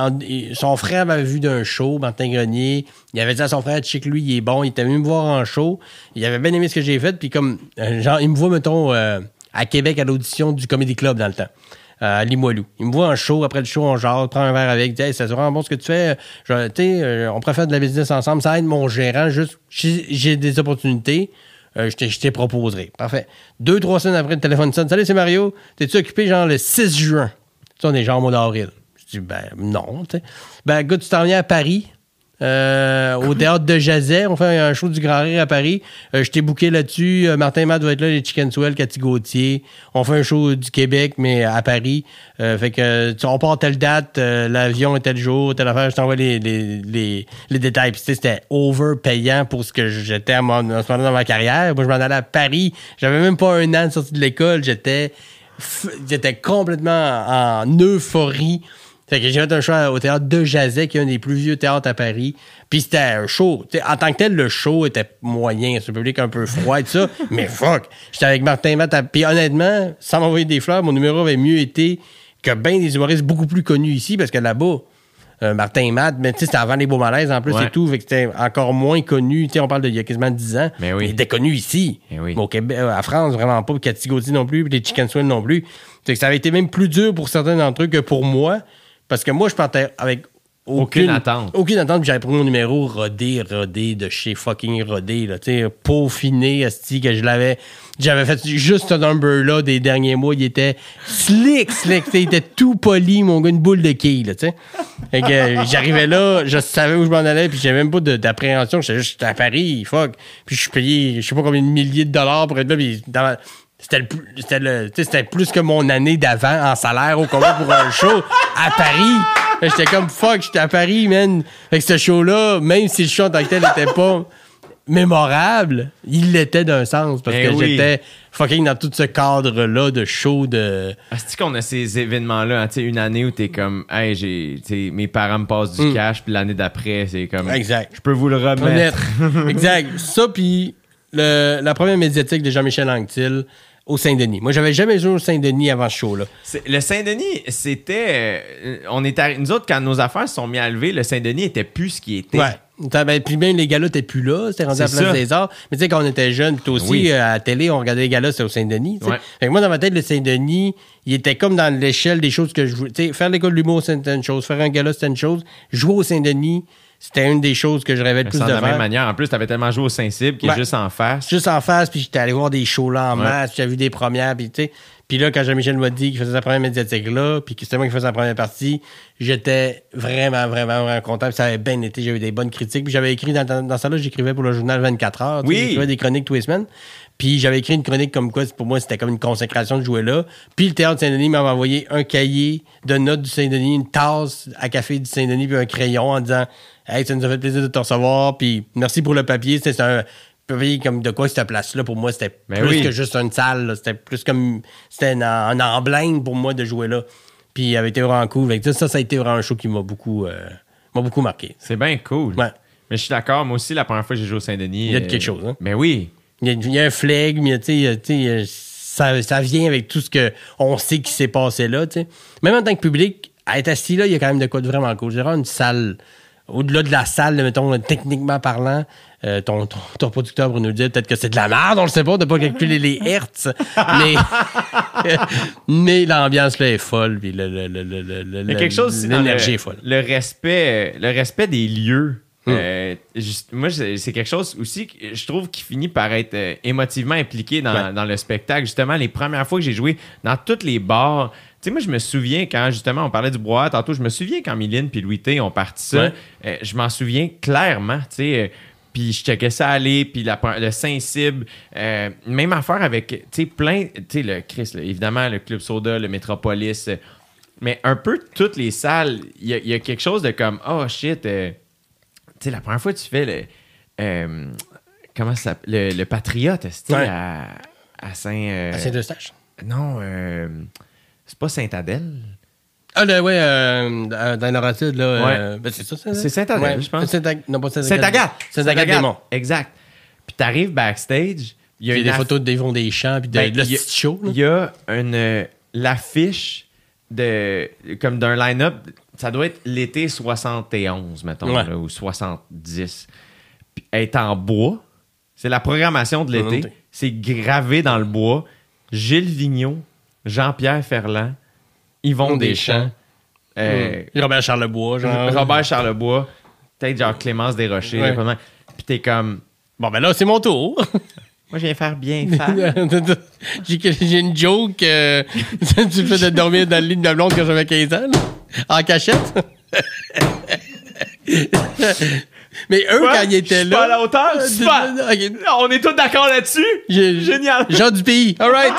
son frère m'avait vu d'un show, Martin Grenier. Il avait dit à son frère, check lui, il est bon. Il était venu me voir en show. Il avait bien aimé ce que j'ai fait. Puis comme, euh, genre, il me voit, mettons, euh, à Québec à l'audition du Comedy Club dans le temps. euh, à Limoilou. Il me voit en show, après le show, on jase, prend un verre avec, dit, hey, c'est vraiment bon ce que tu fais. Je- euh, on préfère de la business ensemble, ça aide mon gérant, juste, j'ai des opportunités, euh, je les proposerai. Parfait. Deux, trois semaines après, le téléphone sonne. Salut, c'est Mario. T'es-tu occupé, genre, le 6 juin? Tu on est genre au mois d'avril. Je dis, ben, non, tu sais. Ben, gars, tu t'en viens à Paris euh, au théâtre de Jazet. On fait un show du Grand Rire à Paris. Euh, je t'ai booké là-dessus. Euh, Martin Matt va être là, les Chicken Swell, Cathy Gauthier. On fait un show du Québec, mais à Paris. Euh, fait que tu, on part telle date, l'avion est tel jour, telle affaire. Je t'envoie les, les, les, les détails. C'était overpayant pour ce que j'étais à, mon- ce moment dans ma carrière. Moi, je m'en allais à Paris. J'avais même pas un an de sortie de l'école. J'étais j'étais complètement en euphorie. Fait que j'ai fait un show au théâtre de Jazet, qui est un des plus vieux théâtres à Paris. Puis c'était un show. T'sais, en tant que tel, le show était moyen. C'est un public un peu froid et tout ça. mais fuck! J'étais avec Martin Matt. Puis honnêtement, sans m'envoyer des fleurs, mon numéro avait mieux été que bien des humoristes beaucoup plus connus ici, parce que là-bas, euh, Martin Matt, mais tu sais, c'était avant les beaux malaises en plus Ouais. et tout. Fait que c'était encore moins connu. Tu sais, on parle d'il y a quasiment 10 ans. Mais oui. Il était connu ici. Mais oui. Mais au Québec, euh, à France, vraiment pas. Cathy Gauthier non plus. Puis les Chicken Swell non plus. Fait que ça avait été même plus dur pour certains d'entre eux que pour moi. Parce que moi, je partais avec aucune, Aucune attente. Aucune attente. Puis j'avais pris mon numéro rodé, rodé, de chez fucking rodé. Là, tu sais, peaufiné, esti, que je l'avais. J'avais fait juste ce number-là des derniers mois. Il était slick, slick. Il était tout poli, mon gars, une boule de quille, là, tu sais. Fait que euh, j'arrivais là, je savais où je m'en allais, puis j'avais même pas d'appréhension. J'étais juste à Paris, fuck. Puis je suis payé, je sais pas combien de milliers de dollars pour être là, puis dans ma- c'était le plus, c'était le, c'était plus que mon année d'avant en salaire au combat pour un show à Paris. J'étais comme fuck, j'étais à Paris, man. Fait que ce show-là, même si le show en tant que tel était pas mémorable, il l'était d'un sens parce Eh que oui. j'étais fucking dans tout ce cadre-là de show de. Est-ce qu'on a ces événements-là, hein, tu sais, une année où t'es comme, hey, j'ai, mes parents me passent du Mm. cash, puis l'année d'après, c'est comme, Exact. je peux vous le remettre. Exact. Ça, puis le- la première médiatique de Jean-Michel Anctil au Saint-Denis. Moi, j'avais jamais joué au Saint-Denis avant ce show-là. Le Saint-Denis, c'était. euh, on est nous autres, quand nos affaires se sont mis à lever, le Saint-Denis était plus ce qu'il était. Ouais. Ben, puis même les galas, t'es plus là, c'était rendu à la Place ça. des Arts. Mais tu sais, quand on était jeune, puis toi aussi, Oui. euh, à la télé, on regardait les galas, c'était au Saint-Denis. Ouais. Fait que moi, dans ma tête, le Saint-Denis, il était comme dans l'échelle des choses que je voulais. Tu sais, faire l'école de l'humour, c'était une chose. Faire un gala, c'était une chose. Jouer au Saint-Denis, c'était une des choses que je rêvais le plus de de la même faire. manière. En plus, t'avais tellement joué au Saint-Cybe qui est juste en face. juste en face, puis j'étais allé voir des shows là en Ouais. masse, j'avais vu des premières, puis tu sais. Puis là, quand Jean-Michel m'a dit qu'il faisait sa première médiatique là, puis que c'était moi qui faisais la première partie, j'étais vraiment, vraiment, vraiment content. Puis ça avait bien été, j'ai eu des bonnes critiques. Puis j'avais écrit, dans, ça là, j'écrivais pour le journal 24 heures. Oui. J'écrivais des chroniques tous les semaines. Puis j'avais écrit une chronique comme quoi, pour moi, c'était comme une consécration de jouer là. Puis le Théâtre Saint-Denis m'avait envoyé un cahier de notes du Saint-Denis, une tasse à café du Saint-Denis, puis un crayon en disant Hey, ça nous a fait plaisir de te recevoir, puis merci pour le papier. C'était un papier comme de quoi cette place-là, pour moi, c'était Ben plus oui. que juste une salle. C'était plus comme. C'était un, un emblème pour moi de jouer là. Puis il avait été vraiment cool. Que ça, ça a été vraiment un show qui m'a beaucoup, euh, m'a beaucoup marqué. C'est bien cool. Ouais. Mais je suis d'accord, moi aussi, la première fois que j'ai joué au Saint-Denis. Il y a de euh, quelque chose, hein? Mais oui. Il y a, il y a un y a, tu sais, ça, ça vient avec tout ce que on sait qui s'est passé là. Même en tant que public, à être assis là, il y a quand même de quoi de vraiment cool. J'ai vraiment une salle, au-delà de la salle, mettons, techniquement parlant, euh, ton, ton, ton producteur pour nous dire peut-être que c'est de la merde, on le sait pas, on n'a pas calculé les hertz, mais, mais l'ambiance là est folle, puis le, le, le, le, quelque chose l'énergie est folle. le respect, le respect des lieux. Hmm. Euh, juste- moi, c'est quelque chose aussi que je trouve qui finit par être euh, émotivement impliqué dans, Ouais. dans le spectacle. Justement, les premières fois que j'ai joué dans tous les bars, tu sais, moi, je me souviens quand, justement, on parlait du bois tantôt, je me souviens quand Mylène puis Louis T ont parti ça. Ouais. Euh, je m'en souviens clairement, tu sais. Puis je checkais ça aller, puis la- le Saint-Cybe, euh, même affaire avec, tu sais, plein, tu sais, le Chris, là, évidemment, le Club Soda, le Métropolis, euh, mais un peu toutes les salles, il y, y a quelque chose de comme, oh shit, euh, tu sais, la première fois que tu fais le, euh, comment ça s'appelle, le, le Patriote, est Ouais. à, à Saint... À Saint-Eustache. non, c'est pas Saint-Adèle? Ah, là, ouais, euh, euh, dans Laurentide, là. euh, ben, c'est ça, C'est Saint-Adèle, je pense. Saint-Ag- non, pas Saint-Agathe. Saint-Agathe. Saint-Agathe-des-Monts. Exact. Puis t'arrives backstage, il y a une des aff- photos de Yvon Deschamps puis de, Ben, de le il y a- petit show. Il y a une euh, l'affiche de comme d'un line-up, ça doit être l'été 71 mettons Ouais. là, ou 70. Puis elle est en bois. C'est la programmation de l'été. C'est gravé dans le bois. Gilles Vigneault, Jean-Pierre Ferland, Yvon Deschamps, euh, Mm. Robert Charlebois, genre. Robert Charlebois, peut-être genre Clémence Desrochers. Ouais. Puis t'es comme, Bon, ben là, c'est mon tour. moi je viens faire bien faire. J'ai j'ai une joke. euh, tu fais de dormir dans le lit de ma blonde quand j'avais 15 ans, là, en cachette. Mais eux, Quoi? quand ils Je étaient suis pas à la hauteur? Super! ok. On est tous d'accord là-dessus? J'ai- Génial! Jean du pays. All right.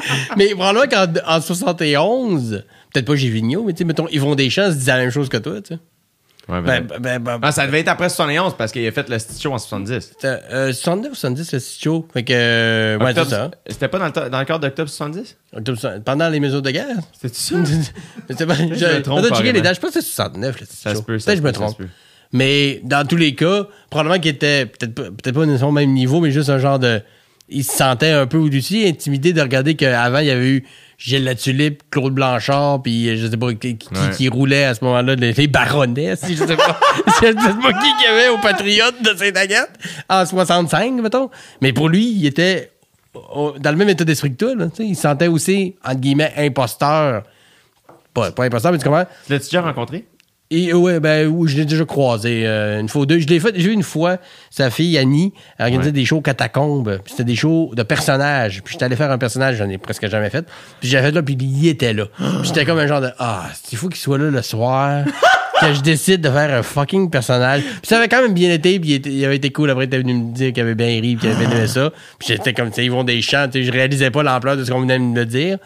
mais probablement qu'en en 71, peut-être pas Gévigno, mais tu sais, mettons, Yvon Deschamps se disait la même chose que toi, tu sais. Ouais, Ben, ben, ben, ben, Ah, ça devait être après 71 parce qu'il a fait le Show en 70. c'était, euh, 69 ou 70, le show. Fait que, euh, ouais, c'est Octobre- ça. C'était pas dans le, dans le cadre d'octobre 70? Octobre so- Pendant les mesures de guerre. C'était ça? C'est pas- je, me trompe les dates. Je pense que c'est 69, le Ça se peut, Peut-être que je me peut, trompe. peut. Mais dans tous les cas, probablement qu'il était peut-être pas, peut-être pas au même niveau, mais juste un genre de. Il se sentait un peu au-dessus, intimidé de regarder qu'avant, il y avait eu Gilles Latulippe, Claude Blanchard, puis je sais pas qui, qui, Ouais. qui roulait à ce moment-là, les, les baronnets, si je sais pas. je sais pas qui qu'il y avait au Patriote de Saint-Agathe en 65, mettons. Mais pour lui, il était dans le même état d'esprit que toi. Là, il se sentait aussi, entre guillemets, imposteur. Pas, pas imposteur, mais tu comprends? Tu l'as-tu déjà rencontré? Et euh, ouais, ben oui, je l'ai déjà croisé euh, une fois ou deux. Je l'ai fait, j'ai vu une fois sa fille Annie elle organisait Ouais. des shows catacombes. Puis c'était des shows de personnages. Puis j'étais allé faire un personnage, j'en ai presque jamais fait. Puis j'avais fait là, puis il était là. Puis j'étais comme un genre de ah, il faut qu'il soit là le soir. Que je décide de faire un fucking personnage. Puis ça avait quand même bien été, puis il, avait été cool. Après, il était venu me dire qu'il avait bien ri, puis qu'il avait bien aimé ça. Puis j'étais comme, tu sais, ils vont des chants, tu sais, je réalisais pas l'ampleur de ce qu'on venait de me dire.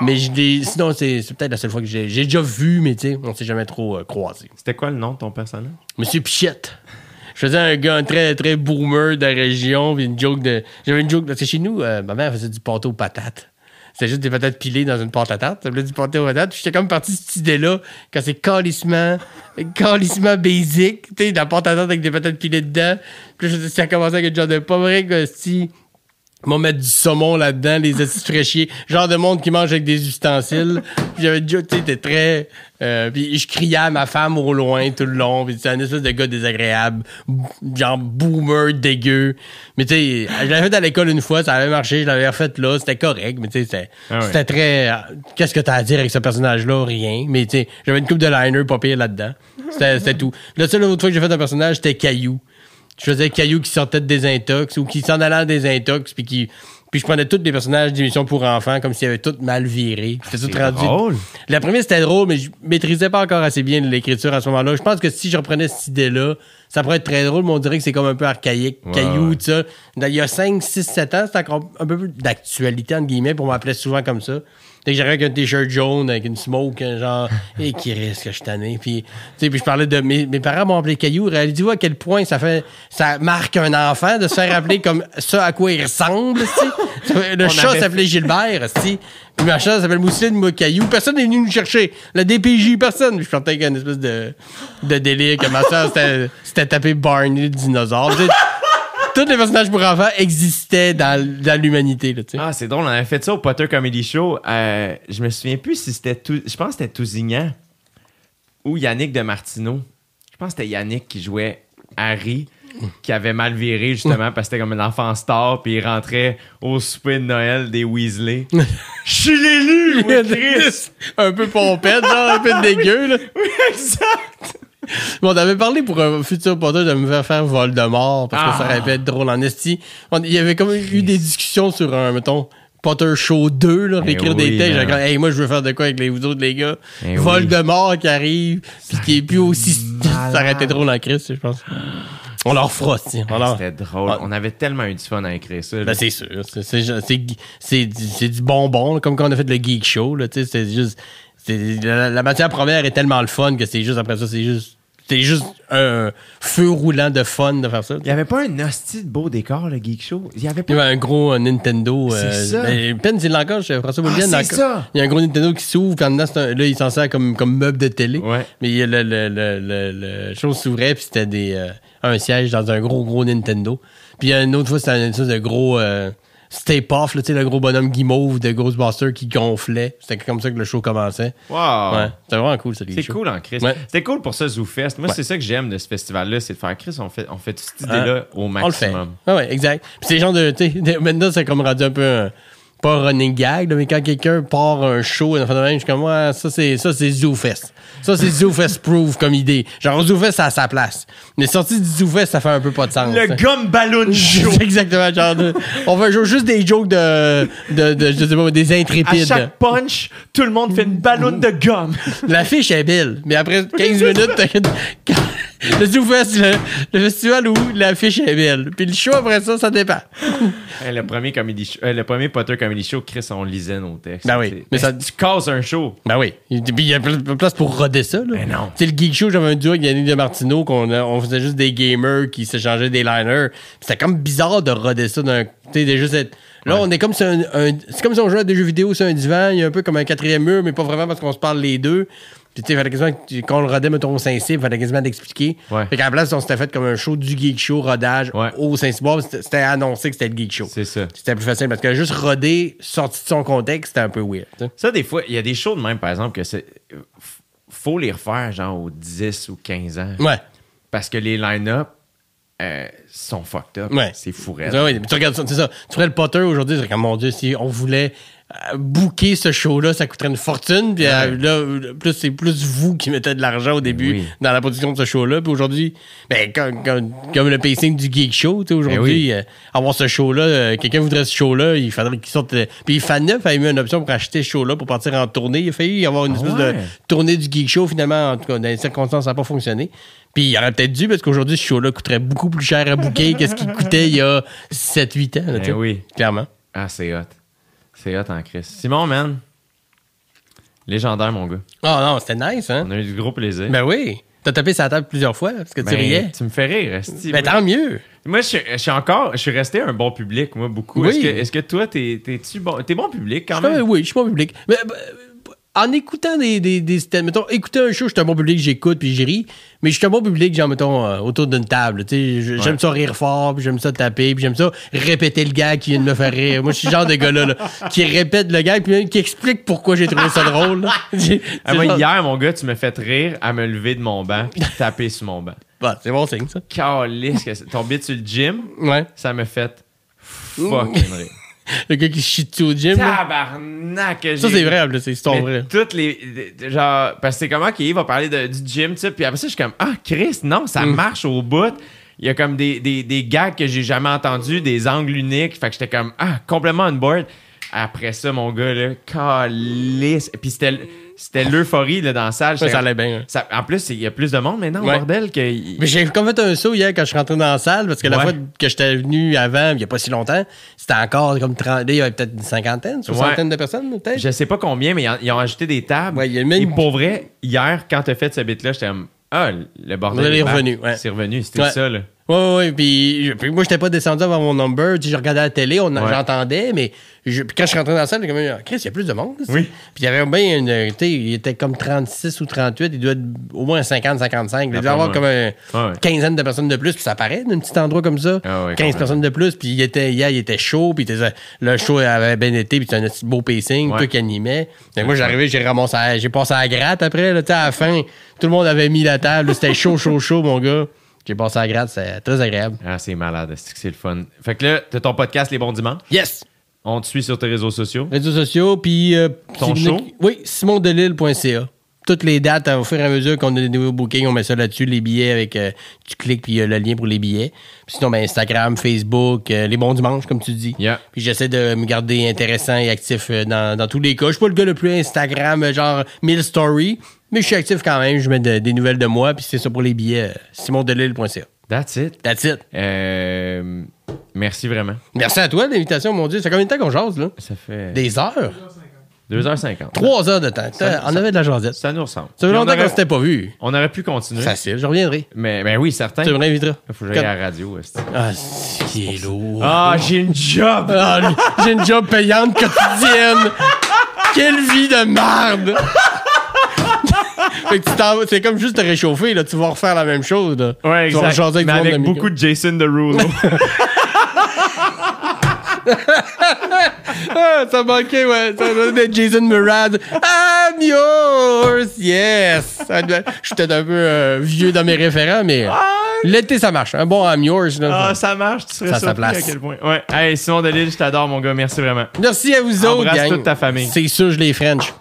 Mais je sinon, c'est peut-être la seule fois que j'ai j'ai déjà vu, mais tu sais, on s'est jamais trop euh, croisé. C'était quoi le nom de ton personnage? Monsieur Pichette. Je faisais un gars très, très boomer de la région, puis une joke de. J'avais une joke, parce que chez nous, euh, ma mère faisait du pâteau aux patates. C'était juste des patates pilées dans une pâte à tarte. Ça s'appelait du pâté aux patates. J'étais comme parti de cette idée-là, quand c'est calissement, calissement basic, tu sais, la pâte à tarte avec des patates pilées dedans. Puis là, ça a commencé avec une genre de que si. Vont mettre du saumon là-dedans, les fraîchiers. Genre de monde qui mange avec des ustensiles. Puis j'avais déjà, tu sais, t'es très. euh, puis je criais à ma femme au loin tout le long. Puis c'était un espèce de gars désagréable. Genre boomer, dégueu. Mais tu sais, je l'avais fait à l'école une fois, ça avait marché, je l'avais refait là, c'était correct. Mais tu sais, c'était Ah ouais. très. Qu'est-ce que t'as à dire avec ce personnage-là? Rien. Mais tu sais, j'avais une coupe de liner pas pire là-dedans. C'était c'était tout. La seule autre fois que j'ai fait un personnage, c'était Caillou. Je faisais Caillou qui sortait de désintox ou qui s'en allait en désintox puis qui puis je prenais tous les personnages d'émissions pour enfants comme s'ils avaient tout mal viré. C'était tout C'est rendu. drôle. La première c'était drôle mais je maîtrisais pas encore assez bien l'écriture à ce moment-là. Je pense que si je reprenais cette idée-là, ça pourrait être très drôle, mais on dirait que c'est comme un peu archaïque. Ouais, Caillou, tout ça. Il y a 5, 6, 7 ans, c'était encore un peu plus d'actualité, entre guillemets, pour m'appeler souvent comme ça. Dès que j'arrivais avec un t-shirt jaune, avec une smoke, un genre, et qui risque que je tanné? Puis, tu sais, puis je parlais de mes, mes parents m'ont appelé Caillou. Réalisez-vous à quel point ça fait, ça marque un enfant de se faire appeler comme ça à quoi il ressemble, Le On chat s'appelait Gilbert, tu Puis ma chat s'appelle Mousseline, moi Caillou. Personne n'est venu nous chercher. La DPJ, personne. Je partais avec une espèce de, de délire que ma soeur c'était tapé Barney le dinosaure. Tous les personnages pour enfants existaient dans, dans l'humanité, là, tu sais. Ah, c'est drôle, on avait fait ça au Potter Comedy Show. Euh, je me souviens plus si c'était tout. Je pense que c'était Tousignan ou Yannick de Martineau. Je pense que c'était Yannick qui jouait Harry, qui avait mal viré justement parce que c'était comme un enfant star, puis il rentrait au souper de Noël des Weasley. Je suis l'élu, un peu pompette, genre un peu dégueu, là. exact! Bon, on avait parlé pour un futur Potter de me faire faire Voldemort parce que Ah. ça aurait pu être drôle en esti. Il y avait comme eu des discussions sur un, mettons, Potter Show 2, là, réécrire oui, des textes. J'étais comme, hey, moi, je veux faire de quoi avec les, vous autres, les gars? Eh oui. Voldemort qui arrive, puis qui est plus aussi. malade. Ça aurait été drôle en Christ, je pense. On leur fera, tiens. Leur- C'était drôle. Ah. On avait tellement eu du fun à écrire ça. Ben, c'est sûr. C'est- C'est c'est- c'est du bonbon, là, comme quand on a fait le Geek Show. là, tu sais, C'est juste. c'est- La, la matière première est tellement le fun que c'est juste après ça, c'est juste. C'est juste un feu roulant de fun de faire ça. Il y avait pas un hostie de beau décor, le Geek Show? Il y avait Il y pas. avait un gros euh, Nintendo. C'est euh, ça. ben, Penn, il l'a encore chez François Boulienne. c'est ça. Il y a un gros Nintendo qui s'ouvre, puis en dedans, c'est un- là, il s'en sert comme, comme meuble de télé. Ouais. Mais il y a le, le, le, le, le chose s'ouvrait, puis c'était des, euh, un siège dans un gros, gros Nintendo. Puis une autre fois, c'était une sorte de gros euh, Stay Puff, là, tu sais, le gros bonhomme guimauve de Ghostbusters qui gonflait. C'était comme ça que le show commençait. Wow! Ouais, c'était vraiment cool, les C'est cool en Chris. Ouais. C'était cool pour ça, ZooFest. Moi, Ouais. c'est ça que j'aime de ce festival-là, c'est de faire Chris, on fait, on fait toute cette Hein? idée-là au On le fait. maximum. Ouais, ouais, exact. Puis c'est genre de, de- maintenant, c'est comme rendu un peu un- pas un running gag, mais quand quelqu'un part un show, un phénomène, je suis comme, ouais, ça, c'est, ça, c'est ZooFest. Ça, c'est ZooFest proof comme idée. Genre, ZooFest, ça a sa place. Mais sorti du ZooFest, ça fait un peu pas de sens. Le hein. gomme ballon show. Exactement, genre, de- on va jouer juste des jokes de, de, de- je sais pas, des À intrépides. chaque punch, tout le monde fait une ballon de gomme. L'affiche est belle, mais après 15 minutes, t'as- le ZooFest, le, le festival où l'affiche est belle. Puis le show après ça, ça dépend. Hey, le premier comedy show, euh, le premier Potter comedy show, Chris, on lisait nos textes. Ben oui, mais mais ça- tu casses un show. Ben oui. Et puis il y a plus de place pour roder ça. Là. Ben non. Tu sais, le Geek Show, j'avais un duo avec Yannick de Martino, qu'on on faisait juste des gamers qui s'échangeaient des liners. C'était comme bizarre de roder ça d'un. Tu sais, de juste être. Là, Ouais. on est comme si un, un- c'est comme si on jouait à des jeux vidéo sur un divan, il y a un peu comme un quatrième mur, mais pas vraiment parce qu'on se parle les deux. Puis tu sais, fallait quasiment tu- qu'on le rodait, mettons, au Saint-Cyr, fallait quasiment d'expliquer. Ouais. Fait qu'à la place, on s'était fait comme un show du Geek Show, rodage, Ouais. au Saint-Cyboire, c'était c'était annoncé que c'était le Geek Show. C'est ça. C'était plus facile parce que juste roder, sorti de son contexte, c'était un peu weird. Ça, des fois, il y a des shows de même, par exemple, que c'est. Faut les refaire, genre, aux 10 ou 15 ans. Ouais. Parce que les line-up euh, sont fucked up. Ouais. C'est fou, oui, mais tu regardes ça, c'est ça. Tu ferais le Potter aujourd'hui, c'est comme mon Dieu, si on voulait booker ce show-là, ça coûterait une fortune. Puis euh, Ouais. là, euh, plus c'est plus vous qui mettez de l'argent au début oui. dans la production de ce show-là. Puis aujourd'hui, ben, comme, comme- comme le pacing du Geek Show, tu sais, aujourd'hui, Ben euh, avoir ce show-là, euh, quelqu'un voudrait ce show-là, il faudrait qu'il sorte. euh, puis Faneuf a eu une option pour acheter ce show-là pour partir en tournée. Il a failli y avoir une Ah espèce ouais? de tournée du Geek Show. Finalement, en tout cas, dans les circonstances, ça n'a pas fonctionné. Puis il aurait peut-être dû, parce qu'aujourd'hui, ce show-là coûterait beaucoup plus cher à booker que ce qu'il coûtait il y a 7-8 ans. là, Ben oui. Clairement. Ah, c'est hot. C'est hot en Chris. Simon, man. Légendaire, mon gars. Oh non, c'était nice, hein? On a eu du gros plaisir. Ben oui. T'as tapé sa table plusieurs fois parce que tu Ben, riais. Tu me fais rire, esti. Ben tant mieux. Moi, je, suis- je suis encore, je suis resté un bon public, moi, beaucoup. Oui. Est-ce que, toi, t'es, t'es-tu bon, t'es bon public quand même? oui, je suis pas public. Mais ben, en écoutant des, des, des mettons, écouter un show, je suis un bon public, j'écoute puis j'y ris. Mais je suis un bon public, genre, mettons, euh, autour d'une table. Tu sais, je- j'aime Ouais. ça rire fort, puis j'aime ça taper, puis j'aime ça répéter le gag qui vient de me faire rire. Moi, je suis le genre de gars-là, là, qui répète le gag, puis même qui explique pourquoi j'ai trouvé ça drôle. Ah, moi, genre- hier, mon gars, tu m'as fait rire à me lever de mon banc puis taper sur mon banc. Bah, c'est bon signe, ça. C'est- ton bit sur le gym, Ouais. ça me fait fucking rire. Le gars qui chie au gym. Tabarnak! Ça, c'est vrai, là, c'est c'est Mais vrai. Toutes les. Genre, parce que c'est comment qu'il va parler de- du gym, tu sais. Puis après ça, je suis comme, ah, Chris, non, ça Mm. marche au bout. Il y a comme des, des, des gags que j'ai jamais entendus, des angles uniques. Fait que j'étais comme, ah, complètement on board. Après ça, mon gars, là, calisse. Puis c'était, c'était l'euphorie, là, dans la salle. Ça, allait bien. hein. ça- en plus, il y a plus de monde maintenant, Ouais. bordel, que. Mais j'ai comme fait un saut hier quand je suis rentré dans la salle parce que la fois que j'étais venu avant, il n'y a pas si longtemps, c'était encore comme 30. Là, il y avait peut-être une cinquantaine, soixantaine de personnes, peut-être. Je sais pas combien, mais ils ont, ajouté des tables. Ouais, il y a même- Et pour vrai, hier, quand t'as fait ce bit-là, j'étais comme, ah, le bordel. Est revenu. C'est revenu, c'était ça, là. Ouais, ouais. Puis, je- puis moi, j'étais pas descendu avant mon number. Tu sais, je regardais la télé, on, Ouais. j'entendais, mais je- puis quand je suis rentré dans la salle, j'ai comme, ah, Chris, il y a plus de monde. Oui. Puis il y avait bien une. Tu sais, il était comme 36 ou 38, il doit être au moins 50, 55. Il doit y avoir comme un Ouais. quinzaine de personnes de plus, puis ça paraît d'un petit endroit comme ça. Ah ouais, 15 complètement. personnes de plus, puis il était, hier, il était chaud, puis le show avait bien été, puis c'était un petit beau pacing, toi qui animait. Fait que moi, j'arrivais, j'ai ramassé, j'ai passé à la gratte après, là, tu sais, à la fin, tout le monde avait mis la table, c'était chaud, chaud, chaud, mon gars. J'ai passé à la c'est très agréable. Ah, c'est malade, c'est que c'est le fun. Fait que là, t'as ton podcast Les Bons Dimanches. Yes! On te suit sur tes réseaux sociaux. Réseaux sociaux, puis. euh, Ton show? Oui, simondelille.ca. Toutes les dates, au fur et à mesure qu'on a des nouveaux bookings, on met ça là-dessus, les billets avec. euh, tu cliques, puis il y a le lien pour les billets. Puis sinon, ben, Instagram, Facebook, euh, les bons dimanches, comme tu dis. Yeah. Puis j'essaie de me garder intéressant et actif euh, dans, dans tous les cas. Je suis pas le gars le plus Instagram, euh, genre 1000 stories, mais je suis actif quand même. Je mets de- des nouvelles de moi, puis c'est ça pour les billets. euh, simondelille.ca. That's it. That's it. Euh, merci vraiment. Merci à toi de l'invitation, mon Dieu. Ça fait combien de temps qu'on jase, là? Ça fait Des heures? 2h50. Trois heures de temps. Ça- on avait de la jasette. Ça nous ressemble. Ça fait Puis on longtemps qu'on aurait- s'était pas vu. On aurait pu continuer. Facile, je reviendrai. Mais ben oui, certain. Tu me réinviteras. Faut que j'aille à la radio. esti. Ah, c'est qui est lourd. Ah, j'ai une job! Ah, J'ai une job payante quotidienne. Quelle vie de merde! Fait que c'est comme juste te réchauffer, là. Tu vas refaire la même chose, là. Ouais, Tu vas exact. avec Mais avec de beaucoup de Jason Derulo. Ah, ça manquait, ouais. Ça doit être Jason Murad. I'm yours! Yes! Je suis peut-être un peu euh, vieux dans mes référents, mais. I'm L'été, ça marche. Un bon I'm yours. là. Ah, ça marche, tu serais Ça surpris à place. quel point. Ouais. Hey, Simon Delille, je t'adore, mon gars. Merci vraiment. Merci à vous autres, Embrasse gang. toute ta famille. C'est sûr, je les French.